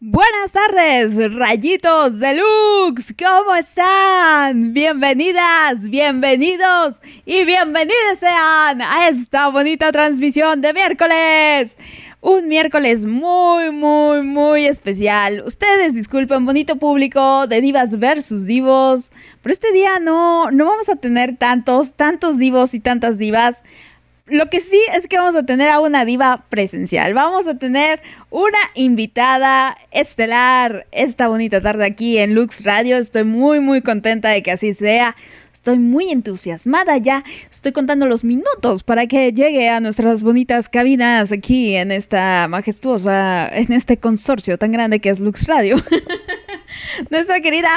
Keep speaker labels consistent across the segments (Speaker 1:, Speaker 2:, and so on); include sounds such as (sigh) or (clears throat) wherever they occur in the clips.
Speaker 1: Buenas tardes, rayitos deluxe, ¿cómo están? Bienvenidas, bienvenidos y bienvenidos sean a esta bonita transmisión de miércoles. Un miércoles muy, muy, muy especial. Ustedes disculpen, bonito público de divas versus divos, pero este día no, no vamos a tener tantos, tantos divos y tantas divas lo que sí es que vamos a tener a una diva presencial. Vamos a tener una invitada estelar esta bonita tarde aquí en Lux Radio. Estoy muy, muy contenta de que así sea. Estoy muy entusiasmada ya. Estoy contando los minutos para que llegue a nuestras bonitas cabinas aquí en esta majestuosa, en este consorcio tan grande que es Lux Radio. (laughs) Nuestra querida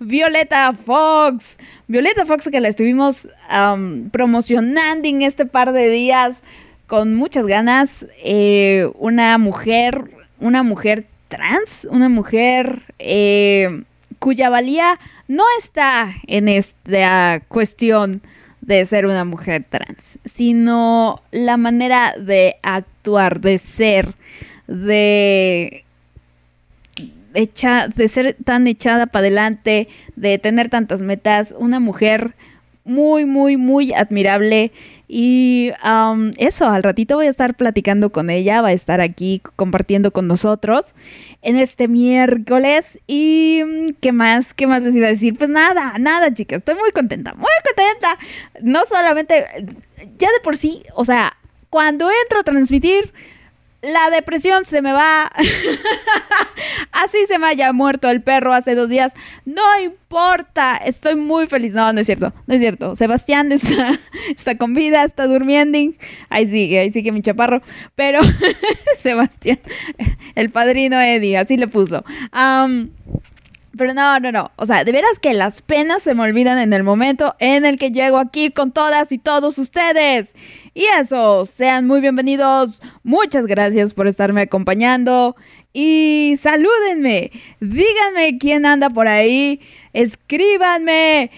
Speaker 1: Violeta Fox. Violeta Fox que la estuvimos promocionando en este par de días con muchas ganas. Eh, una mujer, una mujer trans, una mujer eh, cuya valía no está en esta cuestión de ser una mujer trans, sino la manera de actuar, de ser, de de ser tan echada para adelante, de tener tantas metas, una mujer muy, muy, muy admirable. Y eso, al ratito voy a estar platicando con ella, va a estar aquí compartiendo con nosotros en este miércoles. ¿Y mm, qué más? ¿Qué más les iba a decir? Pues nada, nada, chicas, estoy muy contenta, muy contenta. No solamente, ya de por sí, o sea, cuando entro a transmitir, la depresión se me va. (laughs) Así se me haya muerto el perro hace dos días. No importa. Estoy muy feliz. No, no es cierto. No es cierto. Sebastián (laughs) está, está con vida, está durmiendo. Ahí sigue, ahí sigue mi chaparro. Pero (laughs) Sebastián, el padrino Eddie, así le puso. pero no, no, no. O sea, de veras que las penas se me olvidan en el momento en el que llego aquí con todas y todos ustedes. Y eso, sean muy bienvenidos. Muchas gracias por estarme acompañando. Y salúdenme. Díganme quién anda por ahí. Escríbanme.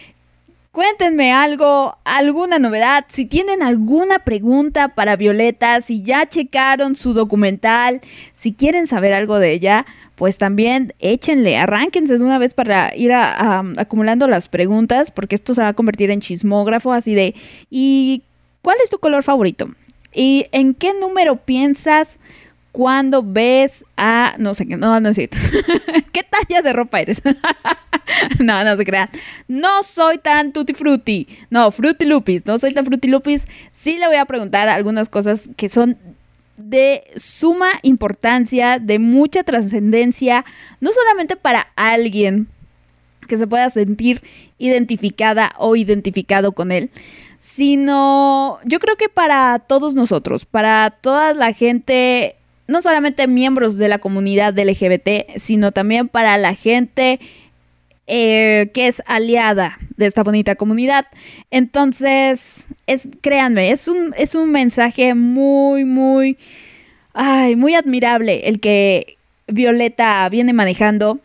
Speaker 1: Cuéntenme algo, alguna novedad, si tienen alguna pregunta para Violeta, si ya checaron su documental, si quieren saber algo de ella, pues también échenle, arránquense de una vez para ir acumulando las preguntas, porque esto se va a convertir en chismógrafo, así de, ¿y ¿Cuál es tu color favorito? ¿Y en qué número piensas cuando ves a... No sé qué, no, no sé. (laughs) ¿Qué talla de ropa eres? (laughs) no, no se crean. No soy tan tutti frutti. No, frutti lupis. No soy tan frutti lupis. Sí le voy a preguntar algunas cosas que son de suma importancia, de mucha trascendencia, no solamente para alguien que se pueda sentir identificada o identificado con él, sino yo creo que para todos nosotros, para toda la gente, no solamente miembros de la comunidad LGBT, sino también para la gente eh, que es aliada de esta bonita comunidad. Entonces, es, créanme, es un, es un mensaje muy, muy, ay, muy admirable el que Violeta viene manejando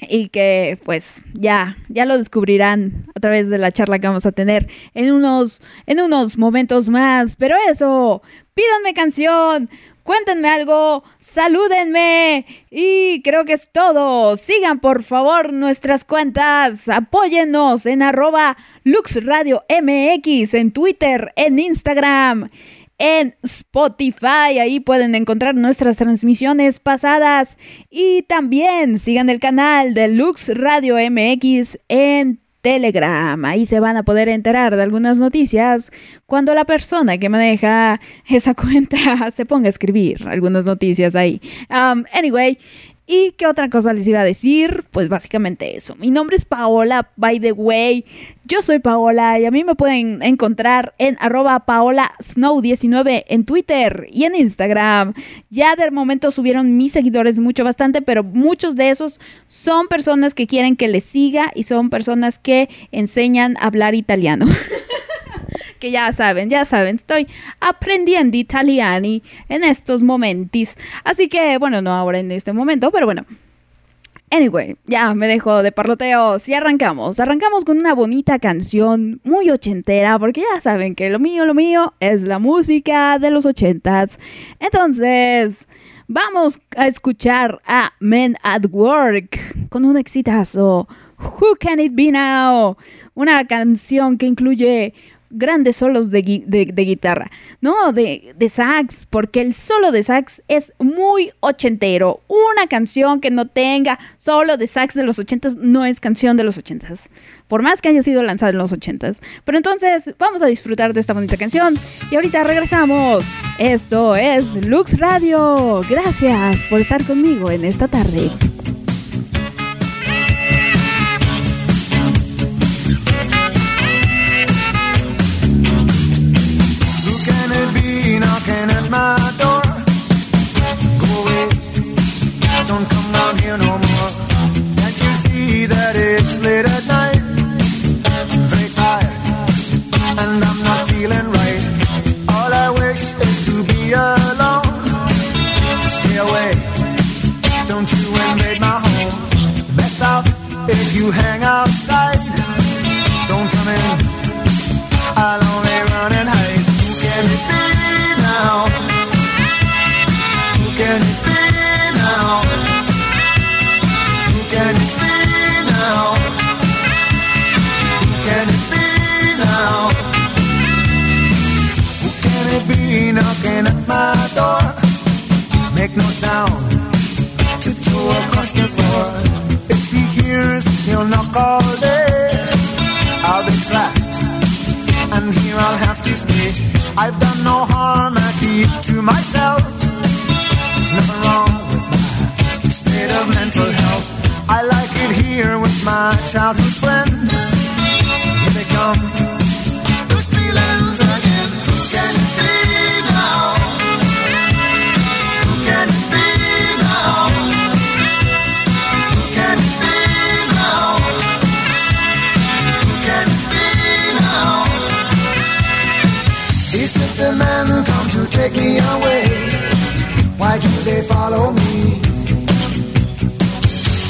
Speaker 1: y que pues ya ya lo descubrirán a través de la charla que vamos a tener en unos en unos momentos más, pero eso, pídanme canción, cuéntenme algo, salúdenme y creo que es todo. Sigan por favor nuestras cuentas, apóyennos en arroba LuxRadioMX en Twitter, en Instagram en Spotify. Ahí pueden encontrar nuestras transmisiones pasadas. Y también sigan el canal de Lux Radio MX en Telegram. Ahí se van a poder enterar de algunas noticias cuando la persona que maneja esa (laughs) cuenta se ponga a escribir algunas noticias ahí. Um, anyway, ¿Y qué otra cosa les iba a decir? Pues básicamente eso. Mi nombre es Paola, by the way. Yo soy Paola y a mí me pueden encontrar en arroba paolasnow19 en Twitter y en Instagram. Ya de momento subieron mis seguidores mucho, bastante, pero muchos de esos son personas que quieren que les siga y son personas que enseñan a hablar italiano. (laughs) que ya saben, ya saben, estoy aprendiendo italiano en estos momentos. Así que, bueno, no ahora en este momento, pero bueno. Anyway, ya me dejo de parloteos y arrancamos. Arrancamos con una bonita canción muy ochentera, porque ya saben que lo mío, lo mío es la música de los ochentas. Entonces, Vamos a escuchar a Men at Work con un exitazo. Who Can It Be Now? Una canción que incluye grandes solos de, guitarra, no, de, de, sax, porque el solo de sax es muy ochentero. Una canción que no tenga solo de sax de los ochentas no es canción de los ochentas, por más que haya sido lanzada en los ochentas. Pero entonces vamos a disfrutar de esta bonita canción y ahorita regresamos. Esto es Lux Radio. Gracias por estar conmigo en esta tarde.
Speaker 2: My door. Go away, don't come down here no more. Can't you see that it's late at night? Very tired, and I'm not feeling right. All I wish is to be alone. Stay away, don't you invade my home. Best off if you hang outside. Don't come in. I'll Make no sound, tiptoe across the floor. If he hears, he'll knock all day. I'll be trapped, and here I'll have to stay. I've done no harm, I keep to myself There's nothing wrong with my state of mental health. I like it here with my childhood friend. Here they come, follow me?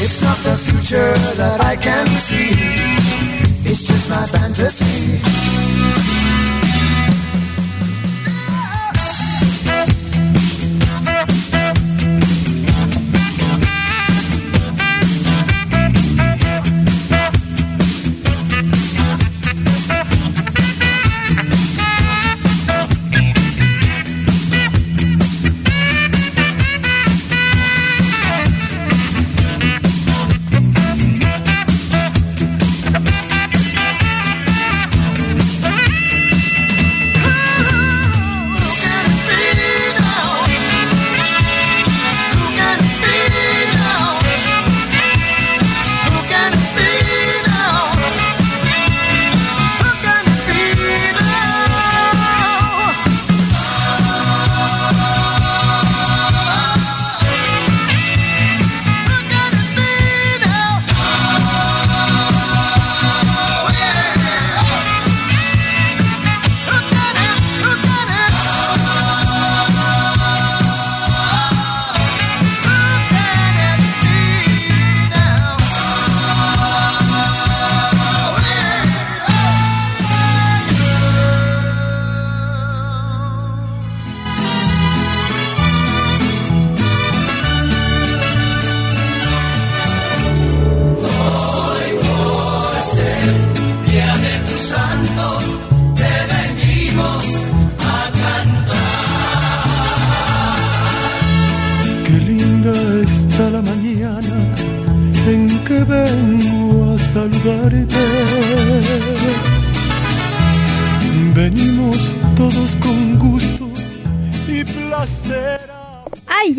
Speaker 2: It's not the future that I can see. It's just my fantasy.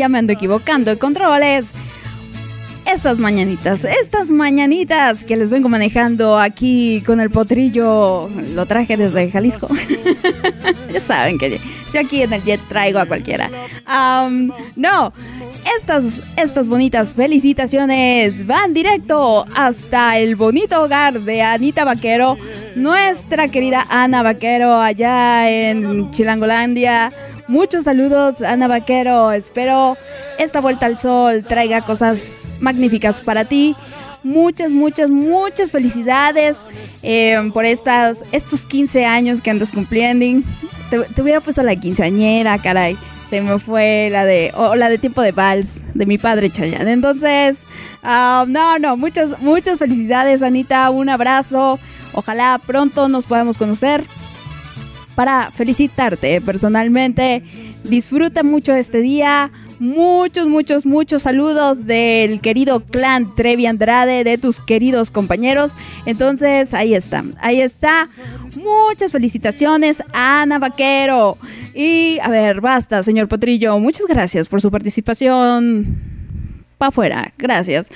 Speaker 1: Me ando equivocando controles. Estas mañanitas, estas mañanitas que les vengo manejando aquí con el potrillo, lo traje desde Jalisco. (laughs) ya saben que yo aquí en el jet traigo a cualquiera. no, estas, estas bonitas felicitaciones van directo hasta el bonito hogar de Anita Vaquero, nuestra querida Ana Vaquero allá en Chilangolandia. Muchos saludos, Ana Vaquero. Espero esta vuelta al sol traiga cosas magníficas para ti. Muchas, muchas, muchas felicidades eh, por estas, estos 15 años que andas cumpliendo. Te, hubiera puesto la quinceañera, caray. se me fue la de, o la de tiempo de vals de mi padre Chayanne. Entonces, ah, no, no, muchas, muchas felicidades, Anita. Un abrazo. Ojalá pronto nos podamos conocer para felicitarte personalmente. Disfruta mucho este día. Muchos, muchos, muchos saludos del querido clan Trevi Andrade, de tus queridos compañeros. Entonces, ahí está, ahí está. Muchas felicitaciones Ana Vaquero. Y a ver, basta, señor Potrillo. Muchas gracias por su participación. Pa' afuera, gracias.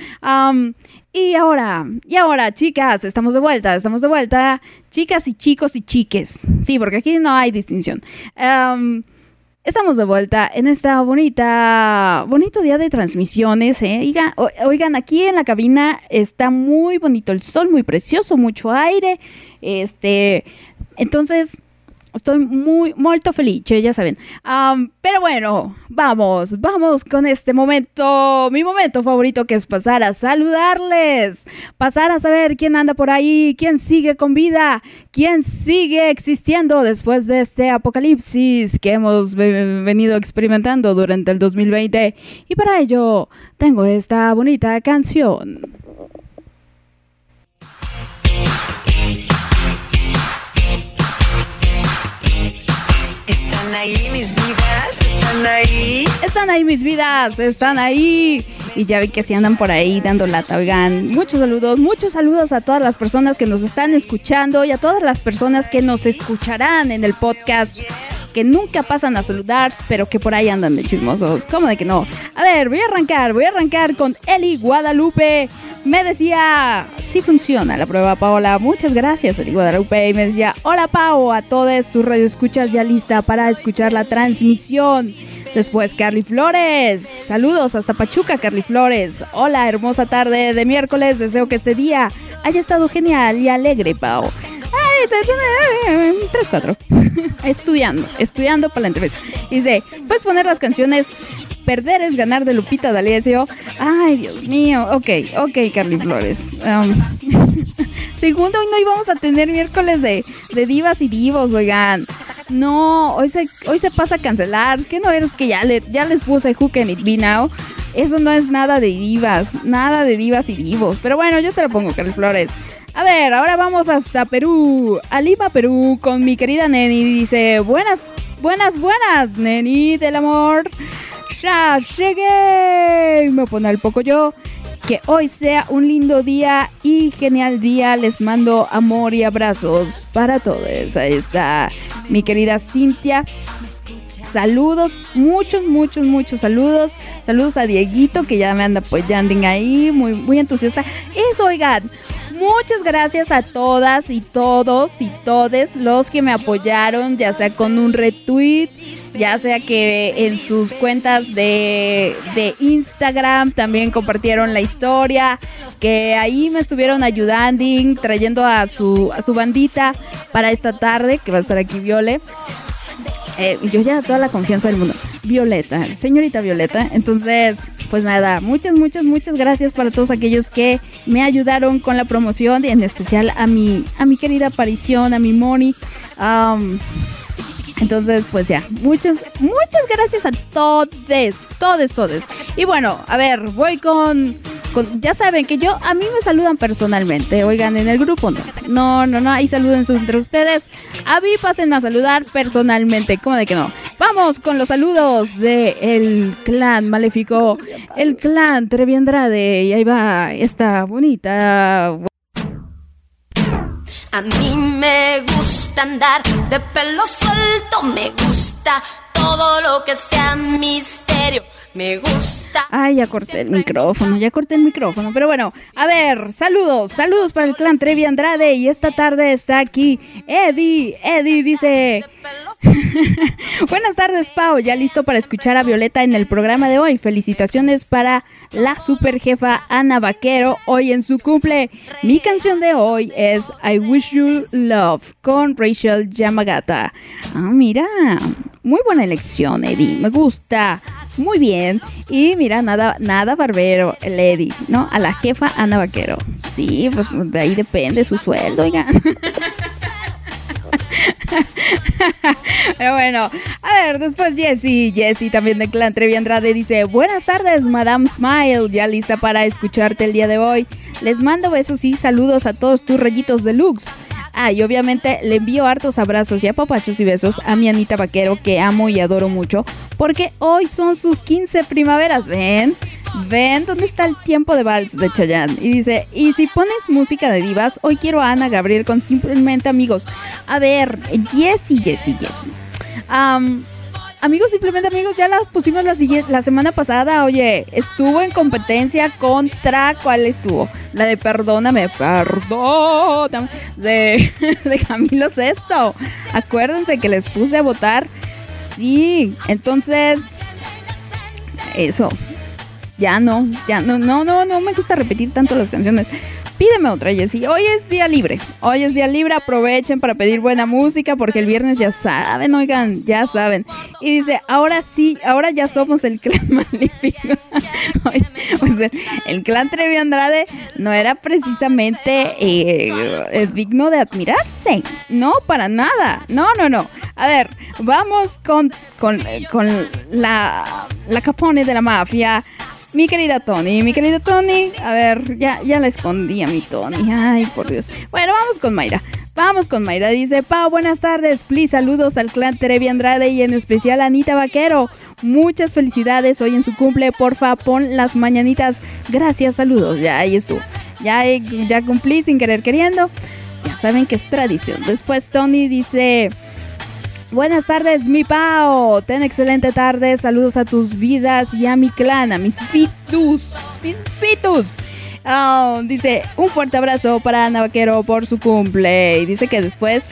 Speaker 1: Y ahora, y ahora, chicas, estamos de vuelta, estamos de vuelta. Chicas y chicos y chiques. Sí, porque aquí no hay distinción. Am, Estamos de vuelta en esta bonita, bonito día de transmisiones. ¿eh? Oigan, oigan, aquí en la cabina está muy bonito el sol, muy precioso, mucho aire. Este, entonces, estoy muy, molto felice, ya saben. Am, pero bueno, vamos, vamos con este momento, mi momento favorito que es pasar a saludarles, pasar a saber quién anda por ahí, quién sigue con vida, quién sigue existiendo después de este apocalipsis que hemos ve- venido experimentando durante el 2020. Y para ello tengo esta bonita canción.
Speaker 3: Ahí mis vidas, están ahí.
Speaker 1: Están ahí mis vidas, están ahí. Y ya vi que si andan por ahí dando lata, oigan. Muchos saludos, muchos saludos a todas las personas que nos están escuchando y a todas las personas que nos escucharán en el podcast. Que nunca pasan a saludar, pero que por ahí andan de chismosos. ¿Cómo de que no? A ver, voy a arrancar, voy a arrancar con Eli Guadalupe. Me decía, sí funciona la prueba, Paola. Muchas gracias, Eli Guadalupe. Y me decía, hola, Pao, a todas tus radioescuchas ya lista para escuchar la transmisión. Después, Carly Flores. Saludos hasta Pachuca, Carly Flores. Hola, hermosa tarde de miércoles. Deseo que este día haya estado genial y alegre, Pao. Tres, cuatro. estudiando, estudiando para la entrevista. Dice, ¿puedes poner las canciones Perder es ganar de Lupita D'Alessio? Ay, Dios mío. Ok, ok, Carly Flores. Um, (laughs) segundo, hoy no íbamos a tener miércoles de, de divas y divos, oigan. No, hoy se, hoy se pasa a cancelar. ¿Qué no eres que ya, le, ya les puse Hook and It Be Now? Eso no es nada de divas, nada de divas y divos. Pero bueno, yo te lo pongo, Carlos Flores. A ver, ahora vamos hasta Perú, a Lima, Perú, con mi querida Neni. Dice, buenas, buenas, buenas, Neni del amor. Ya llegué. Me pone el poco yo. Que hoy sea un lindo día y genial día. Les mando amor y abrazos para todos. Ahí está mi querida Cintia. Saludos, muchos, muchos, muchos saludos. Saludos a Dieguito que ya me anda apoyando ahí, muy, muy entusiasta. Eso, oigan, muchas gracias a todas y todos y todes los que me apoyaron, ya sea con un retweet, ya sea que en sus cuentas de, de Instagram también compartieron la historia, que ahí me estuvieron ayudando, trayendo a su, a su bandita para esta tarde, que va a estar aquí Viole. Eh, yo ya toda la confianza del mundo. Violeta, señorita Violeta. Entonces, pues nada, muchas, muchas, muchas gracias para todos aquellos que me ayudaron con la promoción y en especial a mi, a mi querida aparición, a mi Moni. Entonces, pues ya, muchas, muchas gracias a todos, todos, todos. Y bueno, a ver, voy con, con- ya saben que yo, a mí me saludan personalmente, oigan, en el grupo no. No, no, no, ahí saluden entre ustedes. A mí pasen a saludar personalmente, ¿cómo de que no? Vamos con los saludos de el clan maléfico, el clan Trevi Andrade. Y ahí va esta bonita
Speaker 4: A mí me gusta andar de pelo suelto, me gusta todo lo que sea misterio, me gusta.
Speaker 1: Ay, ya corté el micrófono, ya corté el micrófono. Pero bueno, a ver, saludos, saludos para el clan Trevi Andrade. Y esta tarde está aquí Eddie. Eddie dice: (laughs) Buenas tardes, Pau. Ya listo para escuchar a Violeta en el programa de hoy. Felicitaciones para la super jefa Ana Vaquero hoy en su cumple. Mi canción de hoy es I Wish You Love con Rachel Yamagata. Ah, mira, muy buena elección, Eddie. Me gusta. Muy bien. Y mira, nada, nada barbero, el Eddie, ¿no? A la jefa Ana Vaquero. Sí, pues de ahí depende su sueldo, oiga. (laughs) Pero bueno, a ver, después Jessie, Jessie también de Clan Trevi Andrade dice, buenas tardes, Madame Smile, ya lista para escucharte el día de hoy. Les mando besos y saludos a todos tus rayitos deluxe. Ah, y obviamente le envío hartos abrazos y apapachos y besos a mi Anita Vaquero, que amo y adoro mucho, porque hoy son sus 15 primaveras, ¿ven? ¿Ven dónde está el tiempo de vals de Chayanne? Y dice, y si pones música de divas, hoy quiero a Ana Gabriel con Simplemente Amigos. A ver, Jessie, Jessie, Jessie. Am, amigos, simplemente amigos, ya la pusimos la, la semana pasada. Oye, estuvo en competencia contra. ¿Cuál estuvo? La de Perdóname, perdóname. De, (laughs) de Camilo Sesto. Acuérdense que les puse a votar. Sí, entonces. Eso. Ya no, ya no, no, no, no me gusta repetir tanto las canciones. Pídeme otra, Jessie. Hoy es día libre. Hoy es día libre. Aprovechen para pedir buena música porque el viernes ya saben, oigan, ya saben. Y dice, ahora sí, ahora ya somos el clan (laughs) magnífico. Oye, pues, el- clan Trevi Andrade no era precisamente eh, eh, digno de admirarse. No, para nada. No, no, no. A ver, vamos con, con, con la, la capone de la mafia. Mi querida Tony, mi querida Tony, a ver, ya, ya la escondí a mi Tony, ay, por Dios. Bueno, vamos con Mayra, vamos con Mayra, dice, Pau, buenas tardes, please, saludos al clan Trevi Andrade y en especial a Anita Vaquero. Muchas felicidades hoy en su cumple, porfa, pon las mañanitas. Gracias, saludos, ya ahí estuvo. Ya, ya cumplí sin querer queriendo. Ya saben que es tradición. Después Tony dice... Buenas tardes, mi Pao. Ten excelente tarde. Saludos a tus vidas y a mi clan, a mis fitus. Mis fitus. Ah, dice, un fuerte abrazo para Ana Vaquero por su cumple. Y dice que después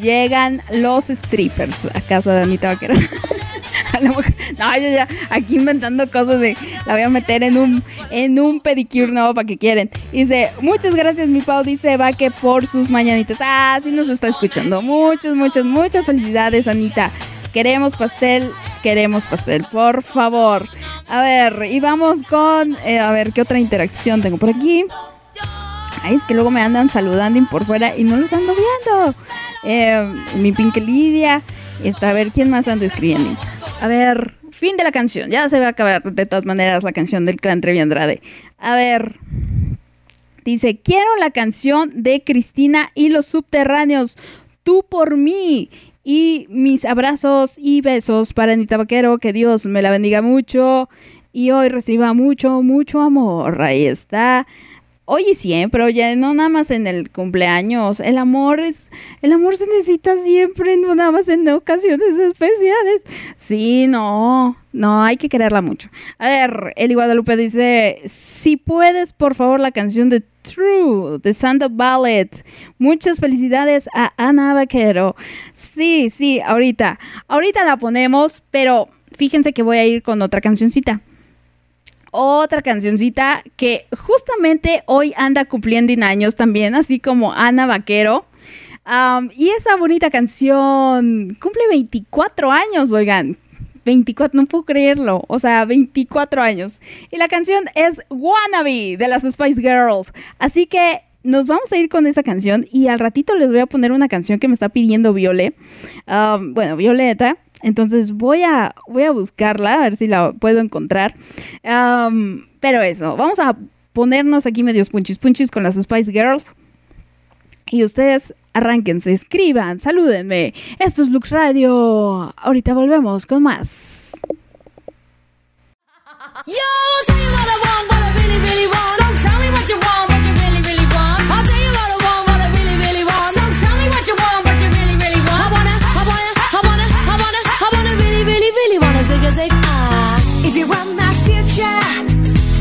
Speaker 1: llegan los strippers a casa de Anita Vaquero. (laughs) (laughs) A la mujer- No, yo ya aquí inventando cosas de la voy a meter en un en un pedicure nuevo para que quieren. Dice, muchas gracias mi Pau, dice Vaque por sus mañanitas. Ah, sí nos está escuchando. Muchas, muchas, muchas felicidades, Anita. Queremos pastel, queremos pastel, por favor. A ver, y vamos con, eh, a ver, ¿qué otra interacción tengo por aquí? Ay, es que luego me andan saludando y por fuera y no los ando viendo. Eh, mi Pink Lidia. A ver, ¿quién más anda escribiendo? A ver, fin de la canción. Ya se va a acabar de todas maneras la canción del clan Trevi Andrade. A ver. Dice, quiero la canción de Cristina y los subterráneos. Tú por mí. Y mis abrazos y besos para Anita Vaquero. Que Dios me la bendiga mucho. Y hoy reciba mucho, mucho amor. Ahí está. Hoy y siempre, oye, no nada más en el cumpleaños. El amor es. El amor se necesita siempre, no nada más en ocasiones especiales. Sí, no. No, hay que quererla mucho. A ver, Eli Guadalupe dice: Si puedes, por favor, la canción de True, de Sando Ballet. Muchas felicidades a Ana Vaquero. Sí, sí, ahorita. Ahorita la ponemos, pero fíjense que voy a ir con otra cancioncita otra cancioncita que justamente hoy anda cumpliendo en años también, así como Ana Vaquero. Y esa bonita canción cumple 24 años, oigan. 24, no puedo creerlo. O sea, 24 años. Y la canción es Wannabe de las Spice Girls. Así que nos vamos a ir con esa canción y al ratito les voy a poner una canción que me está pidiendo Viole. Bueno, Violeta. Entonces voy a, voy a buscarla, a ver si la puedo encontrar. Pero eso, vamos a ponernos aquí medios punchis punchis con las Spice Girls. Y ustedes arránquense, escriban, salúdenme. Esto es Lux Radio. Ahorita volvemos con más.
Speaker 4: Yo,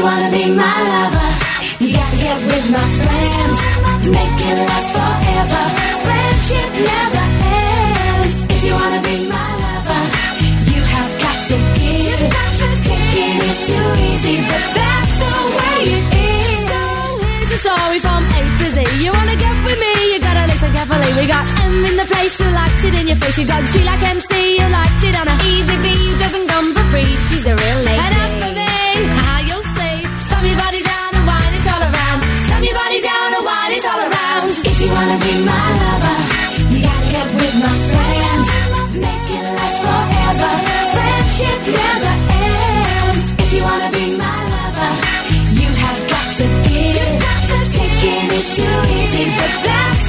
Speaker 4: you wanna be my lover, you gotta get with my friends. Make it last forever. Friendship never ends. If you wanna be my lover, you have got to give. Taking is too easy, but
Speaker 5: that's the way it is. So here's a story from A to Z. You wanna get with me? You gotta listen carefully. We got M in the place who likes it in your face. You got G like MC who likes it on a easy B. Doesn't come for free. She's a real lady. be my lover. You gotta with my friends. Make it last forever. Friendship never ends. If you wanna be my lover, you have got to give. Taking too easy, but that's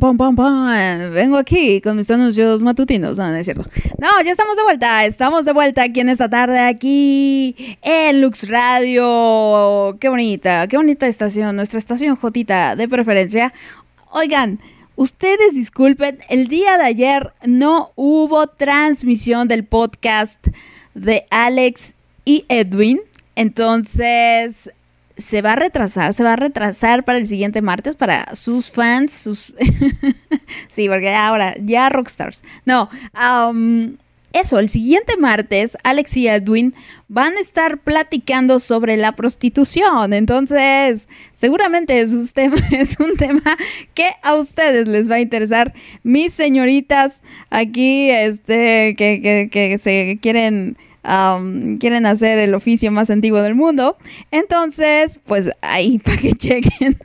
Speaker 1: Vengo aquí con mis anuncios matutinos. No, no es cierto. No, ya estamos de vuelta. Estamos de vuelta aquí en esta tarde, aquí en Lux Radio. Qué bonita, qué bonita estación. Nuestra estación Jotita de preferencia. Oigan, ustedes disculpen, el día de ayer no hubo transmisión del podcast de Alex y Edwin. Entonces, se va a retrasar, se va a retrasar para el siguiente martes para sus fans, sus... (laughs) sí, porque ahora ya rockstars. No, um, eso, el siguiente martes Alex y Edwin van a estar platicando sobre la prostitución. Entonces, seguramente es un tema, (laughs) es un tema que a ustedes les va a interesar. Mis señoritas aquí, este, que, que, que se quieren quieren hacer el oficio más antiguo del mundo. Entonces, pues ahí (laughs) para que chequen,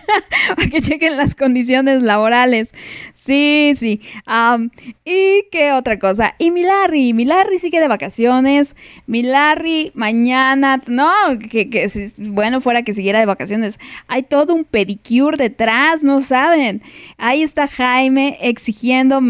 Speaker 1: (laughs) para que chequen las condiciones laborales. Sí, sí. Um, y qué otra cosa. Y mi Larry, mi Larry sigue de vacaciones. Mi Larry mañana, no, que, que si- bueno fuera que siguiera de vacaciones. Hay todo un pedicure detrás, no saben. Ahí está Jaime exigiendo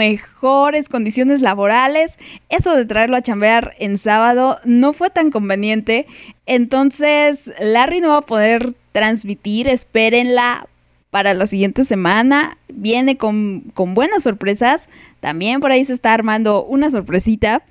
Speaker 1: mejores condiciones laborales. Eso de traerlo a chambear en sábado no fue tan conveniente. Entonces, Larry no va a poder transmitir. Espérenla para la siguiente semana. Viene con, con buenas sorpresas. También por ahí se está armando una sorpresita.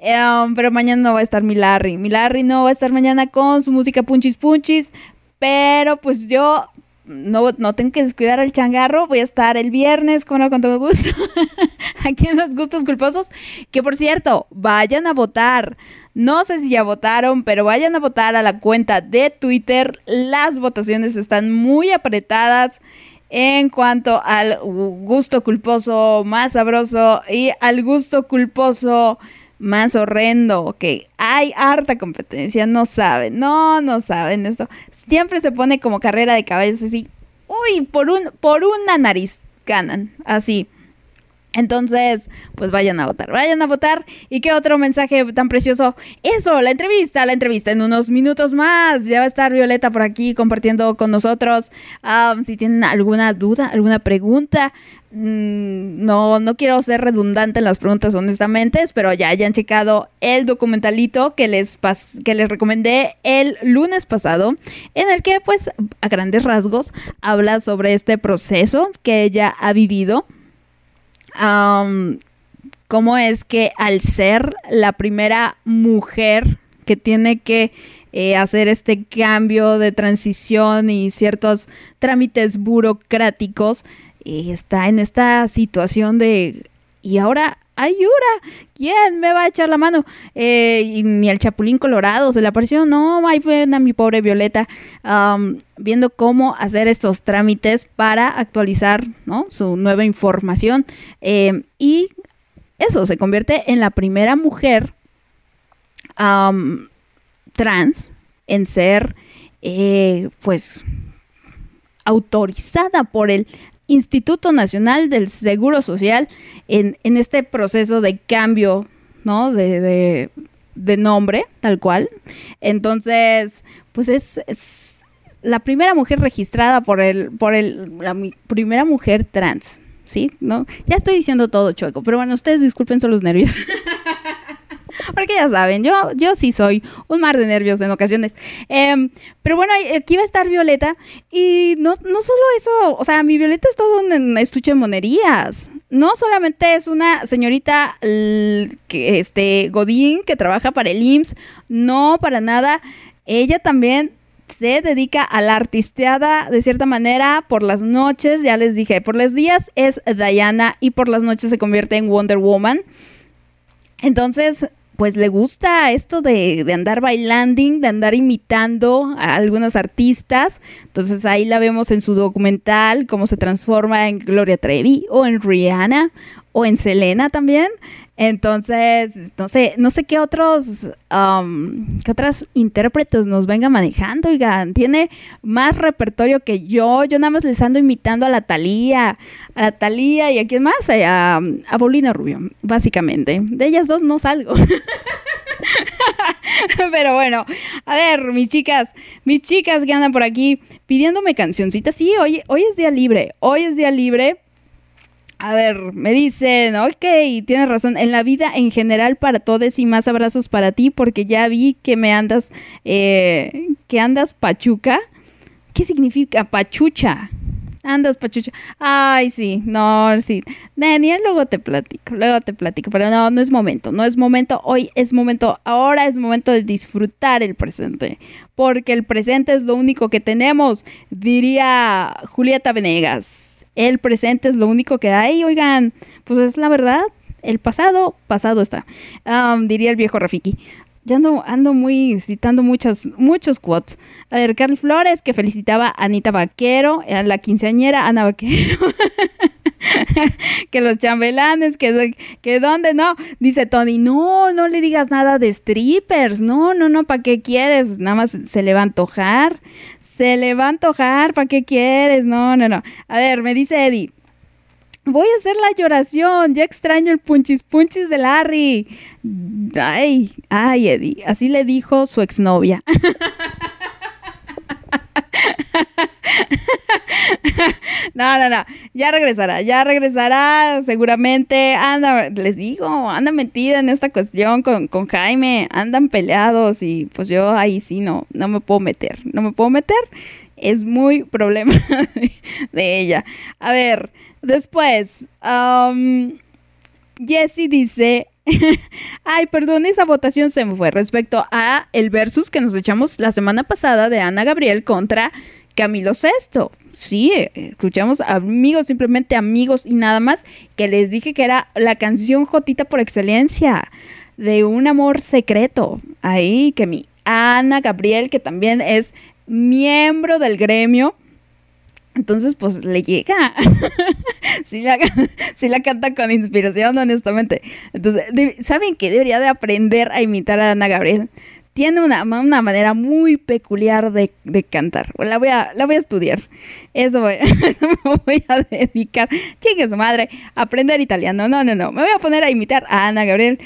Speaker 1: Um, pero mañana no va a estar mi Larry. Mi Larry no va a estar mañana con su música punchis punchis. Pero pues yo no, no tengo que descuidar al changarro. Voy a estar el viernes con, con todo gusto. (laughs) Aquí en los gustos culposos. Que por cierto, vayan a votar. No sé si ya votaron, pero vayan a votar a la cuenta de Twitter. Las votaciones están muy apretadas en cuanto al gusto culposo más sabroso y al gusto culposo más horrendo, que hay harta competencia, no saben, no, no saben esto. Siempre se pone como carrera de caballos así, uy, por un, por una nariz ganan, así. Entonces, pues vayan a votar, vayan a votar. ¿Y qué otro mensaje tan precioso? Eso, la entrevista, la entrevista en unos minutos más. Ya va a estar Violeta por aquí compartiendo con nosotros. Um, si tienen alguna duda, alguna pregunta, mm, no, no quiero ser redundante en las preguntas, honestamente, pero ya hayan checado el documentalito que les, pas- que les recomendé el lunes pasado, en el que, pues, a grandes rasgos, habla sobre este proceso que ella ha vivido cómo es que al ser la primera mujer que tiene que eh, hacer este cambio de transición y ciertos trámites burocráticos, eh, está en esta situación de, y ahora, ayuda, ¿quién me va a echar la mano? Eh, y ni el Chapulín Colorado se le apareció, no, ahí fue a mi pobre Violeta, viendo cómo hacer estos trámites para actualizar ¿no? su nueva información. Eh, y eso, se convierte en la primera mujer trans en ser, eh, pues, autorizada por el Instituto Nacional del Seguro Social en, en este proceso de cambio, ¿no? De, de- nombre, tal cual. Entonces, pues es, es la primera mujer registrada por el, por el, la primera mujer trans, ¿sí? ¿No? Ya estoy diciendo todo chueco, pero bueno, ustedes disculpen son los nervios. (laughs) Porque ya saben, yo, yo sí soy un mar de nervios en ocasiones. Em, pero bueno, aquí va a estar Violeta. Y no, no solo eso, o sea, mi Violeta es todo un estuche de monerías. No solamente es una señorita que, este, Godín que trabaja para el IMSS. No, para nada. Ella también se dedica a la artisteada de cierta manera por las noches, ya les dije, por los días es Diana y por las noches se convierte en Wonder Woman. Entonces, pues le gusta esto de, de andar bailando, de andar imitando a algunos artistas. Entonces ahí la vemos en su documental, cómo se transforma en Gloria Trevi o en Rihanna o en Selena también. Entonces, no sé, no sé qué otros, um, qué otras intérpretes nos venga manejando, oigan, tiene más repertorio que yo, yo nada más les ando imitando a la Talía, a la Talía y a quién más, a, a Paulina Rubio, básicamente. De ellas dos no salgo. (laughs) Pero bueno, a ver, mis chicas, mis chicas que andan por aquí pidiéndome cancioncitas. Sí, hoy, hoy es día libre, hoy es día libre. A ver, me dicen, ok, tienes razón. En la vida en general para todos y más abrazos para ti porque ya vi que me andas, eh, que andas pachuca. ¿Qué significa pachucha? Andas pachucha. Ay, sí, no, sí. Daniel, luego te platico, luego te platico. Pero no, no es momento, no es momento. Hoy es momento, ahora es momento de disfrutar el presente. Porque el presente es lo único que tenemos, diría Julieta Venegas. El presente es lo único que hay, oigan, pues es la verdad. El pasado, pasado está. Um, diría el viejo Rafiki. Ya ando, ando muy citando muchos, muchos quotes. A ver, Carl Flores, que felicitaba a Anita Vaquero, a la quinceañera Ana Vaquero. (laughs) (laughs) que los chambelanes, que, que dónde no. Dice Tony, no, no le digas nada de strippers. No, no, no, ¿para qué quieres? Nada más se le va a antojar. Se le va a antojar, ¿para qué quieres? No, no, no. A ver, me dice Eddie. Voy a hacer la lloración, ya extraño el punchis punchis de Larry. Ay, ay, Eddie, así le dijo su exnovia. (laughs) (laughs) No, no, no. Ya regresará, ya regresará seguramente. Anda, les digo, anda metida en esta cuestión con, con Jaime. Andan peleados y pues yo ahí sí no, no me puedo meter. No me puedo meter. Es muy problema (laughs) de, ella. A ver, después. um, Jesse dice, (laughs) ay, perdón, esa votación se me fue respecto a el versus que nos echamos la semana pasada de Ana Gabriel contra Camilo Sesto. Sí, eh, escuchamos amigos, simplemente amigos y nada más, que les dije que era la canción Jotita por excelencia de un amor secreto. Ahí que mi Ana Gabriel, que también es miembro del gremio, entonces, pues le llega. (laughs) sí, la, (laughs) sí la canta con inspiración, honestamente. Entonces, ¿saben qué? Debería de aprender a imitar a Ana Gabriel. Tiene una, una manera muy peculiar de, de cantar. La voy, a, la voy a estudiar. Eso, voy, (laughs) eso me voy a dedicar. Chingue su madre. Aprender italiano. No, no, no. Me voy a poner a imitar a Ana Gabriel.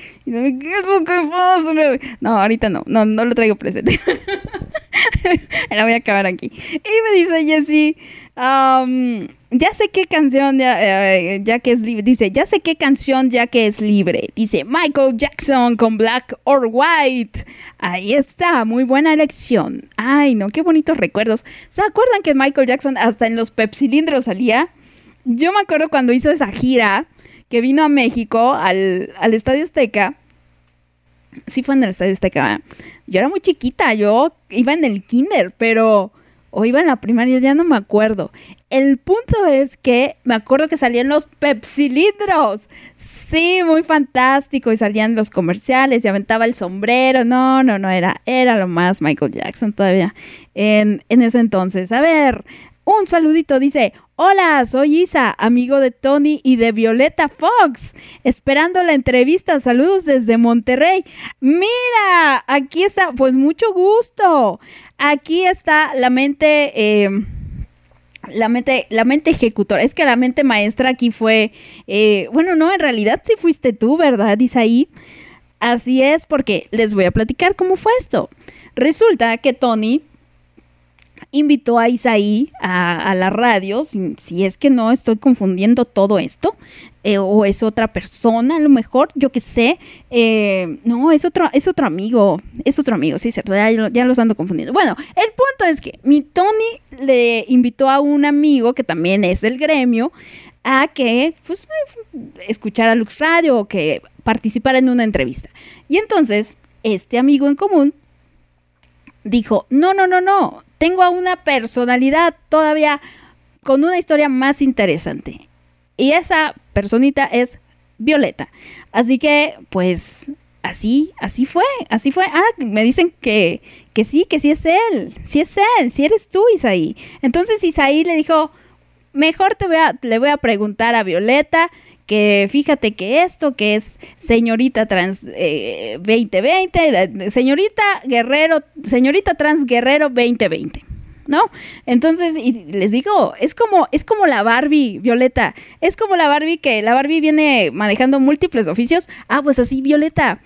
Speaker 1: No, ahorita no. No, no lo traigo presente. (laughs) (laughs) la voy a acabar aquí. Y me dice Jessie, um, ya sé qué canción ya, eh, ya que es libre. Dice, ya sé qué canción ya que es libre. Dice Michael Jackson con Black or White. Ahí está, muy buena elección. Ay, no, qué bonitos recuerdos. ¿Se acuerdan que Michael Jackson hasta en los pepsilindros salía? Yo me acuerdo cuando hizo esa gira que vino a México al, al Estadio Azteca sí fue en el Estadio Azteca. Yo era muy chiquita, yo iba en el kinder, pero o iba en la primaria, ya no me acuerdo. El punto es que me acuerdo que salían los pepsilindros. Sí, muy fantástico. Y salían los comerciales y aventaba el sombrero. No, no, no, era, era lo más Michael Jackson todavía en, en ese entonces. A ver, un saludito dice, hola, soy Isa, amigo de Tony y de Violeta Fox, esperando la entrevista, saludos desde Monterrey. Mira, aquí está, pues mucho gusto. Aquí está la mente... eh, la mente, la mente ejecutora. Es que la mente maestra aquí fue. eh, bueno, no, en realidad sí fuiste tú, ¿verdad, Isaí? Así es, porque les voy a platicar cómo fue esto. Resulta que Tony invitó a Isaí a, la radio, si, es que no estoy confundiendo todo esto, eh, o es otra persona, a lo mejor, yo que sé, eh, no, es otro, es otro amigo, es otro amigo, sí, cierto, ya, los ando confundiendo. Bueno, el punto es que mi Tony le invitó a un amigo que también es del gremio a que, pues, escuchara Lux Radio o que participara en una entrevista. Y entonces, este amigo en común dijo, no, no, no, no, tengo a una personalidad todavía con una historia más interesante. Y esa personita es Violeta. Así que, pues, así, así fue, así fue. Ah, me dicen que, que sí, que sí es él, sí es él, sí eres tú, Isaí. Entonces Isaí le dijo, mejor te voy a, le voy a preguntar a Violeta que fíjate que esto, que es señorita trans eh, 2020, eh, señorita guerrero, señorita trans guerrero 2020. ¿No? Entonces, y les digo, es como, es como la Barbie, Violeta. Es como la Barbie que la Barbie viene manejando múltiples oficios. Ah, pues así, Violeta.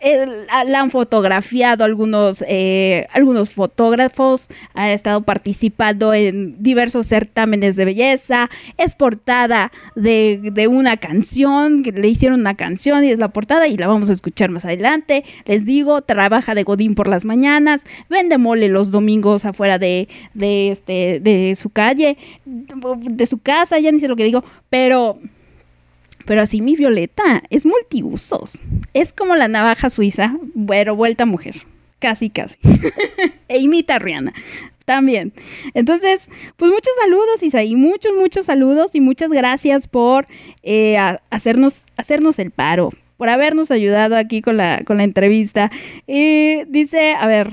Speaker 1: Eh, la, han fotografiado algunos, eh, algunos fotógrafos, ha estado participando en diversos certámenes de belleza, es portada de, de una canción, le hicieron una canción y es la portada y la vamos a escuchar más adelante. Les digo, trabaja de Godín por las mañanas, vende mole los domingos afuera de, de, este, de su calle, de su casa, ya ni sé lo que digo, pero... Pero así mi Violeta es multiusos. Es como la navaja suiza, pero vuelta mujer. Casi, casi. (laughs) e imita a Rihanna. También. Entonces, pues muchos saludos, Isaí. Muchos, muchos saludos y muchas gracias por eh, hacernos, hacernos el paro. Por habernos ayudado aquí con la, con la entrevista. Y dice, a ver,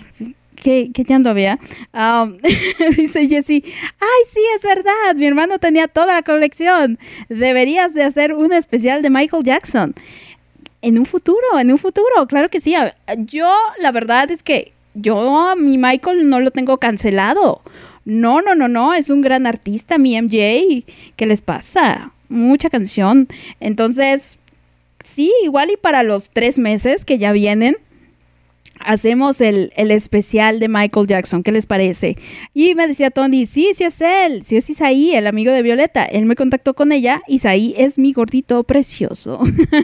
Speaker 1: ¿qué, qué llanto había? Um, (laughs) dice Jessie, ay, sí, es verdad, mi hermano tenía toda la colección. Deberías de hacer un especial de Michael Jackson. En un futuro, en un futuro, claro que sí. Yo, la verdad es que yo, a mi Michael no lo tengo cancelado. No, no, no, no, es un gran artista, mi MJ. ¿Qué les pasa? Mucha canción. Entonces, sí, igual y para los tres meses que ya vienen, hacemos el, el especial de Michael Jackson. ¿Qué les parece? Y me decía Tony, sí, sí es él, sí es Isaí, el amigo de Violeta. Él me contactó con ella. Isaí es mi gordito precioso.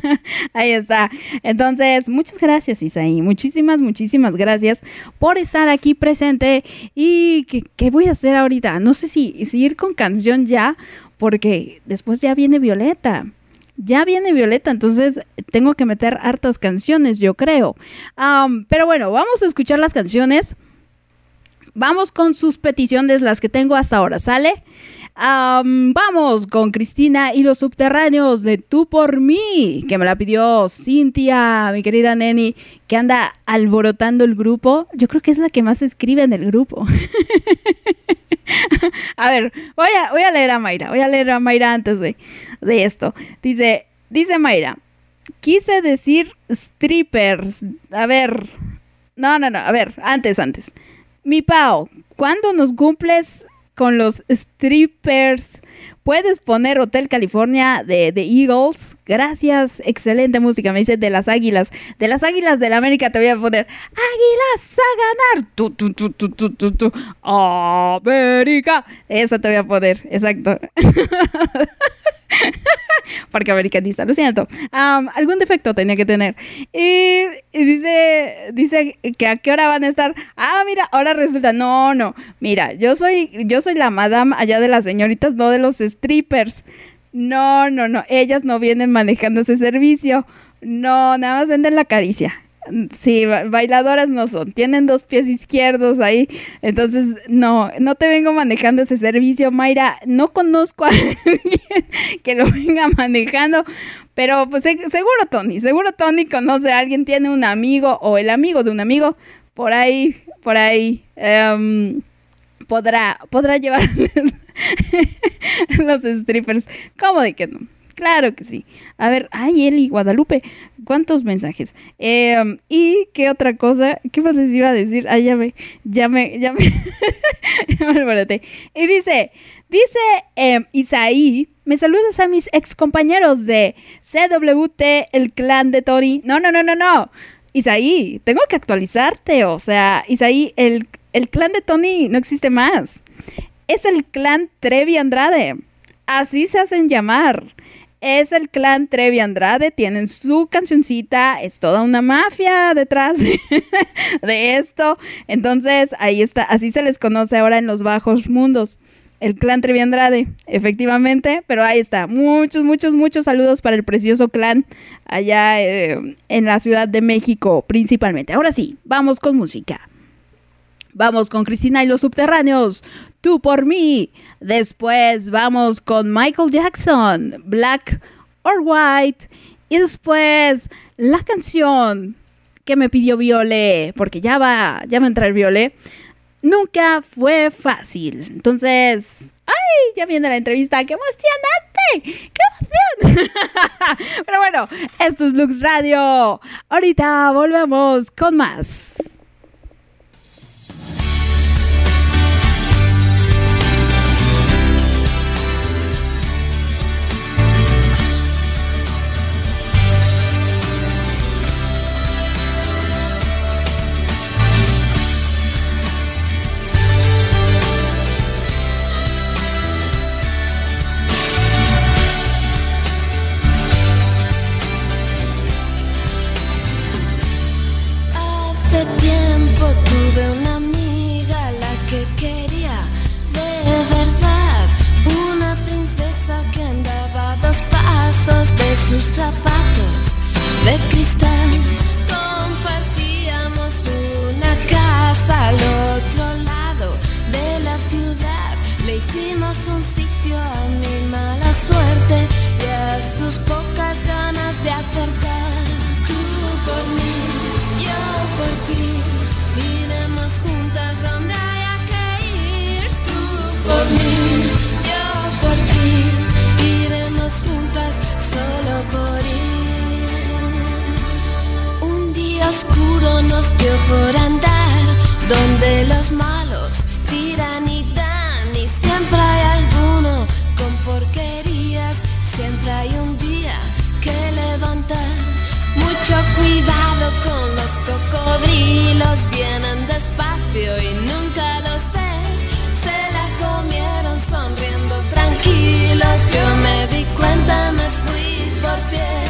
Speaker 1: (laughs) Ahí está. Entonces, muchas gracias, Isaí. Muchísimas, muchísimas gracias por estar aquí presente. ¿Y qué, qué voy a hacer ahorita? No sé si, si ir con canción ya, porque después ya viene Violeta. Ya viene Violeta, entonces tengo que meter hartas canciones, yo creo. Pero bueno, vamos a escuchar las canciones. Vamos con sus peticiones, las que tengo hasta ahora, ¿sale? Am, vamos con Cristina y los subterráneos de Tú por mí, que me la pidió Cintia, mi querida Neni, que anda alborotando el grupo. Yo creo que es la que más escribe en el grupo. (laughs) a ver, voy a, voy a leer a Mayra, voy a leer a Mayra antes de, de esto. Dice, dice Mayra, quise decir strippers. A ver, no, no, no, a ver, antes, antes. Mi Pau, ¿cuándo nos cumples con los strippers? ¿Puedes poner Hotel California de The Eagles? Gracias, excelente música. Me dice de las águilas. De las águilas de la América te voy a poner Águilas a ganar. Tu, tu, tu, tu, tu, tu. América. Esa te voy a poner, exacto. (laughs) Porque americanista, lo siento. Algún defecto tenía que tener. Y, y dice, dice que a qué hora van a estar. Ah, mira, ahora resulta. No, no. Mira, yo soy, yo soy la madame allá de las señoritas, no de los strippers. No, no, no. Ellas no vienen manejando ese servicio. No, nada más venden la caricia. Sí, ba- bailadoras no son. Tienen dos pies izquierdos ahí. Entonces, no, no te vengo manejando ese servicio, Mayra. No conozco a (laughs) alguien que lo venga manejando. Pero pues se- seguro Tony, seguro Tony conoce a alguien, tiene un amigo o el amigo de un amigo. Por ahí, por ahí. em, podrá, podrá llevarles (laughs) los strippers. ¿Cómo de que no? Claro que sí. A ver, ay, Eli Guadalupe, ¿cuántos mensajes? Eh, ¿Y qué otra cosa? ¿Qué más les iba a decir? Ah, ya me, ya me, ya me, (laughs) ya me. Y dice, dice eh, Isaí, me saludas a mis ex compañeros de CWT, el clan de Tori. No, no, no, no, no. Isaí, tengo que actualizarte. O sea, Isaí, el, el clan de Tony no existe más. Es el clan Trevi Andrade. Así se hacen llamar. Es el clan Trevi Andrade, tienen su cancioncita, es toda una mafia detrás (laughs) de, esto. Entonces, ahí está, así se les conoce ahora en los bajos mundos. El clan Trevi Andrade, efectivamente, pero ahí está. Muchos, muchos, muchos saludos para el precioso clan allá eh, en la Ciudad de México, principalmente. Ahora sí, vamos con música. Vamos con Cristina y los subterráneos. Tú por mí. Después vamos con Michael Jackson, Black or White. Y después la canción que me pidió Viole, porque ya va, ya va a entrar Viole. Nunca fue fácil. Entonces, ¡ay! Ya viene la entrevista. ¡Qué emocionante! ¡Qué emoción! (laughs) Pero bueno, esto es Lux Radio. Ahorita volvemos con más.
Speaker 4: Sus zapatos de cristal. Compartíamos una casa al otro lado de la ciudad. Le hicimos un oscuro nos dio por andar donde los malos tiran y dan y siempre hay alguno con porquerías, siempre hay un día que levantar. Mucho cuidado con los cocodrilos, vienen despacio y nunca los ves. Se la comieron sonriendo tranquilos. Yo me di cuenta, me fui por pies.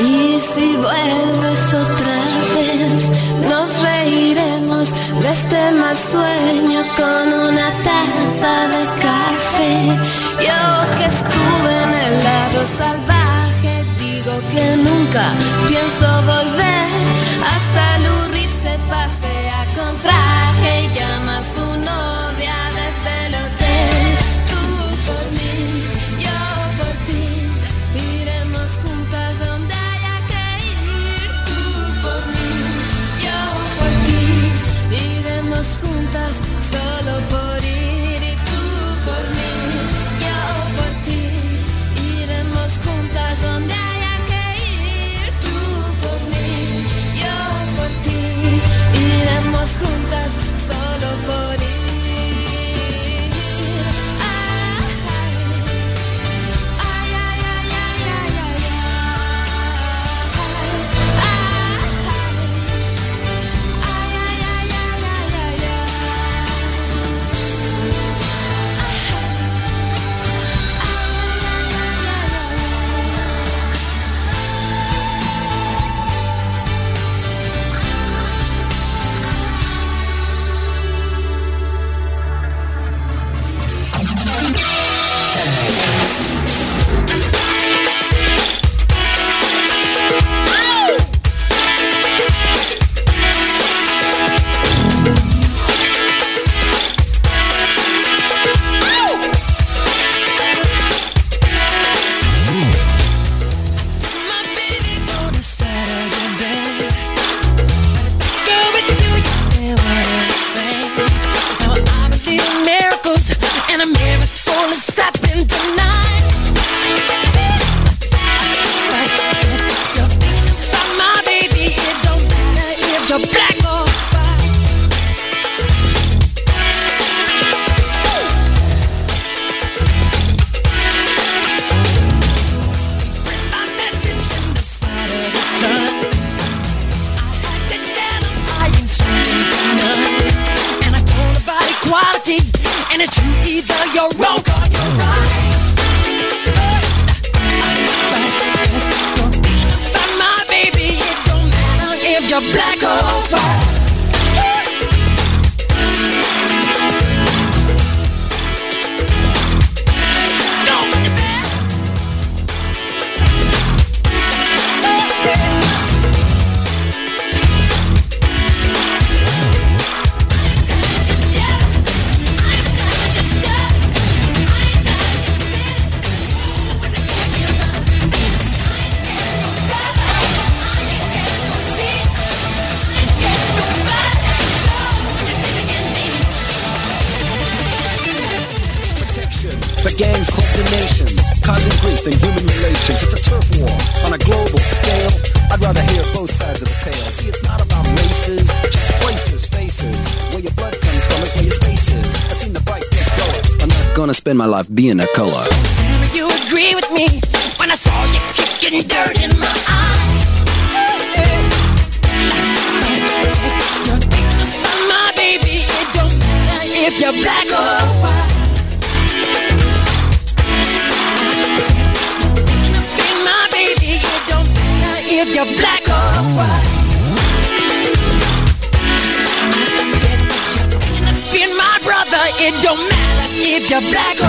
Speaker 4: Y si vuelves otra vez nos reiremos de este mal sueño con una taza de café. Yo que estuve en el lado salvaje digo que nunca pienso volver hasta Lurid se pasea con traje y llama su novia juntas solo por ir. Y tú por mí, yo por ti, iremos juntas donde haya que ir. Tú por mí, yo por ti, iremos juntas solo por ir.
Speaker 6: Being a color.
Speaker 7: Tell you agree with me when I saw you kicking dirt in my eye. My baby. It don't matter if you're black or white. My baby. It don't matter if you're black or white. My brother. It don't matter if you're black or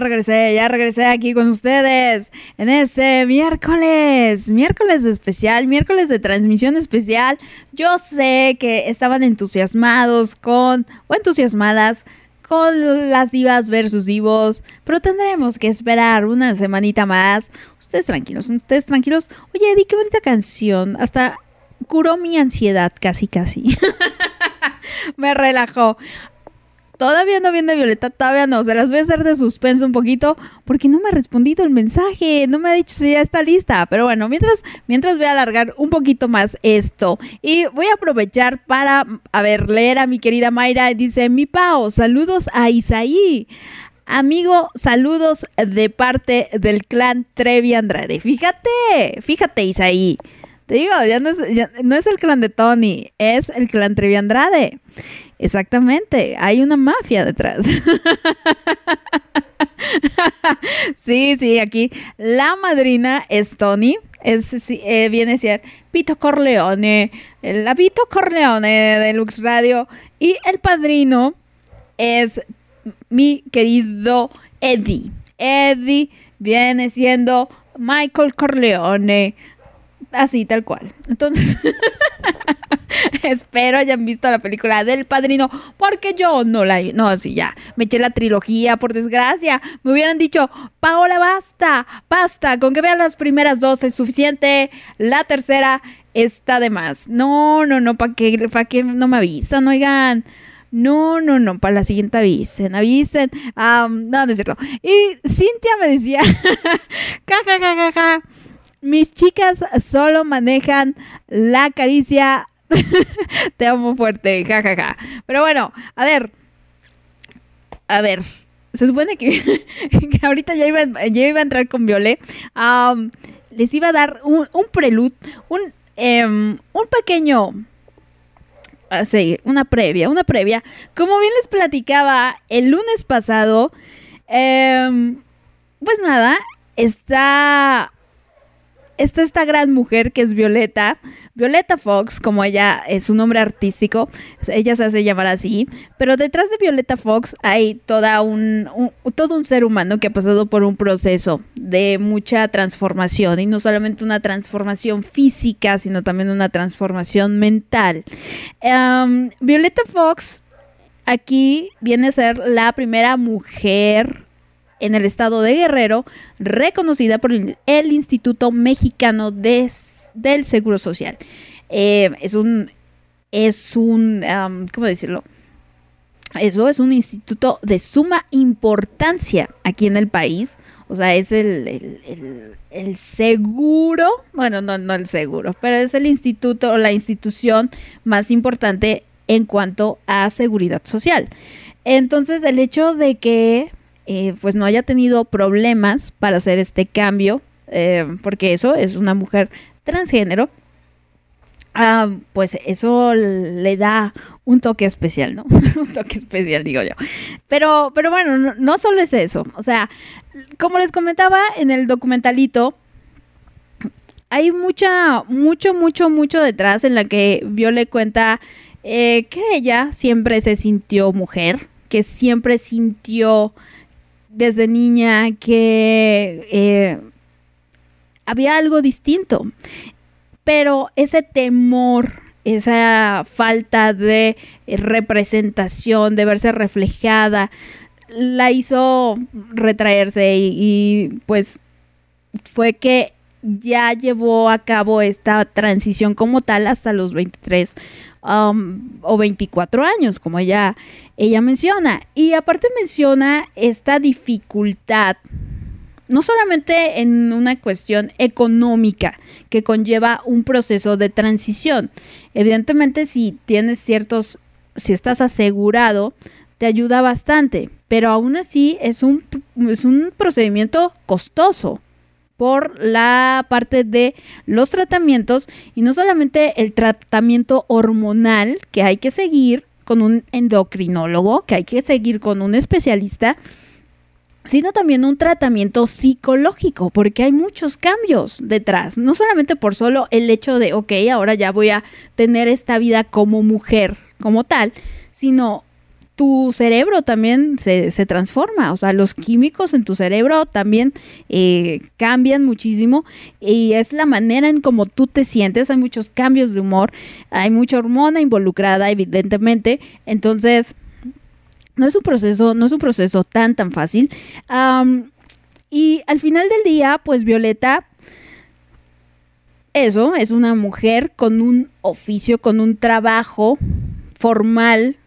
Speaker 1: regresé, ya regresé aquí con ustedes en este miércoles, miércoles de especial, miércoles de transmisión especial. Yo sé que estaban entusiasmados con, o entusiasmadas con las divas versus divos, pero tendremos que esperar una semanita más. Ustedes tranquilos, ustedes tranquilos. Oye, Eddie, qué bonita canción. Hasta curó mi ansiedad casi casi. (laughs) me relajó. Todavía no viene Violeta, todavía no. Se las voy a hacer de suspenso un poquito porque no me ha respondido el mensaje. No me ha dicho si ya está lista. Pero bueno, mientras, mientras voy a alargar un poquito más esto. Y voy a aprovechar para, a ver, leer a mi querida Mayra. Dice, mi Pao, saludos a Isaí. Amigo, saludos de parte del clan Trevi Andrade. Fíjate, fíjate, Isaí. Te digo, ya no es, ya no es el clan de Tony, es el clan Trevi Andrade. Exactamente, hay una mafia detrás. (laughs) sí, sí, aquí la madrina es Tony. Es, eh, viene a ser Pito Corleone, la Pito Corleone de Lux Radio. Y el padrino es mi querido Eddie. Eddie viene siendo Michael Corleone. Así, tal cual. Entonces, (laughs) (laughs) espero hayan visto la película del padrino, porque yo no la No, así ya. Me eché la trilogía, por desgracia. Me hubieran dicho, Paola, basta, basta. Con que vean las primeras dos es suficiente. La tercera está de más. No, no, no, ¿para qué, pa qué no me avisan? Oigan. No, no, no, para la siguiente avisen, avisen. Am, no, no. Y Cintia me decía, (laughs) ja, ja, ja. Mis chicas solo manejan la caricia. (laughs) Te amo fuerte, jajaja. Pero bueno, a ver. A ver. Se supone que, (laughs) ahorita ya iba, ya iba a entrar con Violet. Am, les iba a dar un, un prelude, un, em, un pequeño. ah, Sí, una previa, una previa. Como bien les platicaba el lunes pasado, em, pues nada, está está esta gran mujer que es Violeta, Violeta Fox, como ella es su nombre artístico, ella se hace llamar así, pero detrás de Violeta Fox hay toda un, todo un ser humano que ha pasado por un proceso de mucha transformación y no solamente una transformación física, sino también una transformación mental. Violeta Fox aquí viene a ser la primera mujer en el estado de Guerrero, reconocida por el, Instituto Mexicano del Seguro Social. Eh, es un, es un, ¿cómo decirlo? Eso es un instituto de suma importancia aquí en el país. O sea, es el, el- el- el seguro, bueno, no, no el seguro, pero es el instituto o la institución más importante en cuanto a seguridad social. Entonces, el hecho de que eh, pues no haya tenido problemas para hacer este cambio, eh, porque eso es una mujer transgénero, ah, pues eso le da un toque especial, ¿no? (laughs) un toque especial, digo yo. Pero, pero bueno, no, solo es eso. O sea, como les comentaba en el documentalito, hay mucha, mucho, mucho, mucho detrás en la que Viole cuenta eh, que ella siempre se sintió mujer, que siempre sintió desde niña que eh, había algo distinto. Pero ese temor, esa falta de representación, de verse reflejada, la hizo retraerse y, y, pues fue que ya llevó a cabo esta transición como tal hasta los 23 um, o 24 años, como ella, ella menciona. Y aparte menciona esta dificultad, no solamente en una cuestión económica que conlleva un proceso de transición. Evidentemente, si tienes ciertos, si estás asegurado, te ayuda bastante, pero aún así es un, es un procedimiento costoso por la parte de los tratamientos y no solamente el tratamiento hormonal que hay que seguir con un endocrinólogo, que hay que seguir con un especialista, sino también un tratamiento psicológico, porque hay muchos cambios detrás, no solamente por solo el hecho de, ok, ahora ya voy a tener esta vida como mujer, como tal, sino tu cerebro también se, se, transforma, o sea, los químicos en tu cerebro también eh, cambian muchísimo y es la manera en cómo tú te sientes, hay muchos cambios de humor, hay mucha hormona involucrada, evidentemente, entonces no es un proceso, no es un proceso tan tan fácil. Y al final del día, pues Violeta eso es una mujer con un oficio, con un trabajo formal,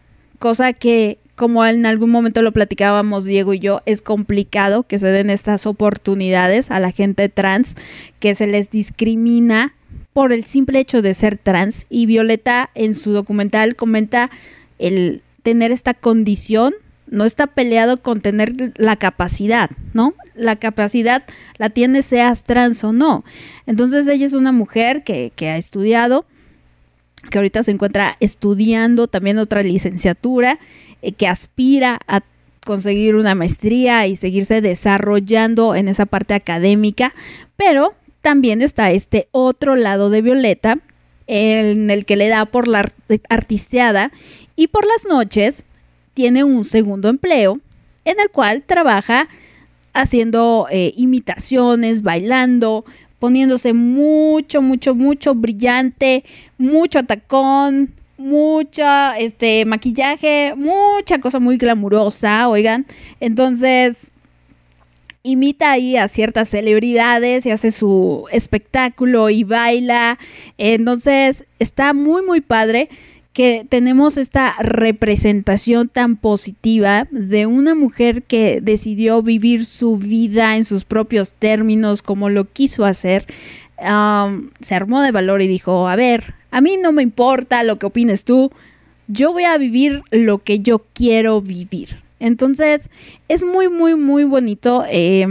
Speaker 1: cosa que como en algún momento lo platicábamos Diego y yo, es complicado que se den estas oportunidades a la gente trans, que se les discrimina por el simple hecho de ser trans. Y Violeta en su documental comenta el tener esta condición no está peleado con tener la capacidad, ¿no? La capacidad la tiene seas trans o no. Entonces ella es una mujer que, que ha estudiado, que ahorita se encuentra estudiando también otra licenciatura, eh, que aspira a conseguir una maestría y seguirse desarrollando en esa parte académica, pero también está este otro lado de Violeta, en el que le da por la art- artisteada y por las noches tiene un segundo empleo en el cual trabaja haciendo eh, imitaciones, bailando, poniéndose mucho, mucho, mucho brillante, mucho tacón, mucha este maquillaje, mucha cosa muy glamurosa, oigan. Entonces, imita ahí a ciertas celebridades y hace su espectáculo y baila. Entonces, está muy, muy padre que tenemos esta representación tan positiva de una mujer que decidió vivir su vida en sus propios términos, como lo quiso hacer. Se armó de valor y dijo, a ver, a mí no me importa lo que opines tú, yo voy a vivir lo que yo quiero vivir. Entonces, es muy, muy, muy bonito. eh,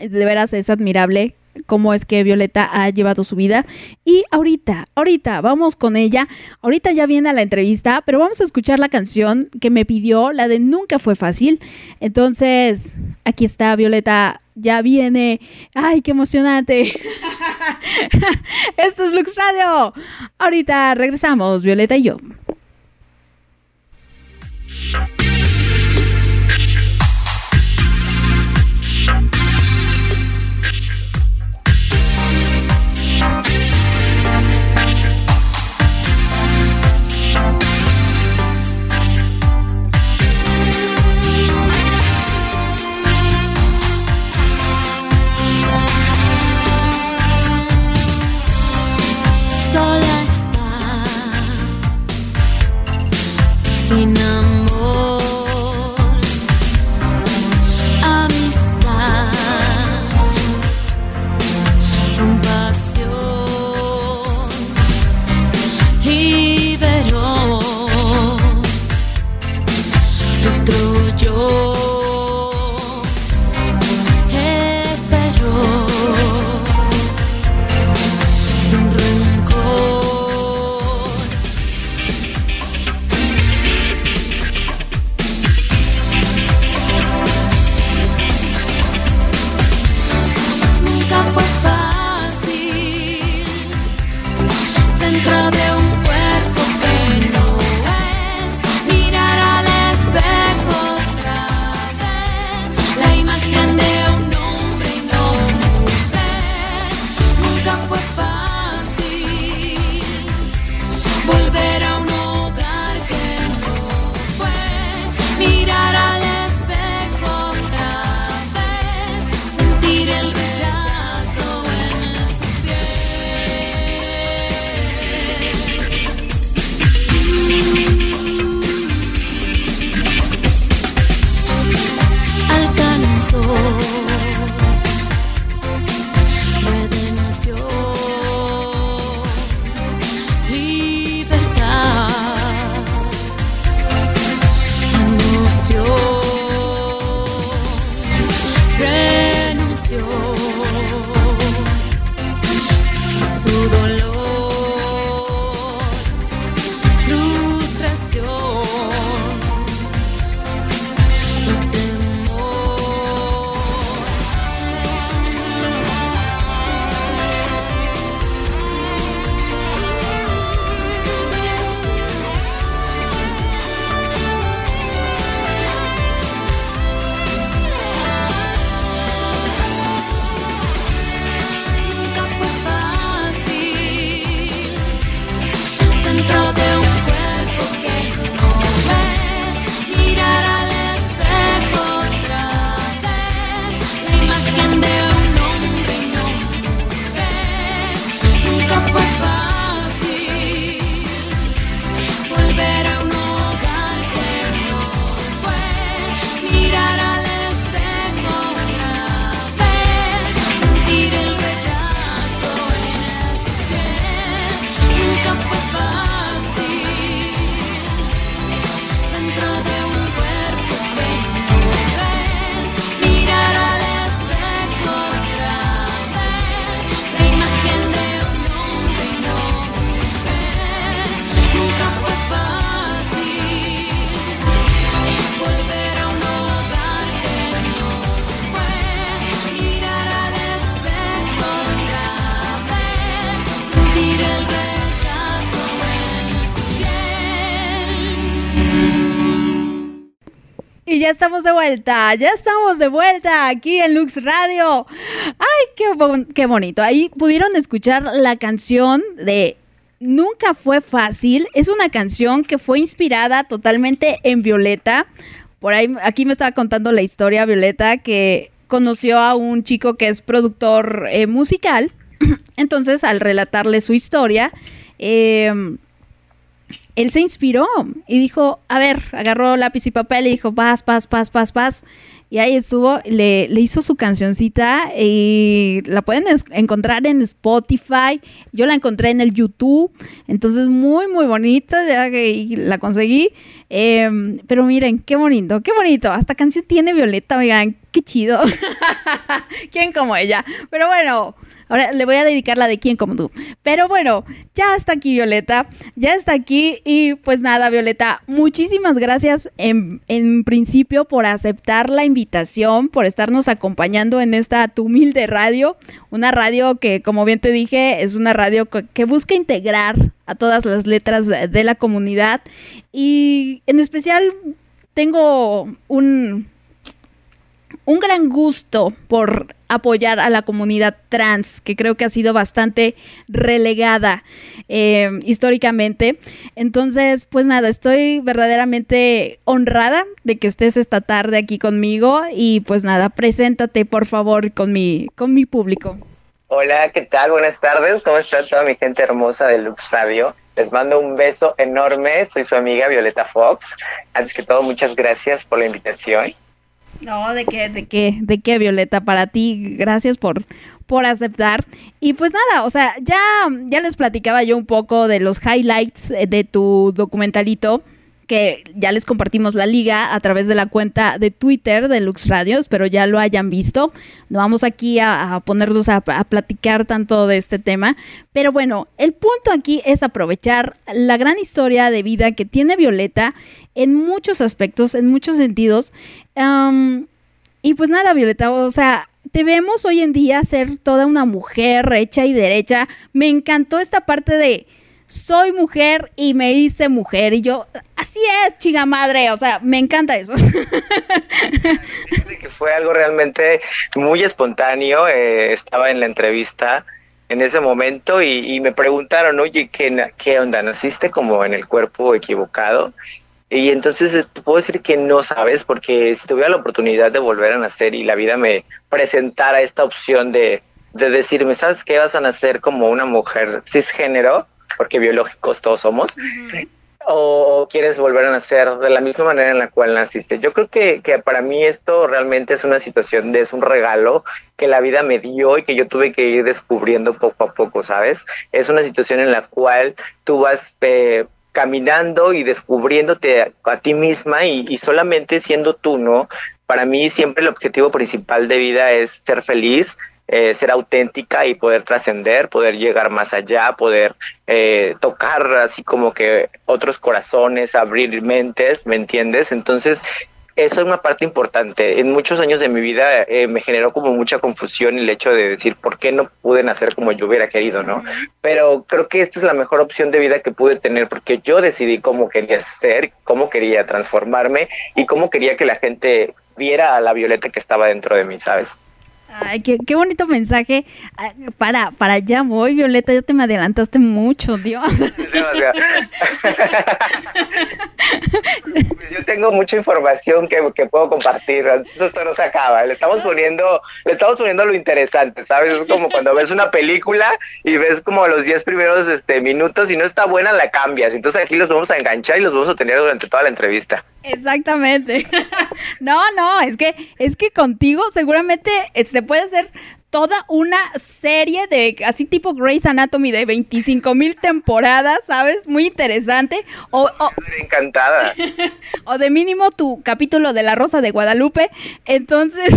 Speaker 1: de veras es admirable cómo es que Violeta ha llevado su vida. Y ahorita, ahorita, vamos con ella. Ahorita ya viene a la entrevista, pero vamos a escuchar la canción que me pidió, la de Nunca fue fácil. Entonces, aquí está Violeta, ya viene. ¡Ay, qué emocionante! (laughs) Esto es Lux Radio. Ahorita regresamos, Violeta y yo. Ya estamos de vuelta aquí en Lux Radio. Ay, qué, qué bonito. Ahí pudieron escuchar la canción de Nunca fue fácil. Es una canción que fue inspirada totalmente en Violeta. Por ahí, aquí me estaba contando la historia Violeta que conoció a un chico que es productor eh, musical. (clears throat) Entonces, al relatarle su historia, eh, él se inspiró y dijo, a ver, agarró lápiz y papel y dijo, paz, paz, paz, paz, paz. Y ahí estuvo, le, le hizo su cancioncita y la pueden encontrar en Spotify. Yo la encontré en el YouTube, entonces muy, muy bonita, ya que la conseguí. Em, pero miren, qué bonito, qué bonito. Hasta canción tiene Violeta, oigan, qué chido. (laughs) ¿Quién como ella? Pero bueno, ahora le voy a dedicar la de quién como tú. Pero bueno, ya está aquí Violeta, ya está aquí y pues nada, Violeta, muchísimas gracias en, en principio por aceptar la invitación, por estarnos acompañando en esta tu humilde radio, una radio que como bien te dije es una radio que, busca integrar a todas las letras de la comunidad y en especial tengo un un gran gusto por apoyar a la comunidad trans, que creo que ha sido bastante relegada eh, históricamente. Entonces, pues nada, estoy verdaderamente honrada de que estés esta tarde aquí conmigo y pues nada, preséntate por favor con mi, con mi público.
Speaker 8: Hola, ¿qué tal? Buenas tardes. ¿Cómo está toda mi gente hermosa de Lux Radio? Les mando un beso enorme. Soy su amiga Violeta Fox. Antes que todo, muchas gracias por la invitación.
Speaker 1: No, de qué, de qué, de qué, Violeta, para ti, gracias por, por aceptar. Y pues nada, o sea, ya, ya les platicaba yo un poco de los highlights eh, de tu documentalito, que ya les compartimos la liga a través de la cuenta de Twitter de Lux Radio, espero ya lo hayan visto. No vamos aquí a, a ponernos a, a platicar tanto de este tema, pero bueno, el punto aquí es aprovechar la gran historia de vida que tiene Violeta en muchos aspectos, en muchos sentidos. Am, y pues nada, Violeta, o sea, te vemos hoy en día ser toda una mujer hecha y derecha. Me encantó esta parte de soy mujer y me hice mujer. Y yo, así es, chica madre. O sea, me encanta eso. (laughs)
Speaker 8: Fue algo realmente muy espontáneo. eh, estaba en la entrevista en ese momento y, y me preguntaron, oye, ¿qué, ¿qué onda? ¿Naciste como en el cuerpo equivocado? Y entonces eh, te puedo decir que no sabes, porque si tuviera la oportunidad de volver a nacer y la vida me presentara esta opción de, de decirme, ¿sabes qué? Vas a nacer como una mujer cisgénero, porque biológicos todos somos, o quieres volver a nacer de la misma manera en la cual naciste. Yo creo que, que para mí esto realmente es una situación, de, es un regalo que la vida me dio y que yo tuve que ir descubriendo poco a poco, ¿sabes? Es una situación en la cual tú vas eh, caminando y descubriéndote a, ti misma y, y solamente siendo tú, ¿no? Para mí siempre el objetivo principal de vida es ser feliz, eh, ser auténtica y poder trascender, poder llegar más allá, poder eh, tocar así como que otros corazones, abrir mentes, ¿me entiendes? Entonces, eso es una parte importante. En muchos años de mi vida eh, me generó como mucha confusión el hecho de decir por qué no pude nacer como yo hubiera querido, ¿no? Pero creo que esta es la mejor opción de vida que pude tener porque yo decidí cómo quería ser, cómo quería transformarme y cómo quería que la gente viera a la Violeta que estaba dentro de mí, ¿sabes?
Speaker 1: Ay, qué, qué bonito mensaje. Ah, Para, para allá voy, Violeta, ya te me adelantaste mucho, Dios.
Speaker 8: Pues (laughs) yo tengo mucha información que, que puedo compartir. Esto no se acaba. Le estamos poniendo, le estamos poniendo lo interesante, ¿sabes? Es como cuando ves una película y ves como los 10 primeros este, minutos y no está buena, la cambias. Entonces aquí los vamos a enganchar y los vamos a tener durante toda la entrevista.
Speaker 1: Exactamente. (laughs) No, no, es que es que contigo seguramente eh, se puede hacer toda una serie de así tipo Grey's Anatomy de 25 mil temporadas, ¿sabes? Muy interesante. O,
Speaker 8: encantada. (laughs)
Speaker 1: o de mínimo tu capítulo de La Rosa de Guadalupe. Entonces,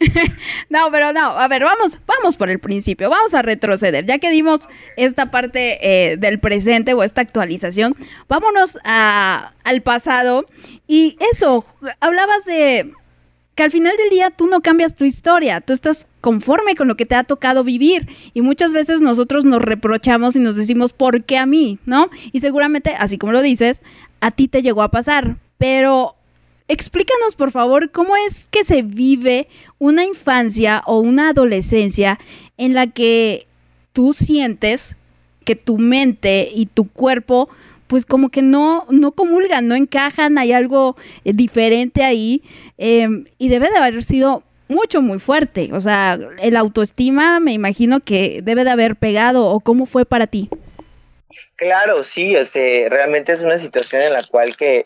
Speaker 1: (laughs) no, pero no, a ver, vamos, vamos por el principio, vamos a retroceder. Ya que dimos esta parte eh, del presente o esta actualización, vámonos a- al pasado. Y eso, hablabas de que al final del día tú no cambias tu historia, tú estás conforme con lo que te ha tocado vivir y muchas veces nosotros nos reprochamos y nos decimos, ¿por qué a mí? ¿No? Y seguramente, así como lo dices, a ti te llegó a pasar, pero explícanos por favor cómo es que se vive una infancia o una adolescencia en la que tú sientes que tu mente y tu cuerpo pues como que no, no comulgan, no encajan, hay algo eh, diferente ahí eh, y debe de haber sido mucho, muy fuerte. O sea, el autoestima me imagino que debe de haber pegado o cómo fue para ti.
Speaker 8: Claro, sí, este, realmente es una situación en la cual que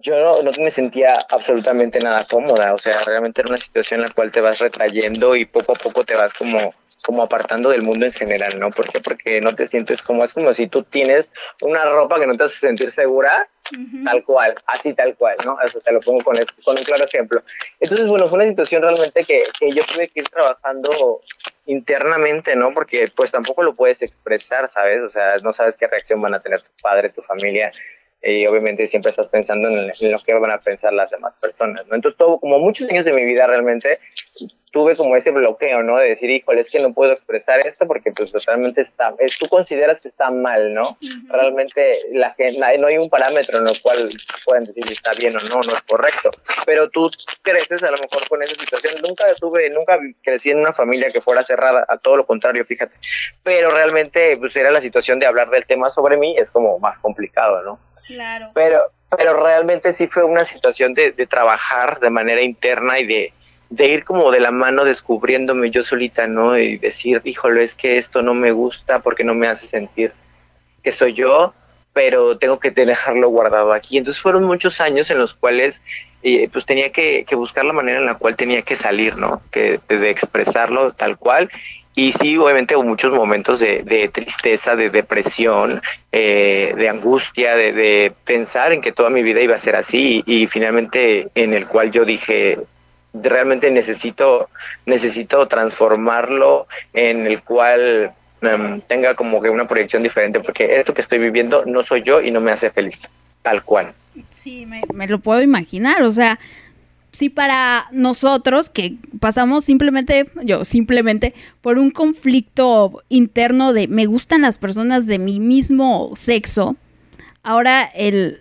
Speaker 8: yo no, no me sentía absolutamente nada cómoda, o sea, realmente era una situación en la cual te vas retrayendo y poco a poco te vas como, como apartando del mundo en general, ¿no? ¿Por qué? Porque no te sientes como, es como si tú tienes una ropa que no te hace sentir segura, tal cual, así tal cual, ¿no? Eso te lo pongo con, el- con un claro ejemplo. Entonces, bueno, fue una situación realmente que, que yo tuve que ir trabajando internamente, ¿no? Porque pues tampoco lo puedes expresar, ¿sabes? O sea, no sabes qué reacción van a tener tus padres, tu familia, y obviamente siempre estás pensando en, en lo que van a pensar las demás personas, ¿no? Entonces, todo, como muchos años de mi vida realmente, tuve como ese bloqueo, ¿no? De decir, híjole, es que no puedo expresar esto porque pues totalmente está, es, tú consideras que está mal, ¿no? Realmente la gente, no hay un parámetro en el cual pueden decir si está bien o no, no es correcto, pero tú creces a lo mejor con esa situación. Nunca tuve, nunca crecí en una familia que fuera cerrada, a todo lo contrario, fíjate, pero realmente pues era la situación de hablar del tema sobre mí, es como más complicado, ¿no?
Speaker 1: Claro.
Speaker 8: pero, pero realmente sí fue una situación de, de trabajar de manera interna y de, de ir como de la mano descubriéndome yo solita, ¿no? Y decir, híjole, es que esto no me gusta porque no me hace sentir que soy yo, pero tengo que dejarlo guardado aquí. Entonces fueron muchos años en los cuales eh, pues tenía que, que buscar la manera en la cual tenía que salir, ¿no? Que, de, expresarlo tal cual. Y sí, obviamente hubo muchos momentos de, tristeza, de depresión, eh, de angustia, de, pensar en que toda mi vida iba a ser así y, finalmente en el cual yo dije, realmente necesito, necesito transformarlo en el cual em, tenga como que una proyección diferente, porque esto que estoy viviendo no soy yo y no me hace feliz, tal cual.
Speaker 1: Sí, me lo puedo imaginar. O sea, si para nosotros que pasamos simplemente, yo simplemente, por un conflicto interno de me gustan las personas de mi mismo sexo, ahora el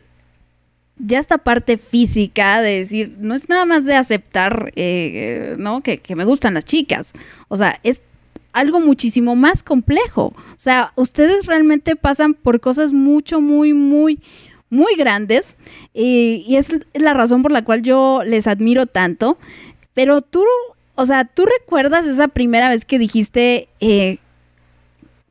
Speaker 1: ya esta parte física de decir, no es nada más de aceptar, eh, ¿no? Que, que me gustan las chicas. O sea, es algo muchísimo más complejo. O sea, ustedes realmente pasan por cosas mucho, muy, muy, muy grandes y, es la razón por la cual yo les admiro tanto. Pero tú, o sea, ¿tú recuerdas esa primera vez que dijiste, eh,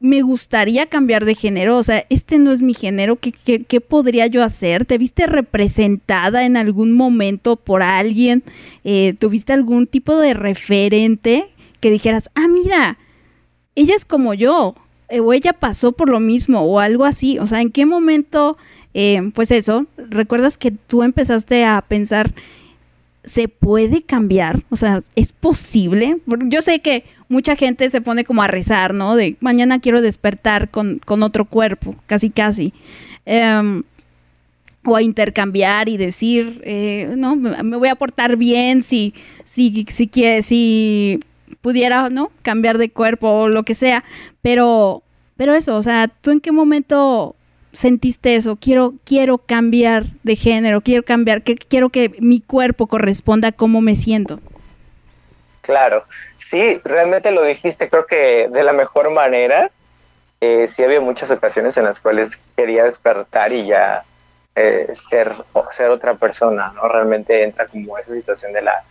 Speaker 1: me gustaría cambiar de género? O sea, este no es mi género, ¿qué, qué, qué podría yo hacer? ¿Te viste representada en algún momento por alguien? Eh, ¿Tuviste algún tipo de referente que dijeras, ah, mira, ella es como yo, eh, o ella pasó por lo mismo, o algo así? O sea, ¿en qué momento, eh, pues eso, recuerdas que tú empezaste a pensar, ¿se puede cambiar? O sea, ¿es posible? Yo sé que mucha gente se pone como a rezar, ¿no? De mañana quiero despertar con, con otro cuerpo, casi, casi. Em, o a intercambiar y decir, eh, no, me voy a portar bien si, si, si, si pudiera, ¿no? Cambiar de cuerpo o lo que sea. Pero, pero eso, o sea, ¿tú en qué momento sentiste eso? Quiero, quiero cambiar de género, quiero cambiar, quiero que mi cuerpo corresponda a cómo me siento.
Speaker 8: Claro, sí, realmente lo dijiste, creo que de la mejor manera. Eh, sí había muchas ocasiones en las cuales quería despertar y ya eh, ser, ser otra persona, ¿no? Realmente entra como esa situación de la,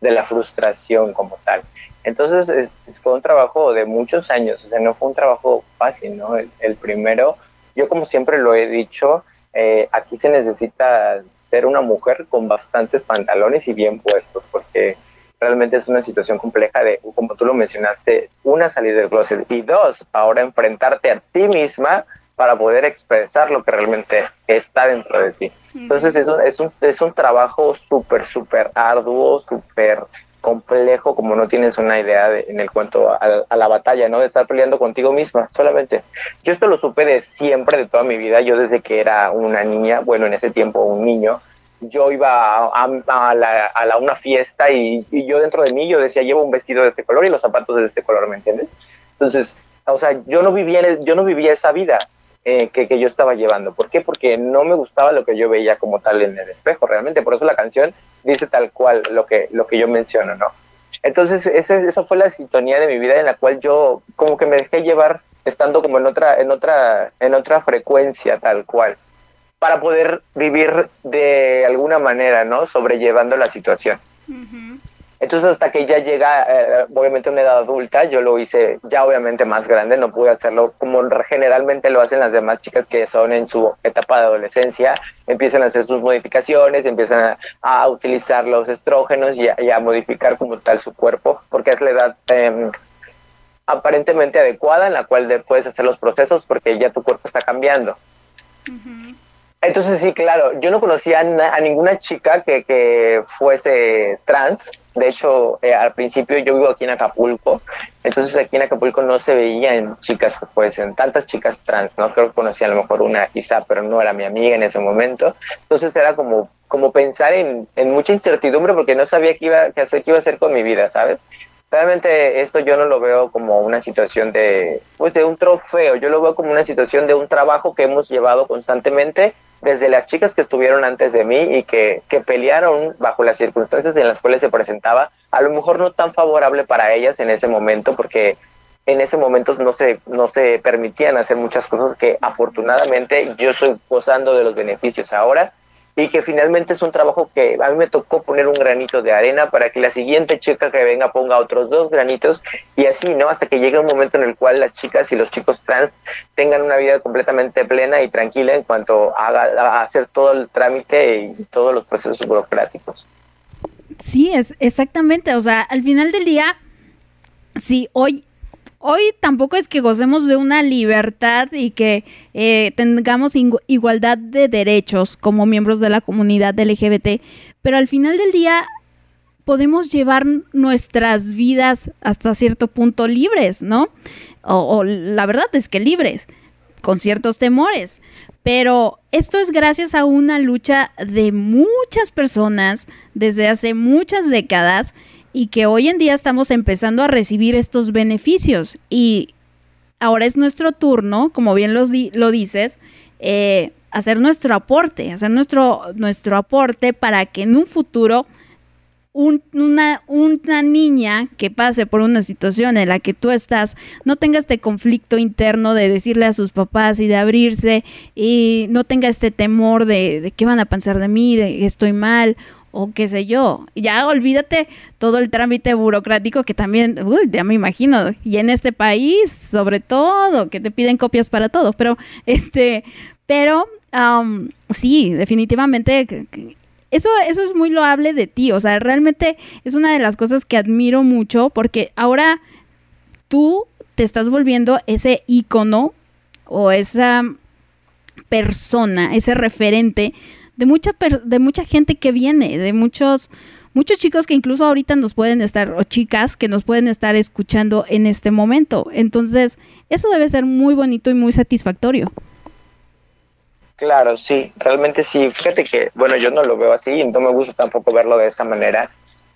Speaker 8: de la frustración como tal. Entonces es- fue un trabajo de muchos años, o sea, no fue un trabajo fácil, ¿no? El primero, yo como siempre lo he dicho, eh, aquí se necesita ser una mujer con bastantes pantalones y bien puestos, porque realmente es una situación compleja de, como tú lo mencionaste, una salir del closet y dos, ahora enfrentarte a ti misma para poder expresar lo que realmente está dentro de ti. Entonces es un, es un, es un trabajo súper, súper arduo, súper complejo, como no tienes una idea de- en el cuanto a, a la batalla, ¿no? De estar peleando contigo misma, solamente. Yo esto lo supe de siempre, de toda mi vida, yo desde que era una niña, bueno, en ese tiempo un niño, yo iba a, a- a la- a la- una fiesta y, y yo dentro de mí yo decía, llevo un vestido de este color y los zapatos de este color, ¿me entiendes? Entonces, o sea, yo no vivía, yo no vivía esa vida eh, que, que yo estaba llevando. ¿Por qué? Porque no me gustaba lo que yo veía como tal en el espejo, realmente. Por eso la canción dice tal cual lo que, lo que yo menciono, ¿no? Entonces, ese- esa fue la sintonía de mi vida en la cual yo como que me dejé llevar estando como en otra, en otra, en otra frecuencia tal cual, para poder vivir de alguna manera, ¿no? Sobrellevando la situación. Entonces hasta que ya llega, eh, obviamente una edad adulta, yo lo hice ya obviamente más grande, no pude hacerlo como generalmente lo hacen las demás chicas que son en su etapa de adolescencia, empiezan a hacer sus modificaciones, empiezan a, utilizar los estrógenos y a, y a modificar como tal su cuerpo, porque es la edad em, aparentemente adecuada en la cual de- puedes hacer los procesos porque ya tu cuerpo está cambiando. Entonces sí, claro, yo no conocía a, na- a ninguna chica que, que fuese trans. De hecho, eh, al principio yo vivo aquí en Acapulco, entonces aquí en Acapulco no se veían chicas que fuesen, tantas chicas trans, ¿no? Creo que conocía a lo mejor una quizá, pero no era mi amiga en ese momento. Entonces era como, como pensar en, en mucha incertidumbre porque no sabía qué iba, qué hacer, qué iba a hacer con mi vida, ¿sabes? Realmente esto yo no lo veo como una situación de, pues de un trofeo, yo lo veo como una situación de un trabajo que hemos llevado constantemente desde las chicas que estuvieron antes de mí y que, que pelearon bajo las circunstancias en las cuales se presentaba, a lo mejor no tan favorable para ellas en ese momento, porque en ese momento no se, no se permitían hacer muchas cosas que afortunadamente yo estoy gozando de los beneficios ahora y que finalmente es un trabajo que a mí me tocó poner un granito de arena para que la siguiente chica que venga ponga otros dos granitos y así, ¿no? Hasta que llegue un momento en el cual las chicas y los chicos trans tengan una vida completamente plena y tranquila en cuanto a, a hacer todo el trámite y todos los procesos burocráticos.
Speaker 1: Sí, es exactamente. O sea, al final del día, sí, hoy, hoy tampoco es que gocemos de una libertad y que eh, tengamos igualdad de derechos como miembros de la comunidad LGBT, pero al final del día podemos llevar nuestras vidas hasta cierto punto libres, ¿no? O la verdad es que libres, con ciertos temores. Pero esto es gracias a una lucha de muchas personas desde hace muchas décadas y que hoy en día estamos empezando a recibir estos beneficios. Y ahora es nuestro turno, como bien los di- lo dices, eh, hacer nuestro aporte, hacer nuestro, nuestro aporte para que en un futuro un- una, una niña que pase por una situación en la que tú estás no tenga este conflicto interno de decirle a sus papás y de abrirse y no tenga este temor de, de qué van a pensar de mí, de que estoy mal o qué sé yo. Ya olvídate todo el trámite burocrático que también, uy, ya me imagino, y en este país sobre todo, que te piden copias para todo, pero este, pero sí, definitivamente eso, eso es muy loable de ti. O sea, realmente es una de las cosas que admiro mucho porque ahora tú te estás volviendo ese ícono o esa persona, ese referente de mucha, per- de mucha gente que viene, de muchos, muchos chicos que incluso ahorita nos pueden estar, o chicas que nos pueden estar escuchando en este momento. Entonces, eso debe ser muy bonito y muy satisfactorio.
Speaker 8: Claro, sí, realmente sí. Fíjate que, bueno, yo no lo veo así y no me gusta tampoco verlo de esa manera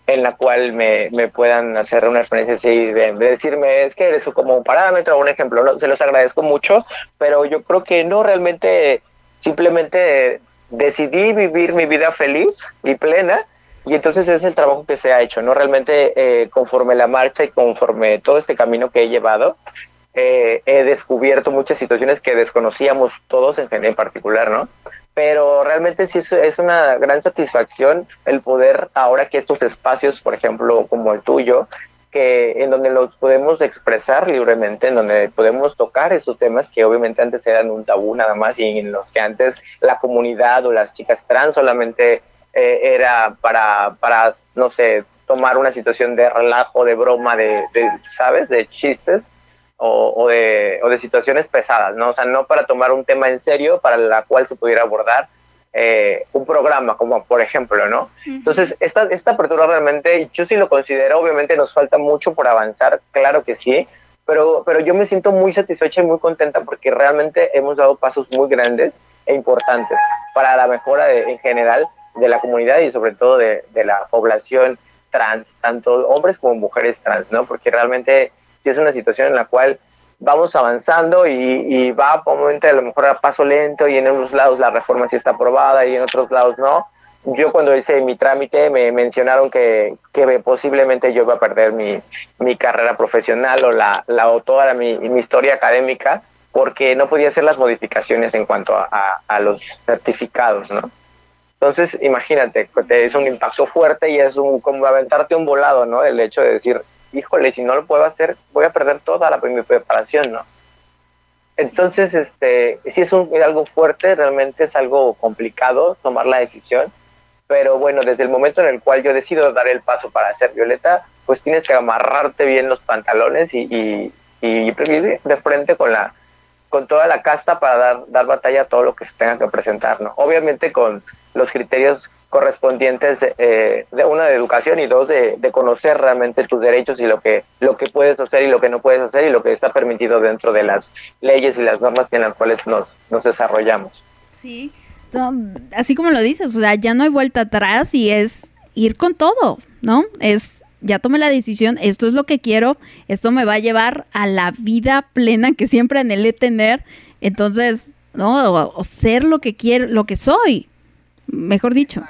Speaker 8: en la cual me, me puedan hacer una referencia así de, de decirme, es que eres como un parámetro un ejemplo, ¿no? se los agradezco mucho, pero yo creo que no realmente, simplemente decidí vivir mi vida feliz y plena y entonces es el trabajo que se ha hecho, ¿no? Realmente eh, conforme la marcha y conforme todo este camino que he llevado, eh, he descubierto muchas situaciones que desconocíamos todos en, en particular, ¿no? Pero realmente sí es, es una gran satisfacción el poder, ahora que estos espacios, por ejemplo, como el tuyo, que en donde los podemos expresar libremente, en donde podemos tocar esos temas que obviamente antes eran un tabú nada más y en los que antes la comunidad o las chicas trans solamente eh, era para, para, no sé, tomar una situación de relajo, de broma, de, de ¿sabes? De chistes o, de, o de situaciones pesadas, ¿no? O sea, no para tomar un tema en serio para la cual se pudiera abordar eh, un programa, como por ejemplo, ¿no? Entonces, esta, esta apertura realmente, yo sí lo considero, obviamente nos falta mucho por avanzar, claro que sí, pero, pero yo me siento muy satisfecha y muy contenta porque realmente hemos dado pasos muy grandes e importantes para la mejora de- en general de la comunidad y sobre todo de, de la población trans, tanto hombres como mujeres trans, ¿no? Porque realmente sí es una situación en la cual vamos avanzando y, y va momento a lo mejor a paso lento y en unos lados la reforma sí está aprobada y en otros lados no. Yo cuando hice mi trámite me mencionaron que, que posiblemente yo iba a perder mi, mi carrera profesional o, la, la, o toda mi, mi historia académica porque no podía hacer las modificaciones en cuanto a, a- a los certificados, ¿no? Entonces, imagínate, te es un impacto fuerte y es un, como aventarte un volado, ¿no? El hecho de decir, híjole, si no lo puedo hacer, voy a perder toda la, mi preparación, ¿no? Entonces, este, sí es un, algo fuerte, realmente es algo complicado tomar la decisión, pero bueno, desde el momento en el cual yo decido dar el paso para ser Violeta, pues tienes que amarrarte bien los pantalones y, y, y de frente con la con toda la casta para dar, dar batalla a todo lo que se tenga que presentar, ¿no? Obviamente con los criterios correspondientes eh, de una de educación y dos de, conocer realmente tus derechos y lo que lo que puedes hacer y lo que no puedes hacer y lo que está permitido dentro de las leyes y las normas en las cuales nos, nos desarrollamos.
Speaker 1: Sí, así como lo dices, o sea, ya no hay vuelta atrás y es ir con todo, ¿no? Es ya tomé la decisión, esto es lo que quiero, esto me va a llevar a la vida plena que siempre anhelé tener, entonces, ¿no? O ser lo que quiero, lo que soy, mejor dicho.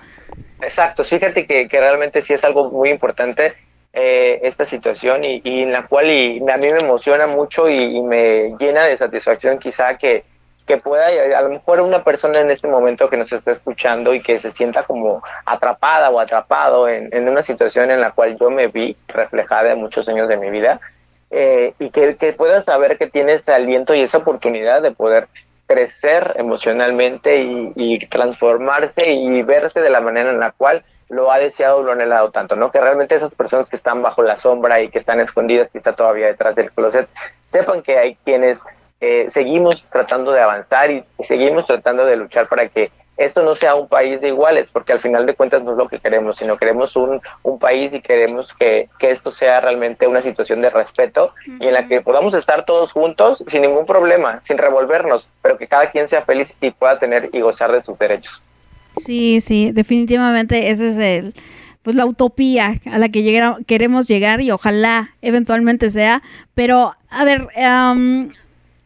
Speaker 8: Exacto, fíjate que, que realmente sí es algo muy importante eh, esta situación y, y, en la cual y a mí me emociona mucho y, me llena de satisfacción quizá que, que pueda, a lo mejor una persona en este momento que nos está escuchando y que se sienta como atrapada o atrapado en, en una situación en la cual yo me vi reflejada en muchos años de mi vida eh, y que, que pueda saber que tiene ese aliento y esa oportunidad de poder crecer emocionalmente y, y, transformarse y verse de la manera en la cual lo ha deseado o lo ha anhelado tanto, ¿no? Que realmente esas personas que están bajo la sombra y que están escondidas quizá todavía detrás del closet, sepan que hay quienes eh, seguimos tratando de avanzar y, y seguimos tratando de luchar para que esto no sea un país de iguales, porque al final de cuentas no es lo que queremos, sino queremos un, un país y queremos que, que, esto sea realmente una situación de respeto uh -huh. y en la que podamos estar todos juntos sin ningún problema, sin revolvernos, pero que cada quien sea feliz y pueda tener y gozar de sus derechos.
Speaker 1: Sí, sí, definitivamente ese es el, pues la utopía a la que llegara, queremos llegar y ojalá eventualmente sea, pero a ver, um,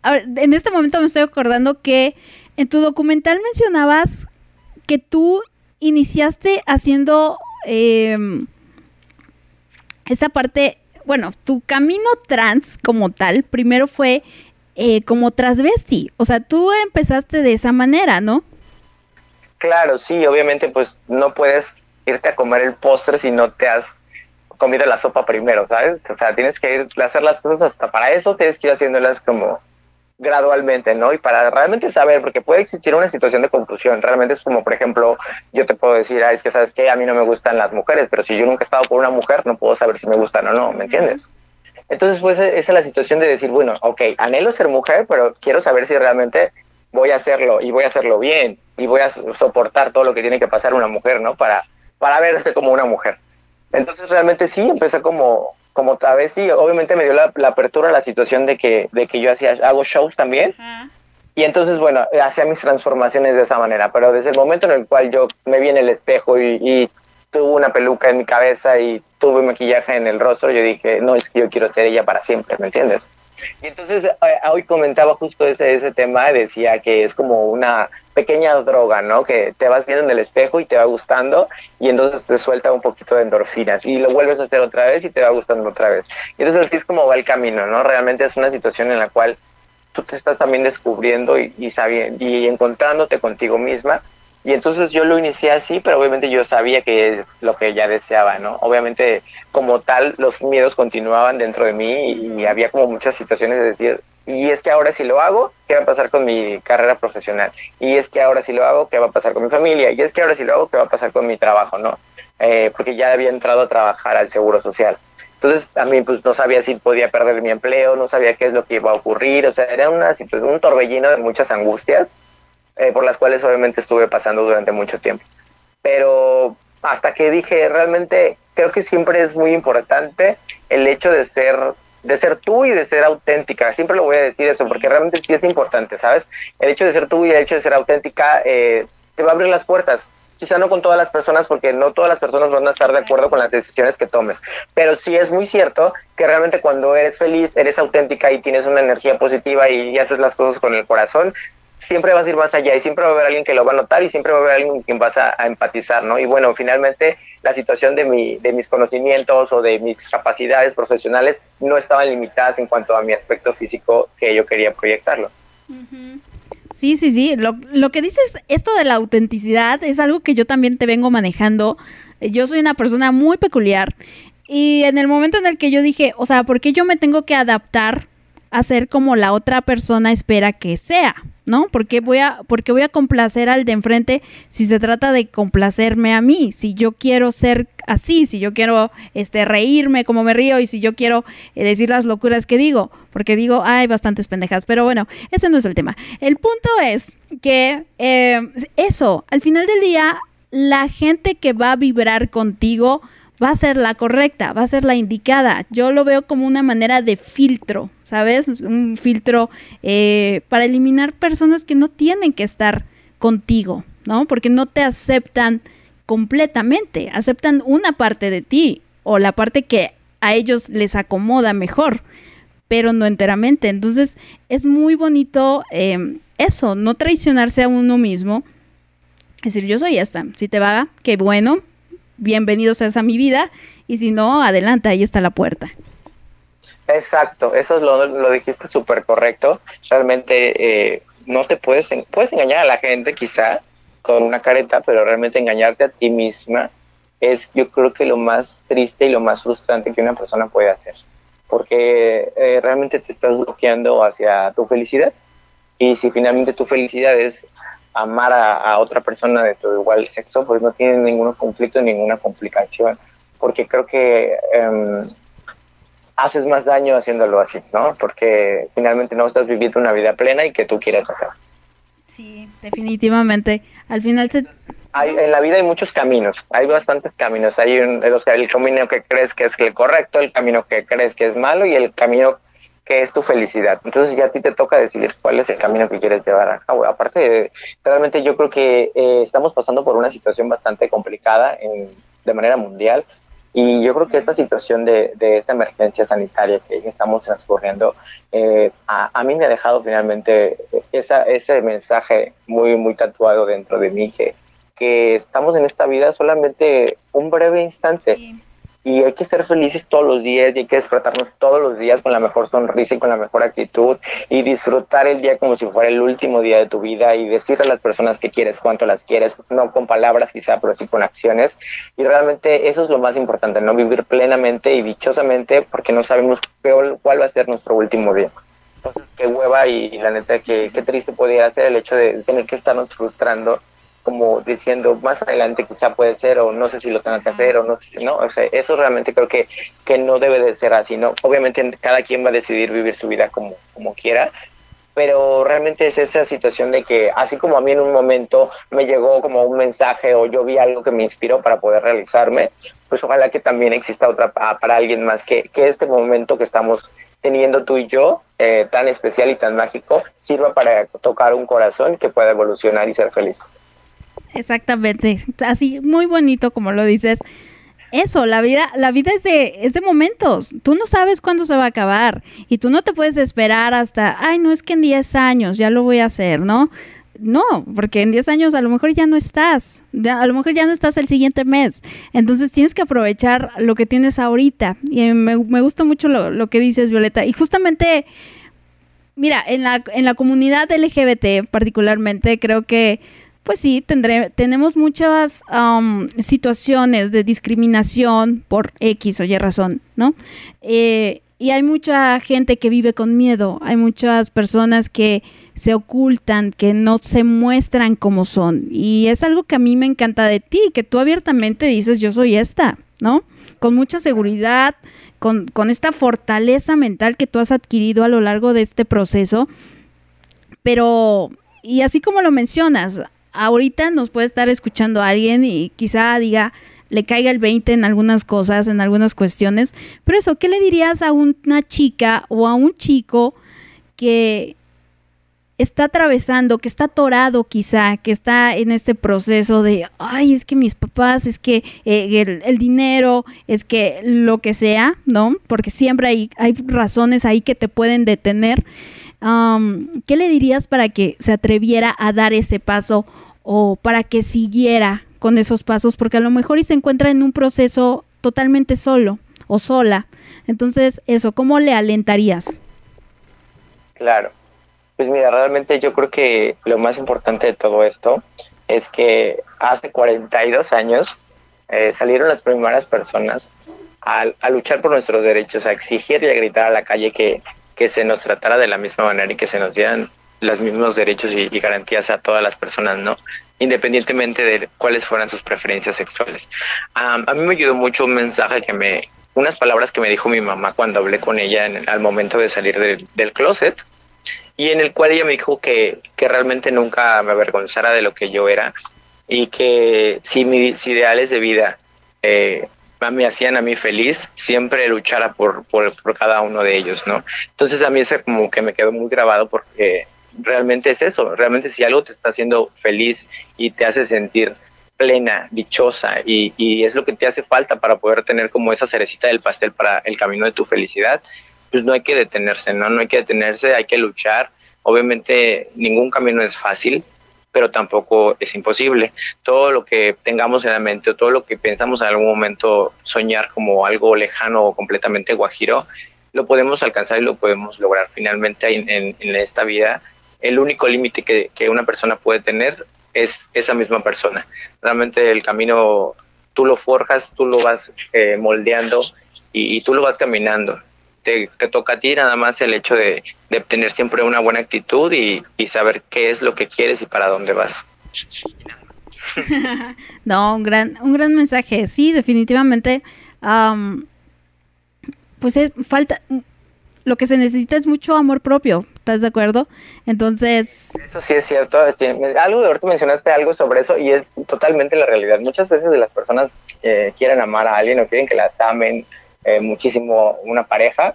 Speaker 1: a ver, en este momento me estoy acordando que en tu documental mencionabas que tú iniciaste haciendo eh, esta parte, bueno, tu camino trans como tal, primero fue eh, como transvesti, o sea, tú empezaste de esa manera, ¿no?
Speaker 8: Claro, sí, obviamente pues no puedes irte a comer el postre si no te has comido la sopa primero, ¿sabes? O sea, tienes que ir a hacer las cosas hasta para eso, tienes que ir haciéndolas como gradualmente, ¿no? Y para realmente saber, porque puede existir una situación de confusión, realmente es como, por ejemplo, yo te puedo decir, ah, es que sabes que a mí no me gustan las mujeres, pero si yo nunca he estado con una mujer, no puedo saber si me gustan o no, ¿me entiendes? Entonces, pues esa es la situación de decir, bueno, ok, anhelo ser mujer, pero quiero saber si realmente voy a hacerlo y voy a hacerlo bien y voy a soportar todo lo que tiene que pasar una mujer, ¿no? Para, para verse como una mujer. Entonces, realmente sí, empecé como, como tal vez sí, obviamente me dio la, la, apertura a la situación de que, de que yo hacía, hago shows también. Uh -huh. Y entonces, bueno, hacía mis transformaciones de esa manera. Pero desde el momento en el cual yo me vi en el espejo y, y tuve una peluca en mi cabeza y tuve maquillaje en el rostro, yo dije, no, es que yo quiero ser ella para siempre, ¿me entiendes? Y entonces eh, hoy comentaba justo ese, ese tema, decía que es como una pequeña droga, ¿no? Que te vas viendo en el espejo y te va gustando y entonces te suelta un poquito de endorfinas y lo vuelves a hacer otra vez y te va gustando otra vez. Y entonces así es como va el camino, ¿no? Realmente es una situación en la cual tú te estás también descubriendo y sabiendo y encontrándote contigo misma. Y entonces yo lo inicié así, pero obviamente yo sabía que es lo que ya deseaba, ¿no? Obviamente como tal los miedos continuaban dentro de mí y había como muchas situaciones de decir, y es que ahora si lo hago, ¿qué va a pasar con mi carrera profesional? Y es que ahora si lo hago, ¿qué va a pasar con mi familia? Y es que ahora si lo hago, ¿qué va a pasar con mi trabajo, no? Eh, porque ya había entrado a trabajar al Seguro Social. Entonces a mí pues no sabía si podía perder mi empleo, no sabía qué es lo que iba a ocurrir, o sea, era una situación, un torbellino de muchas angustias eh, por las cuales obviamente estuve pasando durante mucho tiempo. Pero hasta que dije, realmente creo que siempre es muy importante el hecho de ser de ser tú y de ser auténtica. Siempre lo voy a decir eso, porque realmente sí es importante, ¿sabes? El hecho de ser tú y el hecho de ser auténtica eh, te va a abrir las puertas. quizá no con todas las personas, porque no todas las personas van a estar de acuerdo con las decisiones que tomes, pero sí es muy cierto que realmente cuando eres feliz, eres auténtica y tienes una energía positiva y, y haces las cosas con el corazón, siempre vas a ir más allá y siempre va a haber alguien que lo va a notar y siempre va a haber alguien con quien vas a, empatizar, ¿no? Y bueno, finalmente la situación de, mi, de mis conocimientos o de mis capacidades profesionales no estaban limitadas en cuanto a mi aspecto físico que yo quería proyectarlo.
Speaker 1: Sí, sí, sí. Lo, lo que dices, esto de la autenticidad, es algo que yo también te vengo manejando. Yo soy una persona muy peculiar. Y en el momento en el que yo dije, o sea, ¿por qué yo me tengo que adaptar a ser como la otra persona espera que sea? ¿No? Porque voy a, porque voy a complacer al de enfrente si se trata de complacerme a mí. Si yo quiero ser así, si yo quiero este reírme como me río y si yo quiero eh, decir las locuras que digo, porque digo, hay bastantes pendejas, pero bueno, ese no es el tema. El punto es que eh, eso, al final del día, la gente que va a vibrar contigo va a ser la correcta, va a ser la indicada. Yo lo veo como una manera de filtro, ¿sabes? Un filtro eh, para eliminar personas que no tienen que estar contigo, ¿no? Porque no te aceptan completamente, aceptan una parte de ti o la parte que a ellos les acomoda mejor, pero no enteramente. Entonces es muy bonito eh, eso, no traicionarse a uno mismo. Es decir, yo soy esta, si te va, qué bueno, bienvenido seas a mi vida, y si no, adelante, ahí está la puerta.
Speaker 8: Exacto, eso es lo, lo dijiste súper correcto. Realmente eh, no te puedes, puedes engañar a la gente quizá con una careta, pero realmente engañarte a ti misma es yo creo que lo más triste y lo más frustrante que una persona puede hacer. Porque eh, realmente te estás bloqueando hacia tu felicidad. Y si finalmente tu felicidad es amar a, a otra persona de tu igual sexo, pues no tienes ningún conflicto, ninguna complicación. Porque creo que em, haces más daño haciéndolo así, ¿no? Porque finalmente no estás viviendo una vida plena y que tú quieres hacer.
Speaker 1: Sí, definitivamente. Al final se...
Speaker 8: Hay, en la vida hay muchos caminos, hay bastantes caminos. Hay un, el camino que crees que es el correcto, el camino que crees que es malo y el camino que es tu felicidad. Entonces ya a ti te toca decidir cuál es el camino que quieres llevar a cabo. Aparte, realmente yo creo que eh, estamos pasando por una situación bastante complicada de manera mundial y yo creo que esta situación de, esta emergencia sanitaria que estamos transcurriendo, eh, a, a mí me ha dejado finalmente esa, ese mensaje muy, muy tatuado dentro de mí que, que estamos en esta vida solamente un breve instante y hay que ser felices todos los días y hay que despertarnos todos los días con la mejor sonrisa y con la mejor actitud y disfrutar el día como si fuera el último día de tu vida y decirle a las personas que quieres cuánto las quieres, no con palabras quizá, pero sí con acciones y realmente eso es lo más importante, no vivir plenamente y dichosamente porque no sabemos qué- cuál va a ser nuestro último día. Entonces, qué hueva y, la neta, que qué triste podría ser el hecho de tener que estarnos frustrando como diciendo más adelante quizá puede ser o no sé si lo tengo que hacer o no sé no, o sea, eso realmente creo que, que no debe de ser así, ¿no? Obviamente cada quien va a decidir vivir su vida como, como quiera, pero realmente es esa situación de que así como a mí en un momento me llegó como un mensaje o yo vi algo que me inspiró para poder realizarme, pues ojalá que también exista otra pa- para alguien más, que, que este momento que estamos teniendo tú y yo, eh, tan especial y tan mágico, sirva para tocar un corazón que pueda evolucionar y ser feliz.
Speaker 1: Exactamente, así muy bonito como lo dices. Eso, la vida, la vida es de, es de momentos. Tú no sabes cuándo se va a acabar y tú no te puedes esperar hasta, ay, no es que en 10 años ya lo voy a hacer, ¿no? No, porque en 10 años a lo mejor ya no estás, a lo mejor ya no estás el siguiente mes. Entonces tienes que aprovechar lo que tienes ahorita. Y me, me gusta mucho lo, lo que dices, Violeta. Y justamente Mira, en la, en la comunidad LGBT particularmente creo que, pues sí, tenemos muchas situaciones de discriminación por X o Y razón, ¿no? Eh, y hay mucha gente que vive con miedo, hay muchas personas que se ocultan, que no se muestran como son. Y es algo que a mí me encanta de ti, que tú abiertamente dices, yo soy esta, ¿no? Con mucha seguridad, con esta fortaleza mental que tú has adquirido a lo largo de este proceso. Pero, y así como lo mencionas, ahorita nos puede estar escuchando alguien y quizá diga, le caiga el 20 en algunas cosas, en algunas cuestiones. Pero eso, ¿qué le dirías a una chica o a un chico que está atravesando, que está atorado quizá, que está en este proceso de, ay, es que mis papás, es que eh, el, el dinero, es que lo que sea, ¿no? Porque siempre hay, hay razones ahí que te pueden detener. Um, ¿Qué le dirías para que se atreviera a dar ese paso o para que siguiera con esos pasos? Porque a lo mejor y se encuentra en un proceso totalmente solo o sola. Entonces, eso, ¿cómo le alentarías?
Speaker 8: Claro. Pues mira, realmente yo creo que lo más importante de todo esto es que hace 42 años eh, salieron las primeras personas a, a luchar por nuestros derechos, a exigir y a gritar a la calle que, que se nos tratara de la misma manera y que se nos dieran los mismos derechos y, y garantías a todas las personas, ¿no? Independientemente de cuáles fueran sus preferencias sexuales. Am, a mí me ayudó mucho un mensaje que me, unas palabras que me dijo mi mamá cuando hablé con ella en- al momento de salir del- del closet y en el cual ella me dijo que, que realmente nunca me avergonzara de lo que yo era y que si mis ideales de vida eh, me hacían a mí feliz, siempre luchara por, por, cada uno de ellos, ¿no? Entonces a mí eso como que me quedó muy grabado porque realmente es eso, realmente si algo te está haciendo feliz y te hace sentir plena, dichosa y, y es lo que te hace falta para poder tener como esa cerecita del pastel para el camino de tu felicidad, pues no hay que detenerse, ¿no? No hay que detenerse, hay que luchar. Obviamente ningún camino es fácil, pero tampoco es imposible. Todo lo que tengamos en la mente o todo lo que pensamos en algún momento soñar como algo lejano o completamente guajiro, lo podemos alcanzar y lo podemos lograr. Finalmente en, esta vida, el único límite que, que una persona puede tener es esa misma persona. Realmente el camino tú lo forjas, tú lo vas eh, moldeando y, y tú lo vas caminando. Te, te toca a ti nada más el hecho de, de tener siempre una buena actitud y, y saber qué es lo que quieres y para dónde vas. (laughs)
Speaker 1: No, un gran, un gran mensaje. Sí, definitivamente. am, pues es, falta. Lo que se necesita es mucho amor propio. ¿Estás de acuerdo? Entonces,
Speaker 8: Eso sí es cierto. tiene- Algo de ahorita mencionaste algo sobre eso y es totalmente la realidad. Muchas veces las personas eh, quieren amar a alguien o quieren que las amen eh, muchísimo una pareja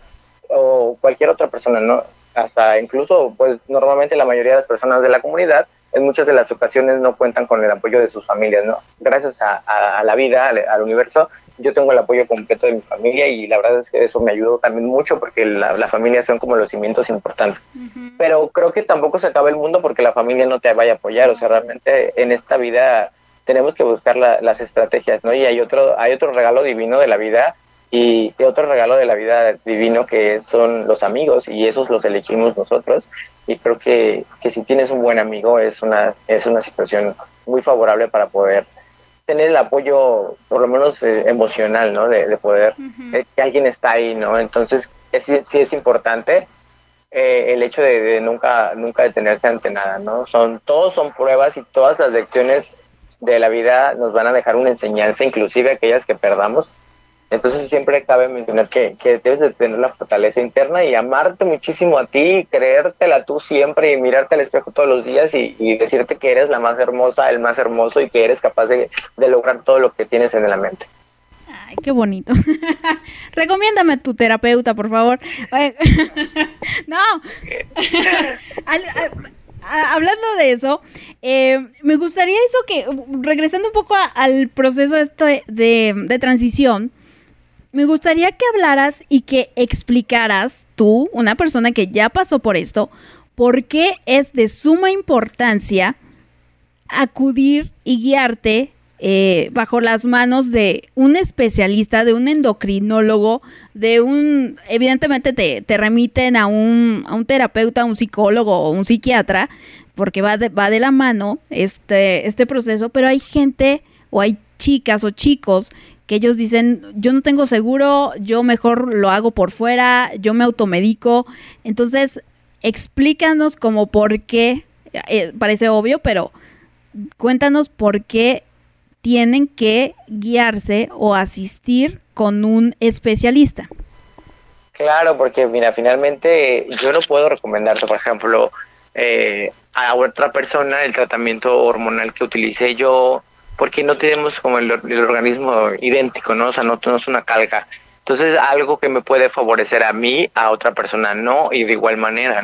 Speaker 8: o cualquier otra persona, ¿no? Hasta incluso, pues normalmente la mayoría de las personas de la comunidad en muchas de las ocasiones no cuentan con el apoyo de sus familias, ¿no? Gracias a, a- a la vida, al, al universo, yo tengo el apoyo completo de mi familia y la verdad es que eso me ayudó también mucho porque la, la familia son como los cimientos importantes pero creo que tampoco se acaba el mundo porque la familia no te vaya a apoyar, o sea, realmente en esta vida tenemos que buscar la- las estrategias, ¿no? Y hay otro, hay otro regalo divino de la vida y, otro regalo de la vida divino que son los amigos y esos los elegimos nosotros y creo que, que si tienes un buen amigo es una, es una situación muy favorable para poder tener el apoyo, por lo menos eh, emocional, ¿no? De, de poder, eh, que alguien está ahí, ¿no? Entonces, es, sí sí es importante eh, el hecho de, de nunca nunca detenerse ante nada, ¿no? Son todos son pruebas y todas las lecciones de la vida nos van a dejar una enseñanza, inclusive aquellas que perdamos. Entonces siempre cabe mencionar que, que debes de tener la fortaleza interna y amarte muchísimo a ti, y creértela tú siempre y mirarte al espejo todos los días y, y decirte que eres la más hermosa, el más hermoso y que eres capaz de, de lograr todo lo que tienes en la mente.
Speaker 1: ay, qué bonito. (laughs) Recomiéndame a tu terapeuta, por favor. (laughs) No. (laughs) Hablando de eso, eh, me gustaría eso que, regresando un poco a- al proceso este de, de transición, me gustaría que hablaras y que explicaras tú, una persona que ya pasó por esto, por qué es de suma importancia acudir y guiarte eh, bajo las manos de un especialista, de un endocrinólogo, de un, evidentemente te, te remiten a un, a un terapeuta, a un psicólogo o un psiquiatra, porque va de, va de la mano este, este proceso, pero hay gente o hay chicas o chicos que ellos dicen, yo no tengo seguro, yo mejor lo hago por fuera, yo me automedico. Entonces, explícanos como por qué, eh, parece obvio, pero cuéntanos por qué tienen que guiarse o asistir con un especialista.
Speaker 8: Claro, porque mira, finalmente yo no puedo recomendarte, por ejemplo, eh, a otra persona el tratamiento hormonal que utilice yo, porque no tenemos como el, or- el organismo idéntico, ¿no? O sea, no, es una calca. Entonces, algo que me puede favorecer a mí, a otra persona no, y de igual manera.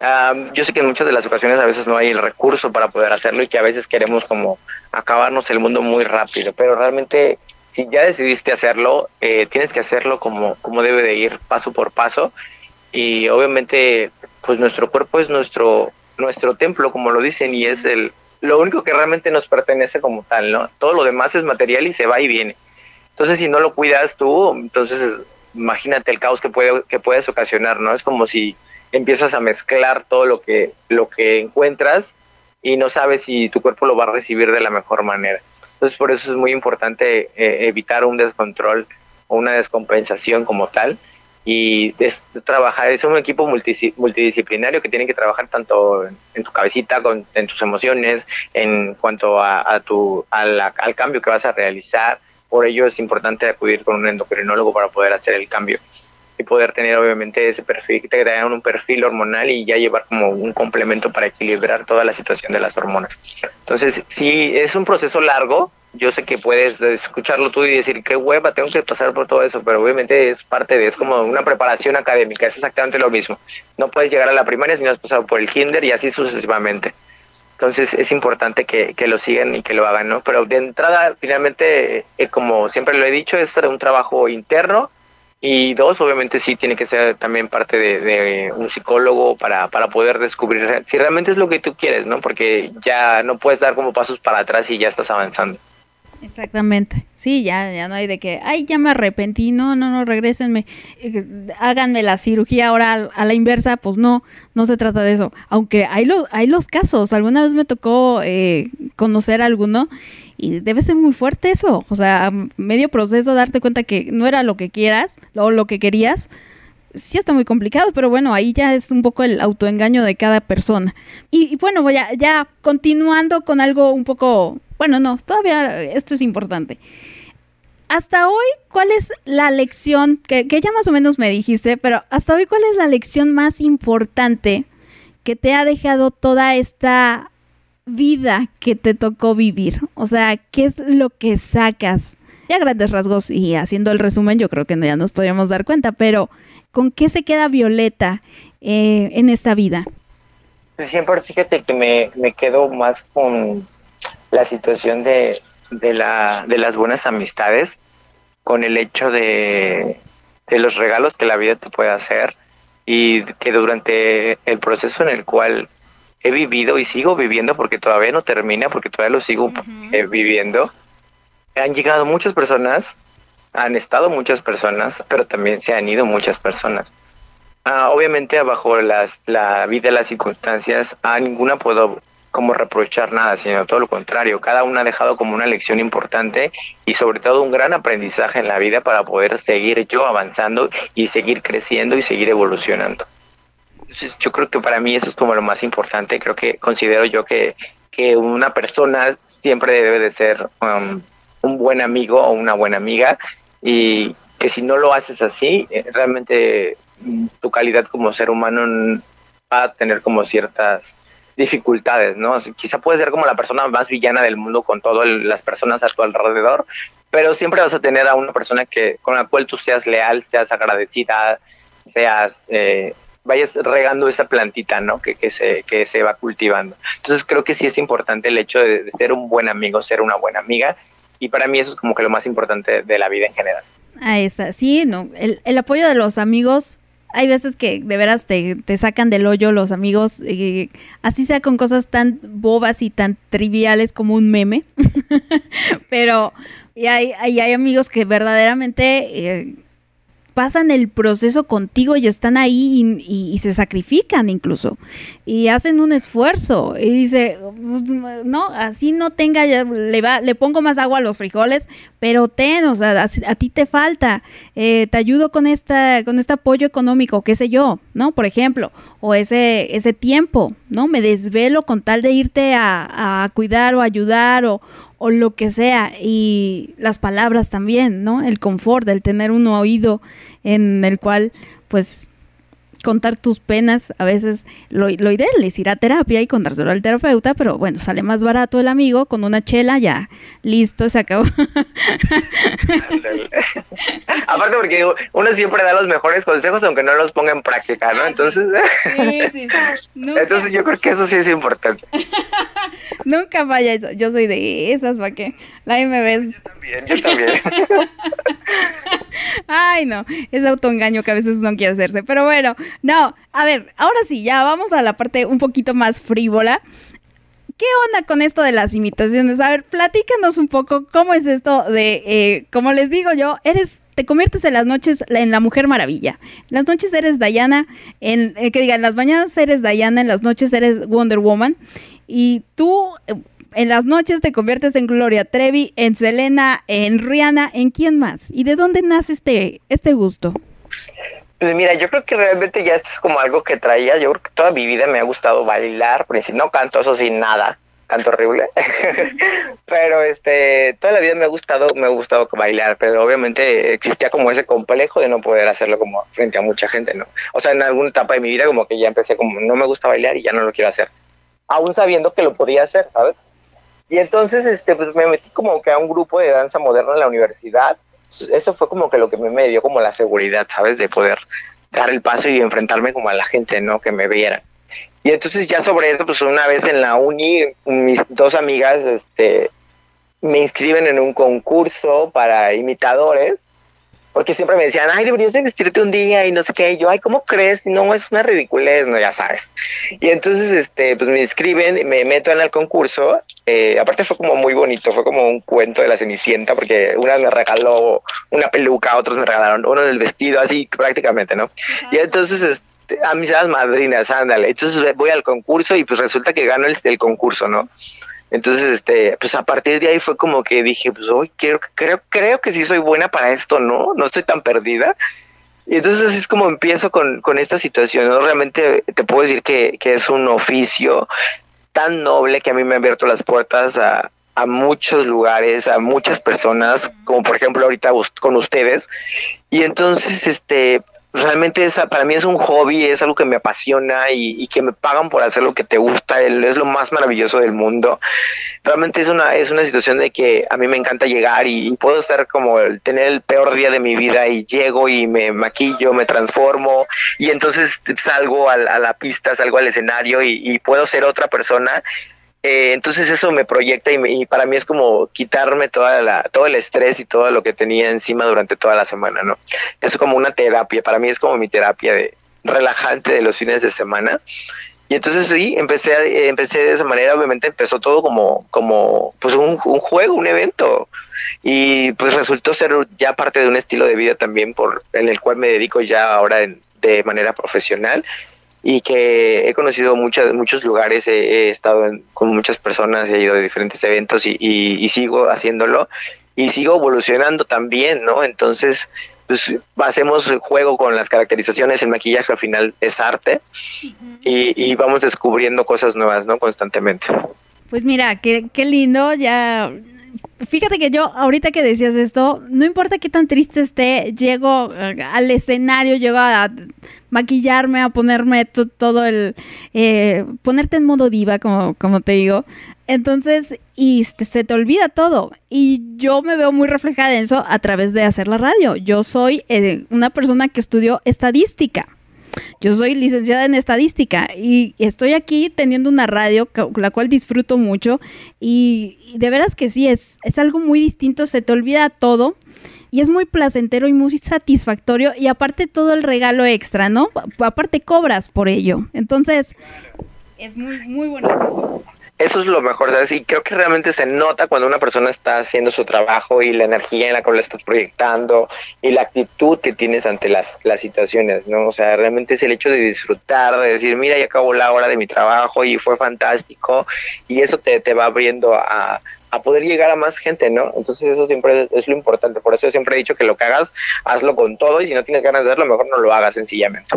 Speaker 8: Am, yo sé que en muchas de las ocasiones a veces no hay el recurso para poder hacerlo y que a veces queremos como acabarnos el mundo muy rápido, pero realmente si ya decidiste hacerlo, eh, tienes que hacerlo como, como debe de ir, paso por paso. Y obviamente, pues nuestro cuerpo es nuestro, nuestro templo, como lo dicen, y es el, lo único que realmente nos pertenece como tal, ¿no? Todo lo demás es material y se va y viene. Entonces, si no lo cuidas tú, entonces imagínate el caos que, puede, que puedes ocasionar, ¿no? Es como si empiezas a mezclar todo lo que, lo que encuentras y no sabes si tu cuerpo lo va a recibir de la mejor manera. Entonces, por eso es muy importante eh, evitar un descontrol o una descompensación como tal y des- trabajar, es un equipo multidisciplinario que tiene que trabajar tanto en, tu cabecita, con, en tus emociones, en cuanto a, a tu, a la- al cambio que vas a realizar. Por ello es importante acudir con un endocrinólogo para poder hacer el cambio y poder tener obviamente ese perfil, que te dan un perfil hormonal y ya llevar como un complemento para equilibrar toda la situación de las hormonas. Entonces, sí, es un proceso largo. Yo sé que puedes escucharlo tú y decir, qué hueva, tengo que pasar por todo eso, pero obviamente es parte de, es como una preparación académica, es exactamente lo mismo. No puedes llegar a la primaria si no has pasado por el kinder y así sucesivamente. Entonces es importante que, que lo sigan y que lo hagan, ¿no? Pero de entrada, finalmente, eh, como siempre lo he dicho, es un trabajo interno y dos, obviamente sí tiene que ser también parte de, de un psicólogo para, para poder descubrir si realmente es lo que tú quieres, ¿no? Porque ya no puedes dar como pasos para atrás y ya estás avanzando.
Speaker 1: Exactamente. Sí, ya, ya no hay de que, ay, ya me arrepentí, no, no, no, regrésenme, eh, háganme la cirugía ahora al- a la inversa, pues no, no se trata de eso. Aunque hay, lo- hay los casos, alguna vez me tocó eh, conocer a alguno y debe ser muy fuerte eso, o sea, medio proceso darte cuenta que no era lo que quieras o lo que querías. Sí está muy complicado, pero bueno, ahí ya es un poco el autoengaño de cada persona. Y, y bueno, voy a- ya continuando con algo un poco, bueno, no, todavía esto es importante. Hasta hoy, ¿cuál es la lección, que, ya más o menos me dijiste, pero hasta hoy, ¿cuál es la lección más importante que te ha dejado toda esta vida que te tocó vivir? O sea, ¿qué es lo que sacas? Ya grandes rasgos y haciendo el resumen, yo creo que ya nos podríamos dar cuenta, pero ¿con qué se queda Violeta eh, en esta vida?
Speaker 8: Pues Siempre fíjate que me, me quedo más con la situación de, de, la, de las buenas amistades, con el hecho de, de los regalos que la vida te puede hacer y que durante el proceso en el cual he vivido y sigo viviendo, porque todavía no termina, porque todavía lo sigo eh, viviendo, han llegado muchas personas, han estado muchas personas, pero también se han ido muchas personas. Ah, obviamente bajo las, la vida las circunstancias, a ninguna puedo como reprochar nada, sino todo lo contrario. Cada una ha dejado como una lección importante y sobre todo un gran aprendizaje en la vida para poder seguir yo avanzando y seguir creciendo y seguir evolucionando. Entonces yo creo que para mí eso es como lo más importante. Creo que considero yo que, que una persona siempre debe de ser um, un buen amigo o una buena amiga y que si no lo haces así, eh, realmente mm, tu calidad como ser humano va a tener como ciertas dificultades, ¿no? Quizá puedes ser como la persona más villana del mundo con todas las personas a tu alrededor, pero siempre vas a tener a una persona que con la cual tú seas leal, seas agradecida, seas eh, vayas regando esa plantita, ¿no? Que, que, se, que se va cultivando. Entonces creo que sí es importante el hecho de, de ser un buen amigo, ser una buena amiga, y para mí eso es como que lo más importante de la vida en general.
Speaker 1: Ahí está, sí, no, el, el apoyo de los amigos, hay veces que de veras te, te sacan del hoyo los amigos, eh, así sea con cosas tan bobas y tan triviales como un meme, (laughs) pero y hay, hay, amigos que verdaderamente eh, pasan el proceso contigo y están ahí y, y- y se sacrifican incluso. Y hacen un esfuerzo y dice no así no tenga le va le pongo más agua a los frijoles pero ten o sea a, ti te falta eh, te ayudo con esta con este apoyo económico qué sé yo no por ejemplo o ese ese tiempo no me desvelo con tal de irte a, a cuidar o ayudar o o lo que sea y las palabras también, ¿no? El confort, el tener un oído en el cual pues contar tus penas. A veces lo, lo ideal es ir a terapia y contárselo al terapeuta, pero bueno, sale más barato el amigo con una chela, ya, listo, se acabó. (laughs)
Speaker 8: Aparte porque uno siempre da los mejores consejos aunque no los ponga en práctica, ¿no? Entonces, (laughs)
Speaker 1: Sí, sí, sí. Nunca,
Speaker 8: entonces yo creo que eso sí es importante. (laughs)
Speaker 1: nunca falla eso. Yo soy de esas, ¿para qué? La MBS.
Speaker 8: También, yo también.
Speaker 1: Ay, no, es autoengaño que a veces uno quiere hacerse. Pero bueno, no, a ver, ahora sí, ya vamos a la parte un poquito más frívola. ¿Qué onda con esto de las imitaciones? A ver, platícanos un poco cómo es esto de, eh, como les digo yo, eres, te conviertes en las noches en la Mujer Maravilla. En las noches eres Diana, en, eh, que diga, en las mañanas eres Diana, en las noches eres Wonder Woman. Y tú eh, en las noches te conviertes en Gloria Trevi, en Selena, en Rihanna, ¿en quién más? ¿Y de dónde nace este, este gusto?
Speaker 8: Pues mira, yo creo que realmente ya es como algo que traía. Yo creo que toda mi vida me ha gustado bailar. Si no canto, eso sí, nada. Canto horrible. (laughs) pero este, toda la vida me ha gustado, me ha gustado bailar. Pero obviamente existía como ese complejo de no poder hacerlo como frente a mucha gente, ¿no? O sea, en alguna etapa de mi vida como que ya empecé como no me gusta bailar y ya no lo quiero hacer. Aún sabiendo que lo podía hacer, ¿sabes? Y entonces, este, pues me metí como que a un grupo de danza moderna en la universidad. Eso fue como que lo que me, dio como la seguridad, ¿sabes? De poder dar el paso y enfrentarme como a la gente, ¿no? Que me viera. Y entonces ya sobre eso, pues una vez en la uni, mis dos amigas, este, me inscriben en un concurso para imitadores, porque siempre me decían, ay, deberías de vestirte un día y no sé qué. Y yo, ay, ¿cómo crees? No, es una ridiculez, no, ya sabes. Y entonces, este, pues me inscriben, me meto en el concurso. Eh, aparte fue como muy bonito, fue como un cuento de la Cenicienta, porque una me regaló una peluca, otros me regalaron uno del vestido, así prácticamente, ¿no? Y entonces, este, a mis madrinas, ándale. Entonces voy al concurso y pues resulta que gano el, el concurso, ¿no? Entonces, este, pues a partir de ahí fue como que dije, pues hoy creo, creo, creo que sí soy buena para esto, ¿no? No estoy tan perdida. Y entonces así es como empiezo con, con esta situación, ¿no? Realmente te puedo decir que, que es un oficio tan noble que a mí me ha abierto las puertas a, a muchos lugares, a muchas personas, como por ejemplo ahorita con ustedes. Y entonces, este, realmente esa, para mí es un hobby, es algo que me apasiona y, y que me pagan por hacer lo que te gusta, es lo más maravilloso del mundo. Realmente es una, es una situación de que a mí me encanta llegar y, y puedo estar como el- tener el peor día de mi vida y llego y me maquillo, me transformo y entonces salgo al- a, la pista, salgo al escenario y, y puedo ser otra persona eh, entonces eso me proyecta y, me- y para mí es como quitarme toda la, todo el estrés y todo lo que tenía encima durante toda la semana, ¿no? Es como una terapia, para mí es como mi terapia de relajante de los fines de semana. Y entonces sí, empecé, a- eh, empecé de esa manera, obviamente empezó todo como, como pues un, un juego, un evento. Y pues resultó ser ya parte de un estilo de vida también por en el cual me dedico ya ahora en- de manera profesional y que he conocido muchas, muchos lugares, he, estado en- con muchas personas, he ido a diferentes eventos y, y- y sigo haciéndolo y sigo evolucionando también, ¿no? Entonces, pues hacemos juego con las caracterizaciones, el maquillaje al final es arte y, y vamos descubriendo cosas nuevas, ¿no? Constantemente.
Speaker 1: Pues mira, qué, qué lindo, ya... Fíjate que yo, ahorita que decías esto, no importa qué tan triste esté, llego eh, al escenario, llego a maquillarme, a ponerme to- todo el... eh, ponerte en modo diva, como, como te digo. Entonces, y se se te olvida todo. Y yo me veo muy reflejada en eso a través de hacer la radio. Yo soy eh, una persona que estudió estadística. Yo soy licenciada en estadística y estoy aquí teniendo una radio la cual disfruto mucho y, de veras que sí, es, es algo muy distinto, se te olvida todo y es muy placentero y muy satisfactorio y aparte todo el regalo extra, ¿no? Aparte cobras por ello. Entonces, es muy, muy bonito.
Speaker 8: Eso es lo mejor, ¿sabes? Y creo que realmente se nota cuando una persona está haciendo su trabajo y la energía en la cual la estás proyectando y la actitud que tienes ante las, las situaciones, ¿no? O sea, realmente es el hecho de disfrutar, de decir, mira, ya acabó la hora de mi trabajo y fue fantástico y eso te, te va abriendo a, a poder llegar a más gente, ¿no? Entonces eso siempre es, es lo importante. Por eso siempre he dicho que lo que hagas, hazlo con todo y si no tienes ganas de hacerlo, mejor no lo hagas sencillamente.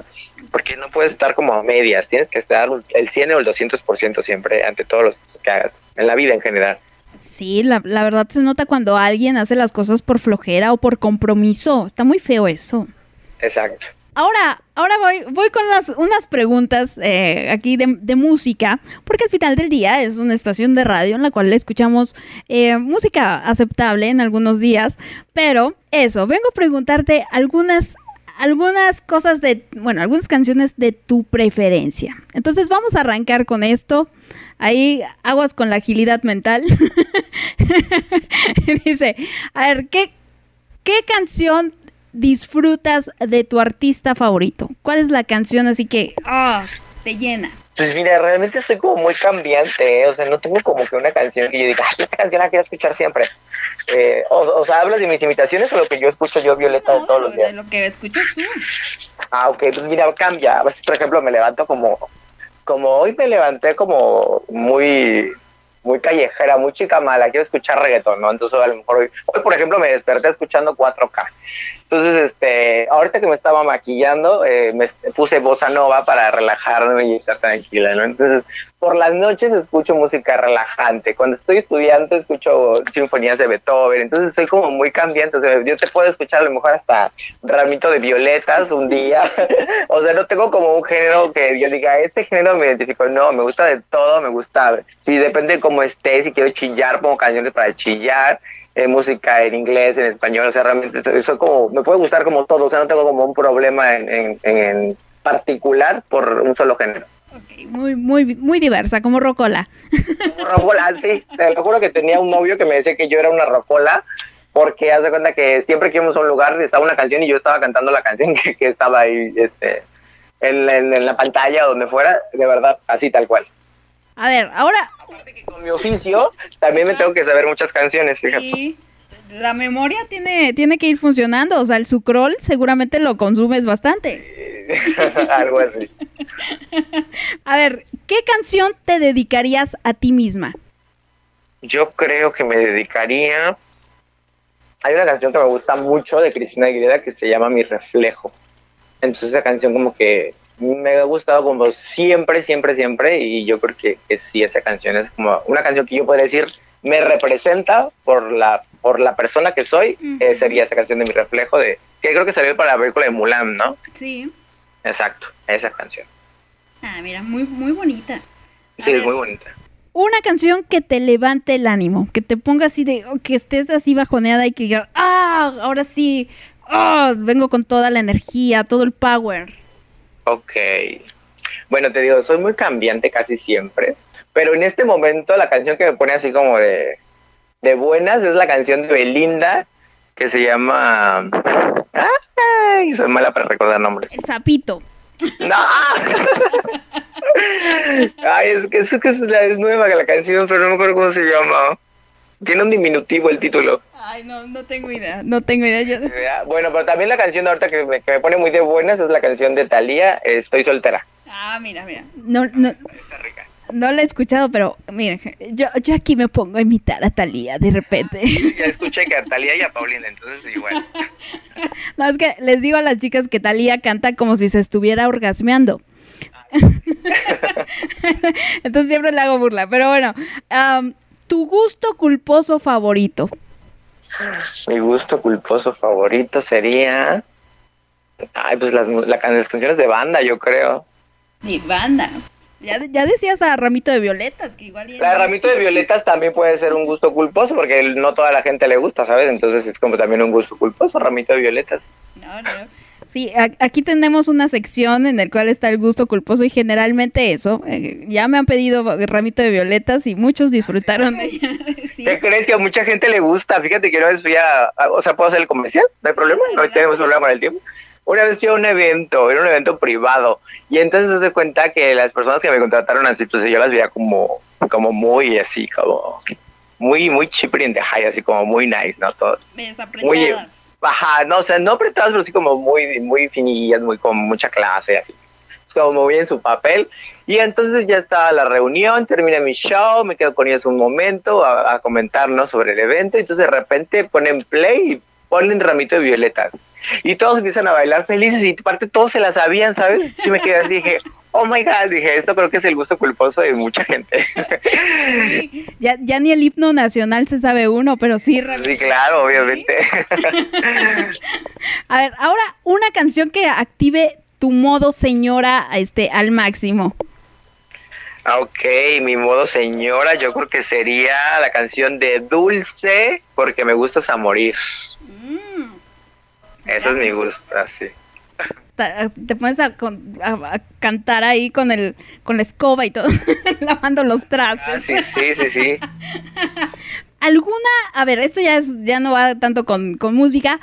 Speaker 8: Porque no puedes estar como a medias, tienes que estar el 100 o el 200% siempre ante todos los que hagas, en la vida en general.
Speaker 1: Sí, la, la verdad se nota cuando alguien hace las cosas por flojera o por compromiso. Está muy feo eso.
Speaker 8: Exacto.
Speaker 1: Ahora, ahora voy, voy con las, unas preguntas eh, aquí de, música, porque al final del día es una estación de radio en la cual escuchamos eh, música aceptable en algunos días, pero eso, vengo a preguntarte algunas algunas cosas de, bueno, algunas canciones de tu preferencia. Entonces vamos a arrancar con esto. Ahí aguas con la agilidad mental. (laughs) Dice, a ver, ¿qué, ¿qué canción disfrutas de tu artista favorito? ¿Cuál es la canción así que ah, te llena?
Speaker 8: Pues mira, realmente soy como muy cambiante, ¿eh? o sea, no tengo como que una canción que yo diga, "Ay, esta canción la quiero escuchar siempre. Eh, o, o sea, ¿hablas de mis imitaciones o lo que yo escucho yo, Violeta, de todos los días?
Speaker 1: de lo que escuchas tú.
Speaker 8: Ah, ok, pues mira, cambia. Por ejemplo, me levanto como, como hoy me levanté como muy, muy callejera, muy chica mala, quiero escuchar reggaetón, ¿no? Entonces, a lo mejor hoy, hoy, por ejemplo, me desperté escuchando 4K. Entonces, este, ahorita que me estaba maquillando, eh, me puse bossa nova para relajarme y estar tranquila, ¿no? Entonces, por las noches escucho música relajante. Cuando estoy estudiante escucho sinfonías de Beethoven. Entonces, soy como muy cambiante. O sea, yo te puedo escuchar a lo mejor hasta ramito de violetas un día. (laughs) o sea, no tengo como un género que yo diga, este género me identifico. No, me gusta de todo, me gusta. Si depende de cómo esté, si quiero chillar, pongo canciones para chillar eh, música en inglés, en español, o sea, realmente eso como, me puede gustar como todo, o sea, no tengo como un problema en, en, en particular por un solo género.
Speaker 1: Ok, muy, muy, muy diversa, como Rocola.
Speaker 8: Como rocola, sí, te lo juro que tenía un novio que me decía que yo era una rocola, porque haz de cuenta que siempre que íbamos a un lugar estaba una canción y yo estaba cantando la canción (laughs) que, que estaba ahí, este, en, en, en la pantalla, donde fuera, de verdad, así tal cual.
Speaker 1: A ver, ahora
Speaker 8: Aparte que con mi oficio también me tengo que saber muchas canciones, fíjate.
Speaker 1: sí, la memoria tiene, tiene que ir funcionando. O sea, el sucrol seguramente lo consumes bastante. (laughs)
Speaker 8: Algo así.
Speaker 1: A ver, ¿qué canción te dedicarías a ti misma?
Speaker 8: Yo creo que me dedicaría. Hay una canción que me gusta mucho de Cristina Aguilera que se llama Mi Reflejo. Entonces esa canción como que me ha gustado como siempre, siempre, siempre y yo creo que, que sí, esa canción es como una canción que yo podría decir me representa por la por la persona que soy, eh, sería esa canción de Mi Reflejo de que creo que salió para la película de Mulan, ¿no?
Speaker 1: Sí.
Speaker 8: Exacto, esa canción.
Speaker 1: Ah, mira, muy, muy bonita.
Speaker 8: Sí,
Speaker 1: ver.
Speaker 8: es muy bonita.
Speaker 1: Una canción que te levante el ánimo, que te ponga así de, oh, que estés así bajoneada y que digas, ah, ahora sí, ah, vengo con toda la energía, todo el power.
Speaker 8: Ok. Bueno, te digo, soy muy cambiante casi siempre, pero en este momento la canción que me pone así como de, de buenas es la canción de Belinda que se llama... Ay, soy mala para recordar nombres.
Speaker 1: El sapito.
Speaker 8: ¡No! Ay, es que, es, que es, la- es nueva la canción, pero no me acuerdo cómo se llama. Tiene un diminutivo el título.
Speaker 1: Ay, no, no tengo idea, no tengo idea. Yo-
Speaker 8: Bueno, pero también la canción de ahorita que me, que me pone muy de buenas es la canción de Thalía, Estoy soltera.
Speaker 1: Ah, mira, mira. No, no,
Speaker 8: Está rica.
Speaker 1: No la he escuchado, pero mira, yo, yo aquí me pongo a imitar a Talía de repente.
Speaker 8: Ya escuché que a Talía y a Paulina, entonces igual. (laughs)
Speaker 1: No, es que les digo a las chicas que Talía canta como si se estuviera orgasmeando. (laughs) Entonces siempre le hago burla. Pero bueno, am, tu gusto culposo favorito.
Speaker 8: Mi gusto culposo favorito sería. Ay, pues las, las canciones de banda, yo creo.
Speaker 1: Mi banda. Ya, ya decías a Ramito de Violetas, que igual...
Speaker 8: Ramito de (laughs) Violetas también puede ser un gusto culposo porque no toda la gente le gusta, ¿sabes? Entonces es como también un gusto culposo, Ramito de Violetas.
Speaker 1: No, no. Sí, aquí tenemos una sección en la cual está el gusto culposo y generalmente eso. eh, ya me han pedido Ramito de Violetas y muchos disfrutaron de ella. (laughs) (laughs) Sí.
Speaker 8: ¿Qué crees que a mucha gente le gusta? Fíjate que una vez fui a, a- o sea, ¿puedo hacer el comercial? ¿No hay problema? No tenemos problema con el tiempo. Una vez fui a un evento, era un evento privado, y entonces se cuenta que las personas que me contrataron así, pues yo las veía como, como muy así, como muy, muy chipper in the high, así como muy nice, ¿no? Todo, muy, ajá, no, o sea, no apretadas, pero sí como muy, muy finillas, muy con mucha clase, así. Es como muy en su papel. Y entonces ya estaba la reunión, termina mi show, me quedo con ellos un momento a, a comentarnos sobre el evento. Y entonces de repente ponen play ponle ramito de violetas. Y todos empiezan a bailar felices y aparte todos se la sabían, ¿sabes? Y me quedé, dije, oh my God, dije, esto creo que es el gusto culposo de mucha gente.
Speaker 1: Ya, ya ni el himno nacional se sabe uno, pero sí. realmente.
Speaker 8: sí, claro, obviamente. (laughs)
Speaker 1: A ver, ahora una canción que active tu modo señora este, al máximo.
Speaker 8: Ah, Ok, mi modo señora, yo creo que sería la canción de Dulce, porque me gustas a morir. Eso es mi gusto, así.
Speaker 1: Ta- Te pones a, con- a- a cantar ahí con el con la escoba y todo, (laughs) lavando los
Speaker 8: Ah,
Speaker 1: trastes.
Speaker 8: sí, sí, sí, sí. (laughs)
Speaker 1: ¿Alguna, a ver, esto ya, es, ya no va tanto con, con música,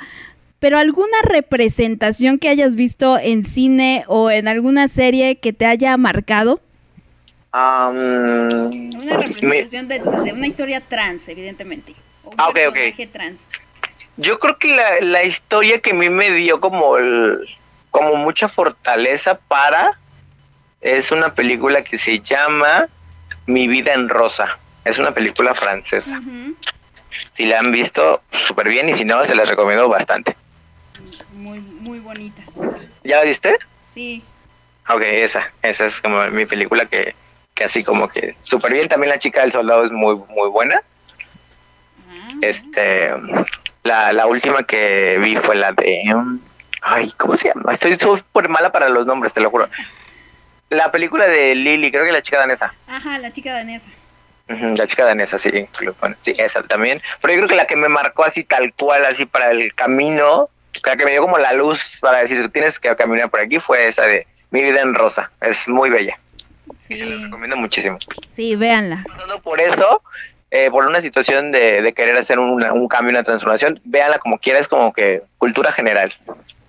Speaker 1: pero alguna representación que hayas visto en cine o en alguna serie que te haya marcado? Una representación de, de una historia trans, evidentemente. O un
Speaker 8: Ah, ok, ok.
Speaker 1: personaje trans.
Speaker 8: Yo creo que la, la historia que a mí me dio como, el- como mucha fortaleza para es una película que se llama Mi vida en rosa. Es una película francesa. Si la han visto, súper bien y si no, se las recomiendo bastante.
Speaker 1: Muy, muy bonita.
Speaker 8: ¿Ya la viste?
Speaker 1: Sí.
Speaker 8: Ok, esa, esa es como mi película que, que así como que súper bien. También la chica del soldado es muy, muy buena.
Speaker 1: Ah,
Speaker 8: Este, la, la última que vi fue la de, um, ay, ¿cómo se llama? Estoy súper mala para los nombres, te lo juro. La película de Lily, creo que la chica danesa.
Speaker 1: Ajá, la chica danesa.
Speaker 8: La chica danesa, sí, sí, esa también. Pero yo creo que la que me marcó así tal cual, así para el camino, la que me dio como la luz para decir, tienes que caminar por aquí, fue esa de Mi vida en rosa. Es muy bella. Y se la
Speaker 1: Sí,
Speaker 8: recomiendo muchísimo.
Speaker 1: sí véanla.
Speaker 8: pasando por eso, eh, por una situación de, de querer hacer una- un cambio, una transformación, véanla como quieras, como que cultura general.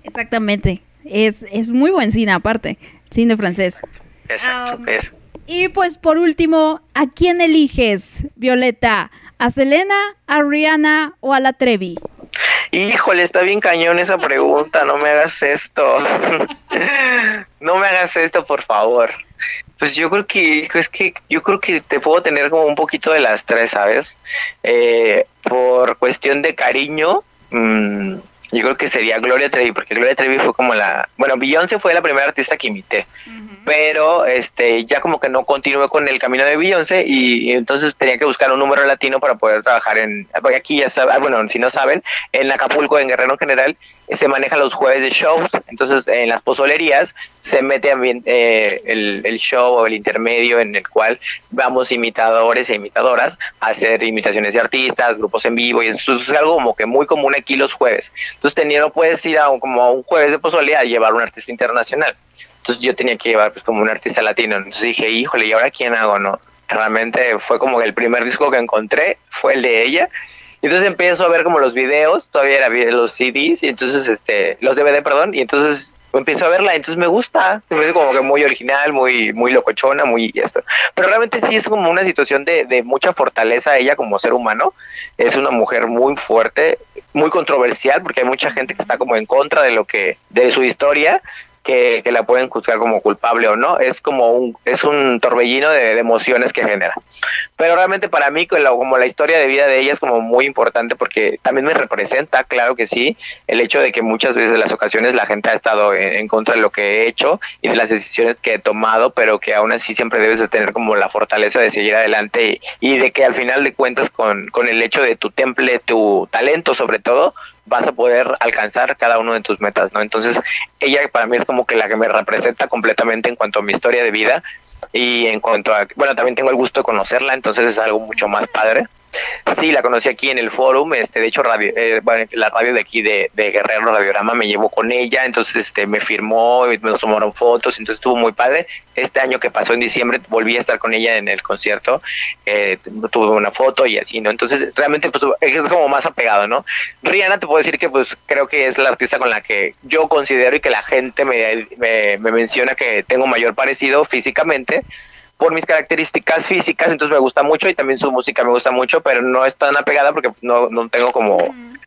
Speaker 1: Exactamente. Es, es muy buen cine aparte. Cine francés.
Speaker 8: Exacto,
Speaker 1: Um,
Speaker 8: eso.
Speaker 1: Y pues por último, ¿a quién eliges, Violeta? ¿A Selena, a Rihanna o a la Trevi?
Speaker 8: Híjole, está bien cañón esa pregunta, no me hagas esto. (laughs) no me hagas esto, por favor. Pues yo creo que es que yo creo que te puedo tener como un poquito de las tres, ¿sabes? Eh, por cuestión de cariño, mm, yo creo que sería Gloria Trevi, porque Gloria Trevi fue como la, bueno, Beyoncé fue la primera artista que imité, pero este ya como que no continué con el camino de Beyoncé y, y entonces tenía que buscar un número latino para poder trabajar en, porque aquí ya saben, bueno, si no saben, en Acapulco, en Guerrero en general, se maneja los jueves de shows, entonces en las pozolerías se mete eh, el, show o el intermedio en el cual vamos imitadores e imitadoras a hacer imitaciones de artistas, grupos en vivo, y eso es algo como que muy común aquí los jueves. Entonces tenía, no puedes ir a un, como a un jueves de pozole a llevar un artista internacional. Entonces yo tenía que llevar pues como un artista latino. Entonces dije, híjole, ¿y ahora quién hago? No, realmente fue como que el primer disco que encontré fue el de ella. Entonces empiezo a ver como los videos, todavía era los CDs, y entonces este, los DVD, perdón, y entonces empiezo a verla, entonces me gusta, se me hace como que muy original, muy, muy locochona, muy esto. Pero realmente sí es como una situación de, de mucha fortaleza ella como ser humano. Es una mujer muy fuerte, muy controversial, porque hay mucha gente que está como en contra de lo que, de su historia, que, la pueden juzgar como culpable o no. Es como un, es un torbellino de, emociones que genera. Pero realmente para mí, como la historia de vida de ella es como muy importante porque también me representa, claro que sí, el hecho de que muchas veces en las ocasiones la gente ha estado en, en contra de lo que he hecho y de las decisiones que he tomado, pero que aún así siempre debes de tener como la fortaleza de seguir adelante y, y de que al final de cuentas con, con el hecho de tu temple, tu talento sobre todo, vas a poder alcanzar cada uno de tus metas, ¿no? Entonces, ella para mí es como que la que me representa completamente en cuanto a mi historia de vida y en cuanto a, bueno, también tengo el gusto de conocerla, entonces es algo mucho más padre. Sí, la conocí aquí en el forum, este, de hecho, radio, eh, la radio de aquí de, de Guerrero Radiorama me llevó con ella, entonces este, me firmó, me tomaron fotos, entonces estuvo muy padre. Este año que pasó en diciembre volví a estar con ella en el concierto, eh, tuve una foto y así, ¿no? Entonces realmente pues, es como más apegado, ¿no? Rihanna te puedo decir que pues creo que es la artista con la que yo considero y que la gente me, me menciona que tengo mayor parecido físicamente por mis características físicas, entonces me gusta mucho y también su música me gusta mucho, pero no es tan apegada porque no, no tengo como,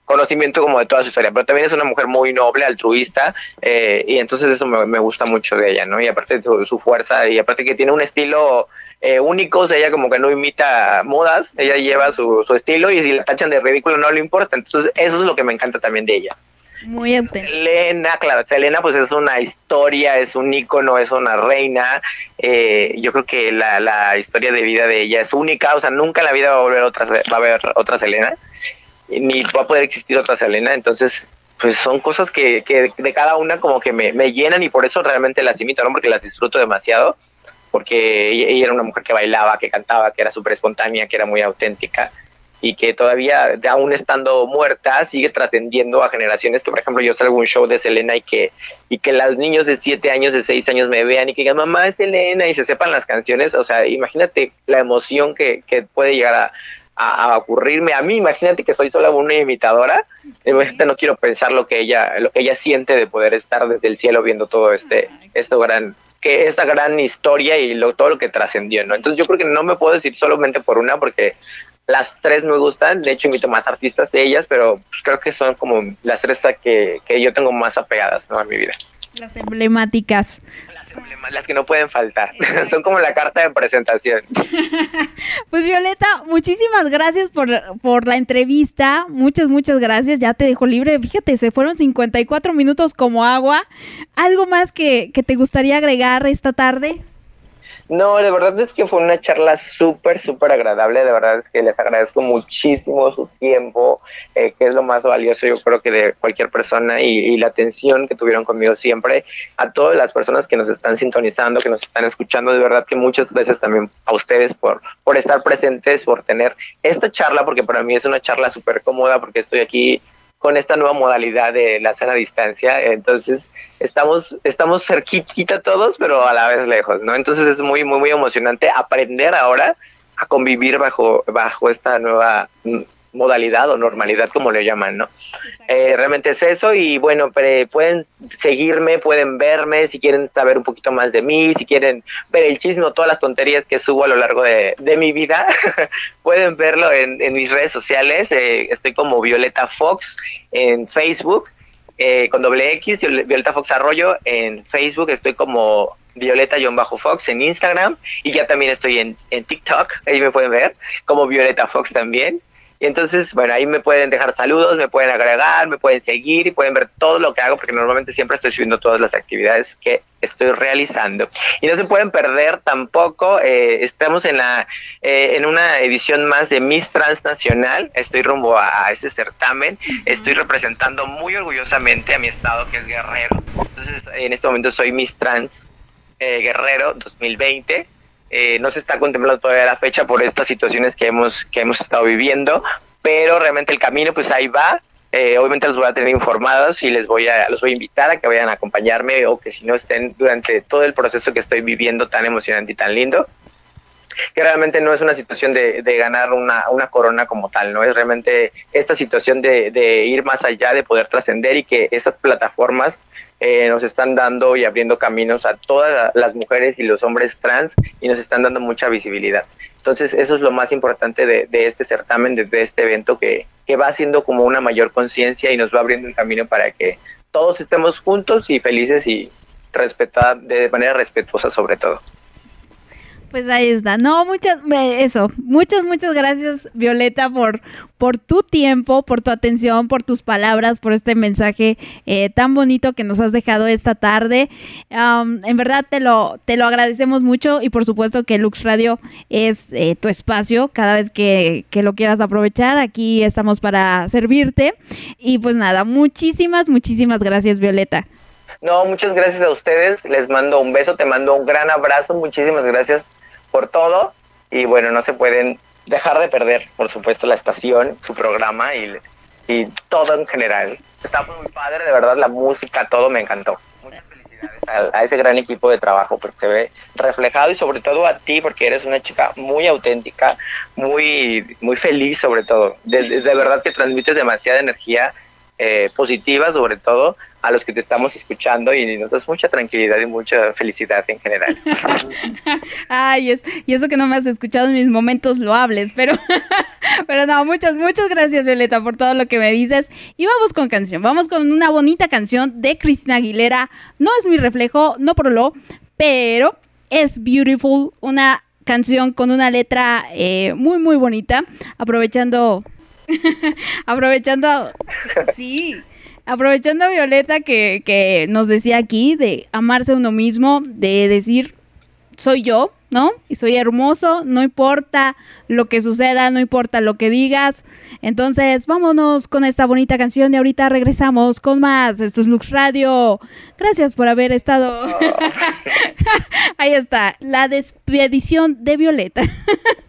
Speaker 8: conocimiento como de toda su historia, pero también es una mujer muy noble, altruista, eh, y entonces eso me, me gusta mucho de ella, ¿no? Y aparte de su, su fuerza, y aparte que tiene un estilo eh, único, o sea, ella como que no imita modas, ella lleva su, su estilo y si la tachan de ridículo no le importa, entonces eso es lo que me encanta también de ella.
Speaker 1: Muy auténtico.
Speaker 8: Selena, claro, Selena pues es una historia, es un ícono, es una reina. Eh, yo creo que la, la historia de vida de ella es única, o sea, nunca en la vida va a volver otra, va a haber otra Selena, ni va a poder existir otra Selena, entonces pues son cosas que, que de cada una como que me, me llenan y por eso realmente las imito, ¿no? Porque las disfruto demasiado, porque ella, ella era una mujer que bailaba, que cantaba, que era súper espontánea, que era muy auténtica y que todavía, aún estando muerta, sigue trascendiendo a generaciones que, por ejemplo, yo salgo a un show de Selena y que, y que los niños de 7 años, de 6 años me vean y que digan, mamá es Selena, y se sepan las canciones, o sea, imagínate la emoción que, que puede llegar a, a, a ocurrirme a mí, imagínate que soy solo una imitadora, imagínate, no quiero pensar lo que ella, lo que ella siente de poder estar desde el cielo viendo todo este, esto gran, que esta gran historia y lo, todo lo que trascendió, ¿no? Entonces yo creo que no me puedo decir solamente por una, porque las tres me gustan, de hecho invito más artistas de ellas, pero pues, creo que son como las tres que, que yo tengo más apegadas ¿no? a mi vida.
Speaker 1: Las emblemáticas.
Speaker 8: Las, que no pueden faltar, (laughs) son como la carta de presentación. (laughs)
Speaker 1: Pues Violeta, muchísimas gracias por, por la entrevista. Muchas, muchas gracias. Ya te dejo libre. Fíjate, se fueron 54 minutos como agua. ¿Algo más que, que te gustaría agregar esta tarde?
Speaker 8: No, de verdad es que fue una charla súper, súper agradable. De verdad es que les agradezco muchísimo su tiempo, eh, que es lo más valioso, yo creo que de cualquier persona, y, y, la atención que tuvieron conmigo siempre. A todas las personas que nos están sintonizando, que nos están escuchando, de verdad que muchas gracias también a ustedes por, por estar presentes, por tener esta charla, porque para mí es una charla súper cómoda, porque estoy aquí con esta nueva modalidad de la sana distancia. Entonces, estamos, estamos cerquita todos, pero a la vez lejos, ¿no? Entonces es muy, muy, muy emocionante aprender ahora a convivir bajo, bajo esta nueva modalidad o normalidad, como le llaman, ¿no? Eh, realmente es eso y bueno, pueden seguirme, pueden verme, si quieren saber un poquito más de mí, si quieren ver el chisme o todas las tonterías que subo a lo largo de, de mi vida, (laughs) pueden verlo en, en, mis redes sociales, eh, estoy como Violeta Fox en Facebook, eh, con doble X, Violeta Fox Arroyo en Facebook, estoy como Violeta-Fox en Instagram y ya también estoy en, en TikTok, ahí me pueden ver, como Violeta Fox también. Y entonces, bueno, ahí me pueden dejar saludos, me pueden agregar, me pueden seguir y pueden ver todo lo que hago, porque normalmente siempre estoy subiendo todas las actividades que estoy realizando. Y no se pueden perder tampoco, eh, estamos en, la, eh, en una edición más de Miss Transnacional, estoy rumbo a, a ese certamen, uh -huh. estoy representando muy orgullosamente a mi estado, que es Guerrero. Entonces, en este momento soy Miss Trans eh, Guerrero 2020. Eh, no se está contemplando todavía la fecha por estas situaciones que hemos, que hemos estado viviendo, pero realmente el camino pues ahí va. Eh, obviamente los voy a tener informados y les voy a, los voy a invitar a que vayan a acompañarme o que si no estén durante todo el proceso que estoy viviendo tan emocionante y tan lindo que realmente no es una situación de, de ganar una, una, corona como tal, no es realmente esta situación de, de ir más allá, de poder trascender y que esas plataformas eh, nos están dando y abriendo caminos a todas las mujeres y los hombres trans y nos están dando mucha visibilidad. Entonces eso es lo más importante de, este certamen, de, este evento que, que va haciendo como una mayor conciencia y nos va abriendo un camino para que todos estemos juntos y felices y respetar de manera respetuosa sobre todo.
Speaker 1: Pues ahí está. No, muchas, eso, muchas, muchas gracias, Violeta, por, por tu tiempo, por tu atención, por tus palabras, por este mensaje eh, tan bonito que nos has dejado esta tarde. En verdad te lo, te lo agradecemos mucho y por supuesto que Lux Radio es eh, tu espacio. Cada vez que, que lo quieras aprovechar, aquí estamos para servirte. Y pues nada, muchísimas, muchísimas gracias, Violeta.
Speaker 8: No, muchas gracias a ustedes. Les mando un beso, te mando un gran abrazo. Muchísimas gracias por todo y bueno, no se pueden dejar de perder, por supuesto, la estación, su programa y, y todo en general. Está muy padre, de verdad, la música, todo me encantó. Muchas felicidades a, a, ese gran equipo de trabajo porque se ve reflejado y sobre todo a ti porque eres una chica muy auténtica, muy, muy feliz sobre todo. De, de, verdad que transmites demasiada energía eh, positiva sobre todo a los que te estamos escuchando y nos das mucha tranquilidad y mucha felicidad en general. (laughs)
Speaker 1: Ay, es, y eso que no me has escuchado en mis momentos loables, pero, (laughs)
Speaker 9: Pero no, muchas, muchas gracias, Violeta, por todo lo que me dices. Y vamos con canción. Vamos con una bonita canción de Cristina Aguilera. No es mi reflejo, no por lo, pero es Beautiful, una canción con una letra eh, muy, muy bonita. Aprovechando. (laughs) aprovechando. Sí. Aprovechando a Violeta que, que nos decía aquí de amarse a uno mismo, de decir soy yo, ¿no? Y soy hermoso, no importa lo que suceda, no importa lo que digas. Entonces, vámonos con esta bonita canción y ahorita regresamos con más. Esto es Lux Radio. Gracias por haber estado. (laughs) Ahí está, la despedición de Violeta. (laughs)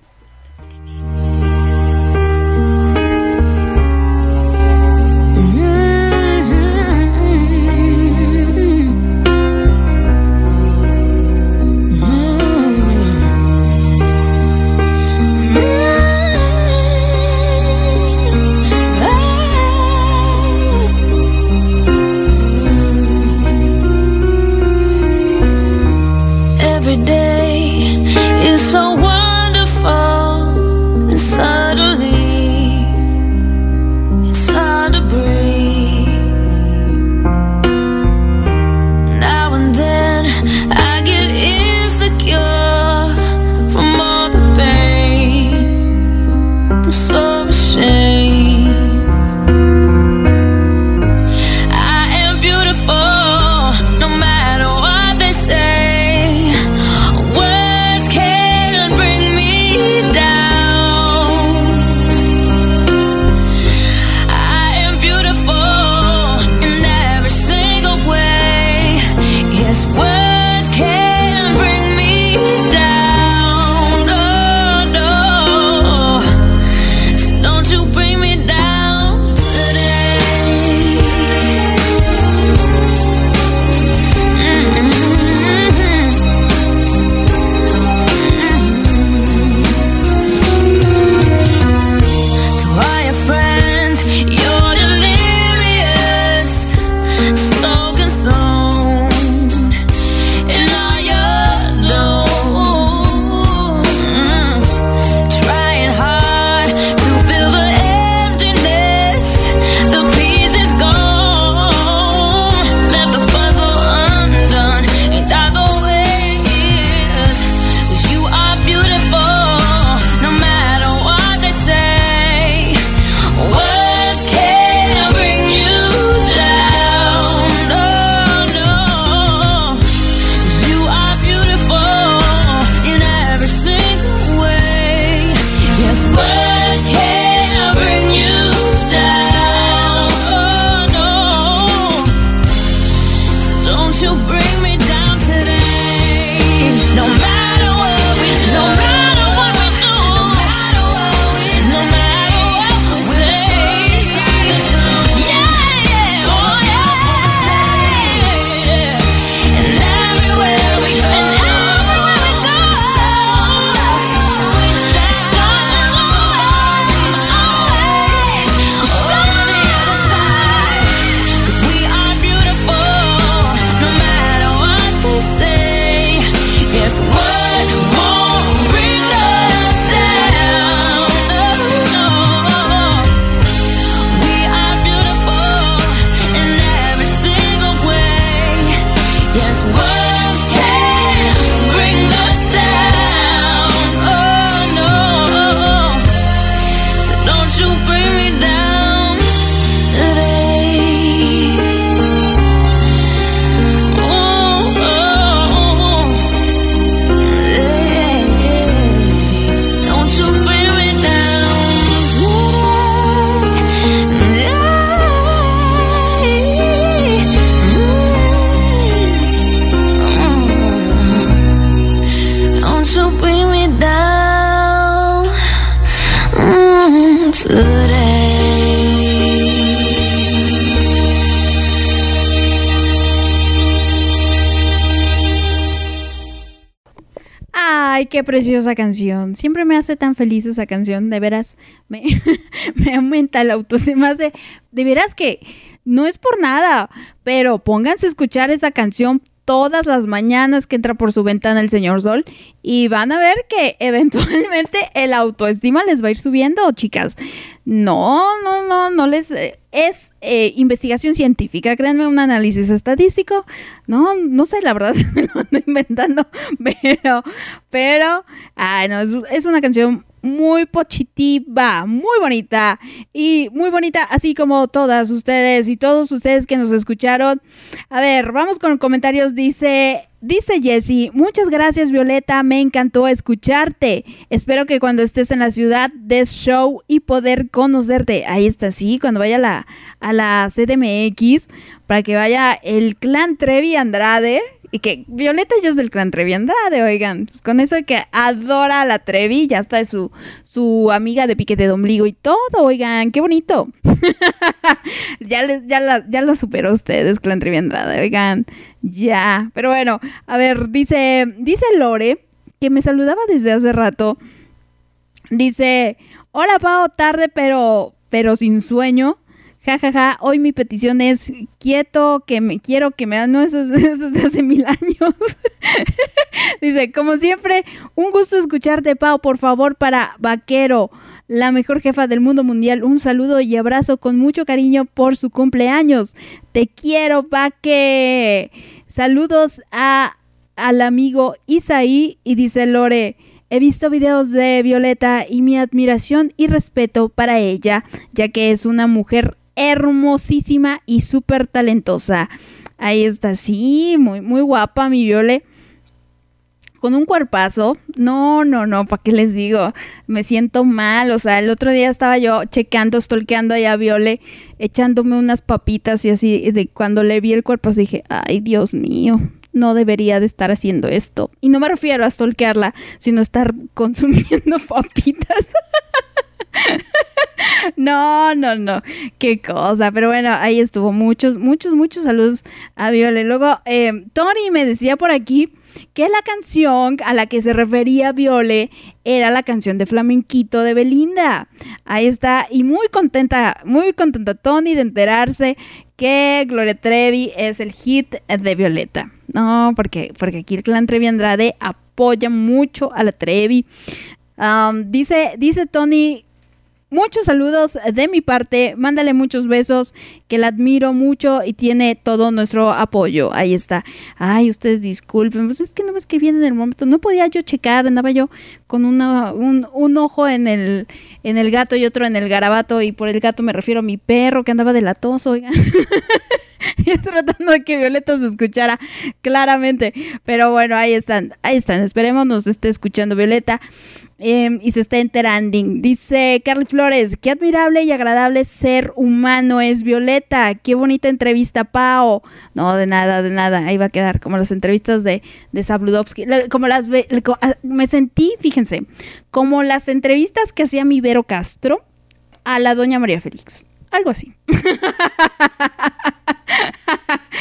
Speaker 9: preciosa canción. Siempre me hace tan feliz esa canción, de veras. Me, (laughs) me aumenta la autoestima. De, de veras que no es por nada, pero pónganse a escuchar esa canción todas las mañanas que entra por su ventana el señor Sol
Speaker 1: y van a ver que (laughs) eventualmente el autoestima les va a ir subiendo, chicas. No, no, no, no les... eh, es eh, investigación científica, créanme, un análisis estadístico. No, no sé, la verdad, (laughs) me lo ando inventando, (laughs) pero, pero, ay, no, es, es una canción muy positiva, muy bonita y muy bonita, así como todas ustedes y todos ustedes que nos escucharon. A ver, vamos con comentarios. Dice, dice Jessie, muchas gracias Violeta, me encantó escucharte. Espero que cuando estés en la ciudad des show y poder conocerte. Ahí está, sí, cuando vaya a la, a la CDMX para que vaya el clan Trevi Andrade. Y que Violeta ya es del clan Trevi Andrade, oigan. Pues con eso que adora a la Trevi, ya está su, su amiga de piquete de ombligo y todo, oigan, qué bonito. (laughs) ya, les, ya, la, ya lo superó ustedes, clan Trevi Andrade, oigan. Ya. Pero bueno, a ver, dice, dice Lore, que me saludaba desde hace rato. Dice, hola Pau, tarde pero, pero sin sueño. Ja, ja, ja, hoy mi petición es quieto, que me quiero que me dan, no, eso, es- (laughs) de hace mil años. (laughs) Dice, como siempre, un gusto escucharte, Pau, por favor, para Vaquero, la mejor jefa del mundo mundial, un saludo y abrazo con mucho cariño por su cumpleaños. Te quiero, Vaque. Saludos a, al amigo Isaí y dice Lore. He visto videos de Violeta y mi admiración y respeto para ella, ya que es una mujer hermosísima y súper talentosa. Ahí está, sí, muy, muy guapa mi Viole. Con un cuerpazo. No, no, no, ¿para qué les digo? Me siento mal. O sea, el otro día estaba yo checando, stalkeando allá a Viole, echándome unas papitas y así. De cuando le vi el cuerpo, dije, ay, Dios mío, no debería de estar haciendo esto. Y no me refiero a stalkearla, sino a estar (laughs) consumiendo papitas. (laughs) No, no, no. Qué cosa. Pero bueno, ahí estuvo. Muchos, muchos, muchos saludos a Viole. Luego, eh, Tony me decía por aquí que la canción a la que se refería Viole era la canción de Flamenquito de Belinda. Ahí está. Y muy contenta, muy contenta Tony de enterarse que Gloria Trevi es el hit de Violeta. No, porque, porque aquí el clan Trevi Andrade apoya mucho a la Trevi. Dice, dice Tony Muchos saludos de mi parte, mándale muchos besos, que la admiro mucho y tiene todo nuestro apoyo. Ahí está. Ay, ustedes disculpen, pues es que no me escribían en el momento, no podía yo checar, andaba yo con un, ojo en el, el gato y otro en el garabato y por el gato me refiero a mi perro que andaba de latoso, oigan. (laughs) Yo tratando de que Violeta se escuchara claramente. Pero bueno, ahí están, ahí están. Esperemos nos esté escuchando Violeta eh, y se esté enterando. Dice Carly Flores, qué admirable y agradable ser humano es Violeta. Qué bonita entrevista, Pao. No, de nada, de nada. Ahí va a quedar como las entrevistas de, de Sabludovsky. Como las ve- co- ah, me sentí, fíjense, como las entrevistas que hacía mi Vero Castro a la doña María Félix. Algo así. (laughs)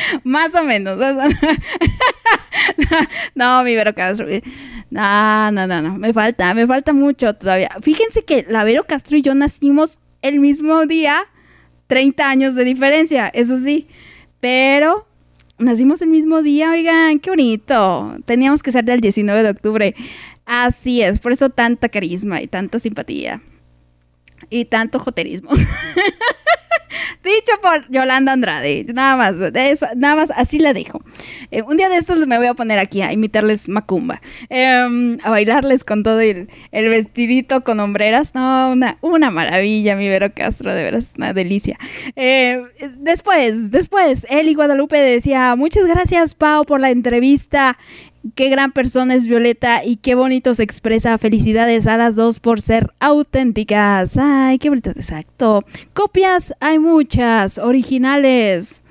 Speaker 1: (laughs) más o menos. (laughs) no, mi Vero Castro. No, no, no, no. Me falta, me falta mucho todavía. Fíjense que la Vero Castro y yo nacimos el mismo día, 30 años de diferencia, eso sí. Pero nacimos el mismo día, oigan, qué bonito. Teníamos que ser del 19 de octubre. Así es, por eso tanta carisma y tanta simpatía. Y tanto joterismo. (laughs) (laughs) Dicho por Yolanda Andrade. Nada más, eso- nada más, así la dejo. Eh, un día de estos me voy a poner aquí a imitarles Macumba. Em, a bailarles con todo el, el vestidito con hombreras. No, una, una maravilla, mi Vero Castro, de veras, una delicia. Eh, después, después, Eli Guadalupe decía, muchas gracias, Pau, por la entrevista. Qué gran persona es Violeta y qué bonito se expresa. Felicidades a las dos por ser auténticas. Ay, qué bonito, exacto. Copias hay muchas, originales.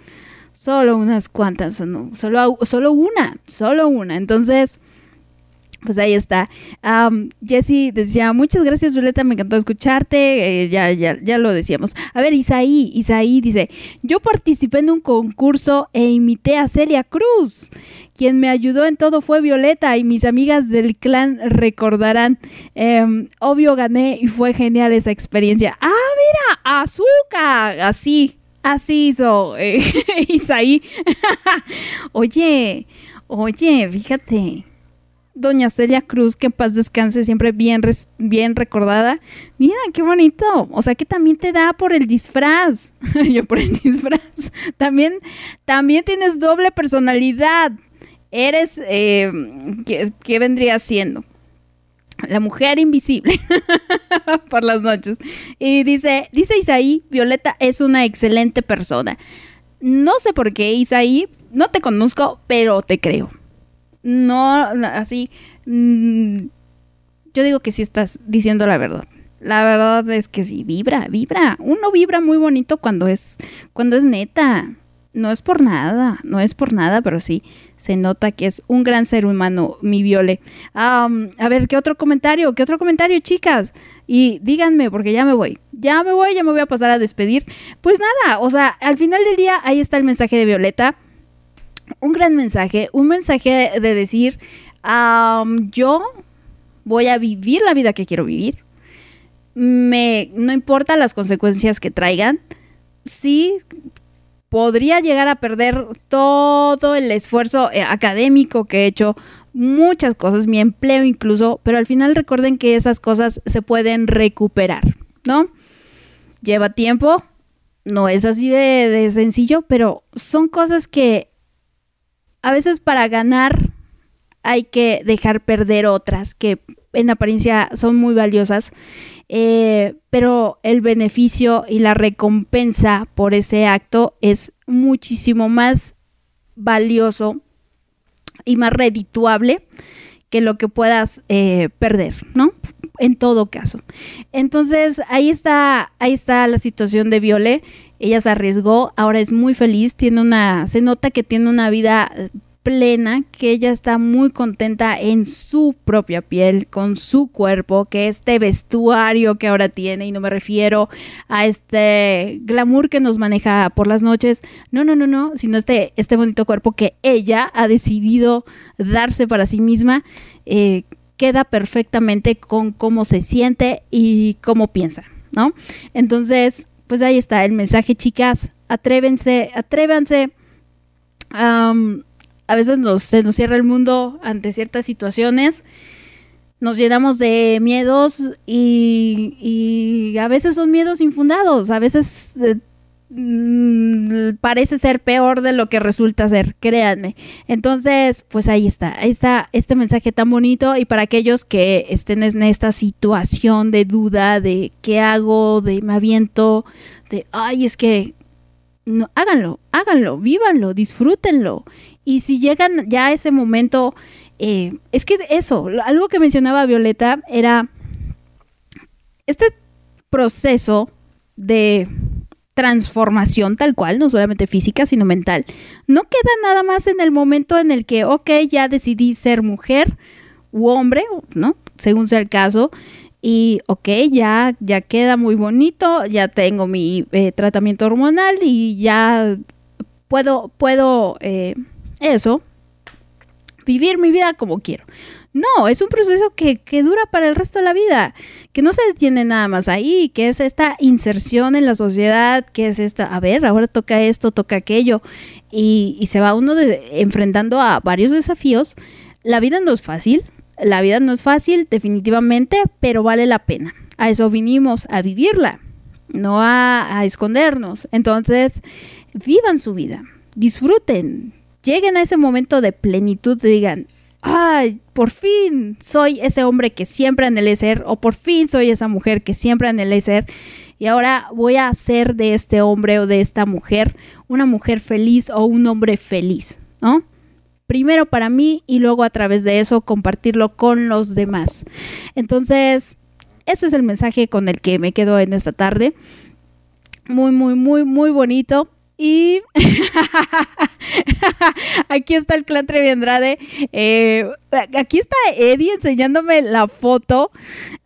Speaker 1: Solo unas cuantas, solo, solo una, solo una. Entonces, pues ahí está. Am, Jessy decía, muchas gracias Violeta, me encantó escucharte. Eh, ya, ya, ya lo decíamos. A ver, Isaí, Isaí dice, yo participé en un concurso e imité a Celia Cruz. Quien me ayudó en todo fue Violeta y mis amigas del clan recordarán. Em, obvio gané y fue genial esa experiencia. Ah, mira, azúcar, así. Así hizo eh, (laughs) Isaí. (laughs) oye, oye, fíjate. Doña Celia Cruz, que en paz descanse, siempre bien, bien recordada. Mira, qué bonito. O sea que también te da por el disfraz. (laughs) Yo por el disfraz. También, también tienes doble personalidad. Eres, eh, ¿qué, qué vendría siendo? La mujer invisible (laughs) por las noches. Y dice, dice Isaí, Violeta es una excelente persona. No sé por qué, Isaí, no te conozco, pero te creo. No, así. mm, yo digo que sí estás diciendo la verdad. La verdad es que sí, vibra, vibra. Uno vibra muy bonito cuando es, cuando es neta. No es por nada, no es por nada, pero sí se nota que es un gran ser humano, mi Viole. A ver, ¿qué otro comentario? ¿Qué otro comentario, chicas? Y díganme, porque ya me voy. Ya me voy, ya me voy a pasar a despedir. Pues nada, o sea, al final del día, ahí está el mensaje de Violeta un gran mensaje, un mensaje de decir, yo voy a vivir la vida que quiero vivir. Me, no importa las consecuencias que traigan. Sí, podría llegar a perder todo el esfuerzo eh, académico que he hecho, muchas cosas, mi empleo incluso, pero al final recuerden que esas cosas se pueden recuperar, ¿no? Lleva tiempo, no es así de, de sencillo, pero son cosas que a veces para ganar hay que dejar perder otras que en apariencia son muy valiosas, eh, pero el beneficio y la recompensa por ese acto es muchísimo más valioso y más redituable que lo que puedas eh, perder, ¿no? En todo caso. Entonces, ahí está, ahí está la situación de Viole. Ella se arriesgó, ahora es muy feliz, tiene una, se nota que tiene una vida eh, plena, que ella está muy contenta en su propia piel, con su cuerpo, que este vestuario que ahora tiene, y no me refiero a este glamour que nos maneja por las noches, no, no, no, no, sino este, este bonito cuerpo que ella ha decidido darse para sí misma, eh, queda perfectamente con cómo se siente y cómo piensa, ¿no? Entonces, pues ahí está el mensaje, chicas, atrévense, atrévanse. Am, a veces nos, se nos cierra el mundo ante ciertas situaciones, nos llenamos de miedos y, y a veces son miedos infundados, a veces eh, mm, parece ser peor de lo que resulta ser, créanme. Entonces, pues ahí está, ahí está este mensaje tan bonito y para aquellos que estén en esta situación de duda, de qué hago, de me aviento, de, ay, es que no, háganlo, háganlo, vívanlo, disfrútenlo. Y si llegan ya a ese momento, eh, es que eso, algo que mencionaba Violeta era este proceso de transformación tal cual, no solamente física, sino mental, no queda nada más en el momento en el que, ok, ya decidí ser mujer u hombre, ¿no? Según sea el caso. Y ok, ya, ya queda muy bonito, ya tengo mi eh, tratamiento hormonal y ya puedo, puedo, eh, eso, vivir mi vida como quiero. No, es un proceso que, que dura para el resto de la vida, que no se detiene nada más ahí, que es esta inserción en la sociedad, que es esta, a ver, ahora toca esto, toca aquello, y, y se va uno de- enfrentando a varios desafíos. La vida no es fácil, la vida no es fácil definitivamente, pero vale la pena. A eso vinimos, a vivirla, no a, a escondernos. Entonces, vivan su vida, disfruten, lleguen a ese momento de plenitud, digan, ay, por fin soy ese hombre que siempre anhelé ser, o por fin soy esa mujer que siempre anhelé ser, y ahora voy a ser de este hombre o de esta mujer una mujer feliz o un hombre feliz, ¿no? Primero para mí y luego a través de eso compartirlo con los demás. Entonces, ese es el mensaje con el que me quedo en esta tarde. Muy, muy, muy, muy bonito. Y (laughs) aquí está el clan Trevi Andrade. Eh, aquí está Eddie enseñándome la foto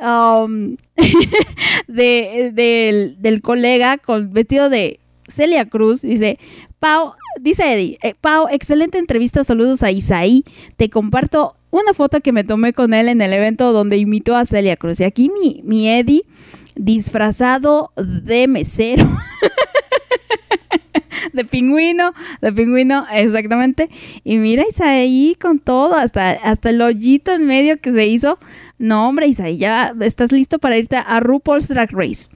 Speaker 1: um, (laughs) de, del, del colega con vestido de Celia Cruz. Dice, Pau, dice Eddie, eh, Pau, excelente entrevista, saludos a Isaí. Te comparto una foto que me tomé con él en el evento donde imitó a Celia Cruz. Y aquí mi, mi Eddie disfrazado de mesero. (laughs) de pingüino, de pingüino, exactamente. Y mira Isaí con todo, hasta, hasta el hoyito en medio que se hizo. No, hombre, Isaí, ya estás listo para irte a RuPaul's Drag Race.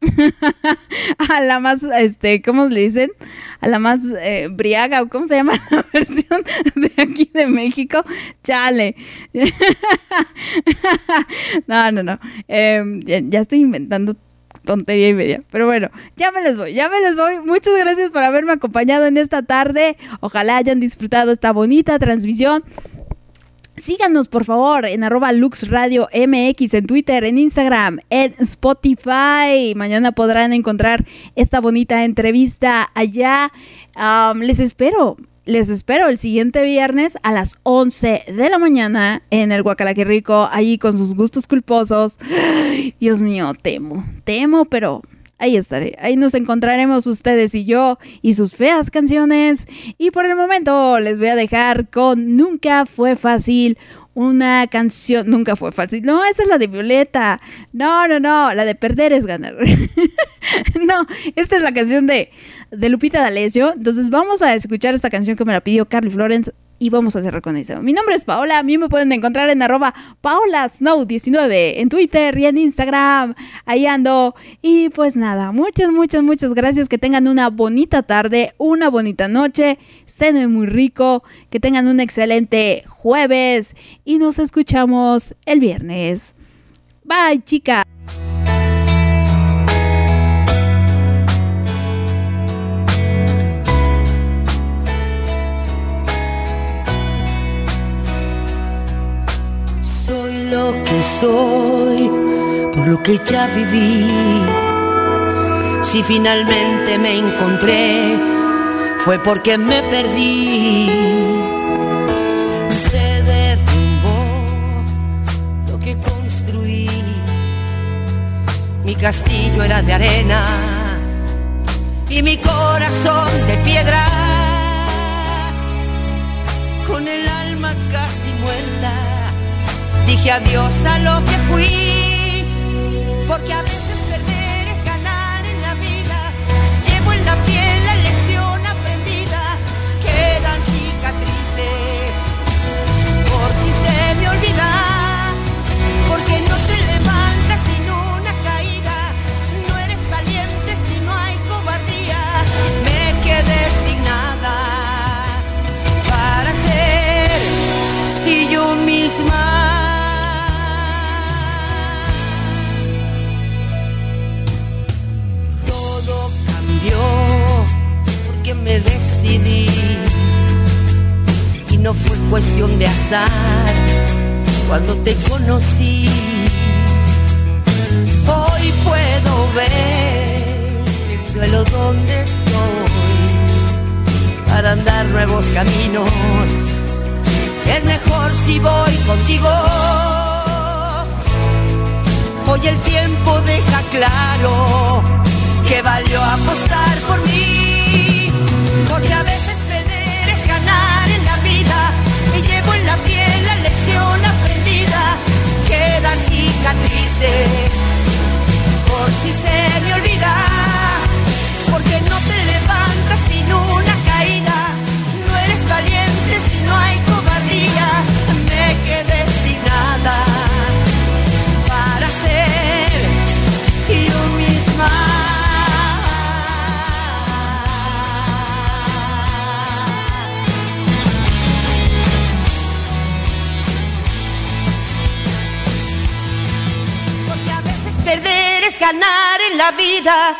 Speaker 1: (laughs) a la más, este, ¿cómo le dicen? A la más eh, briaga, o cómo se llama (laughs) la versión de aquí de México. Chale. (laughs) no, no, no. Em, ya, ya estoy inventando tontería y media. Pero bueno, ya me les voy, ya me les voy. Muchas gracias por haberme acompañado en esta tarde. Ojalá hayan disfrutado esta bonita transmisión. Síganos por favor en arroba Lux Radio MX en Twitter, en Instagram, en Spotify. Mañana podrán encontrar esta bonita entrevista allá. Les espero. Les espero el siguiente viernes a las 11 de la mañana en el Guacalaque Rico, allí con sus gustos culposos. Dios mío, temo, temo, pero ahí estaré. Ahí nos encontraremos ustedes y yo y sus feas canciones. Y por el momento les voy a dejar con Nunca fue fácil. Una canción, nunca fue fácil. No, esa es la de Violeta. No, no, no, la de perder es ganar. (laughs) no, esta es la canción de, de Lupita D'Alessio. Entonces vamos a escuchar esta canción que me la pidió Carly Florence y vamos a cerrar con eso. Mi nombre es Paola, a mí me pueden encontrar en arroba paolasnow19 en Twitter y en Instagram. Ahí ando. Y pues nada, muchas, muchas, muchas gracias. Que tengan una bonita tarde, una bonita noche. Cenen muy rico. Que tengan un excelente jueves. Y nos escuchamos el viernes. Bye, chica.
Speaker 10: Soy, por lo que ya viví. Si finalmente me encontré, fue porque me perdí. Se derrumbó lo que construí. Mi castillo era de arena y mi corazón de piedra. Con el alma casi muerta dije adiós a lo que fui, porque a veces perder es ganar en la vida. Llevo en la piel la lección aprendida, quedan cicatrices, por si se me olvida, porque no te levantas sin una caída, no eres valiente si no hay cobardía, me quedé sin nada para ser y yo misma. Y no fue cuestión de azar cuando te conocí. Hoy puedo ver el suelo donde estoy para andar nuevos caminos. Es mejor si voy contigo. Hoy el tiempo deja claro que valió apostar por mí. Por si se me olvida. Porque no te levantas sin una perder es ganar en la vida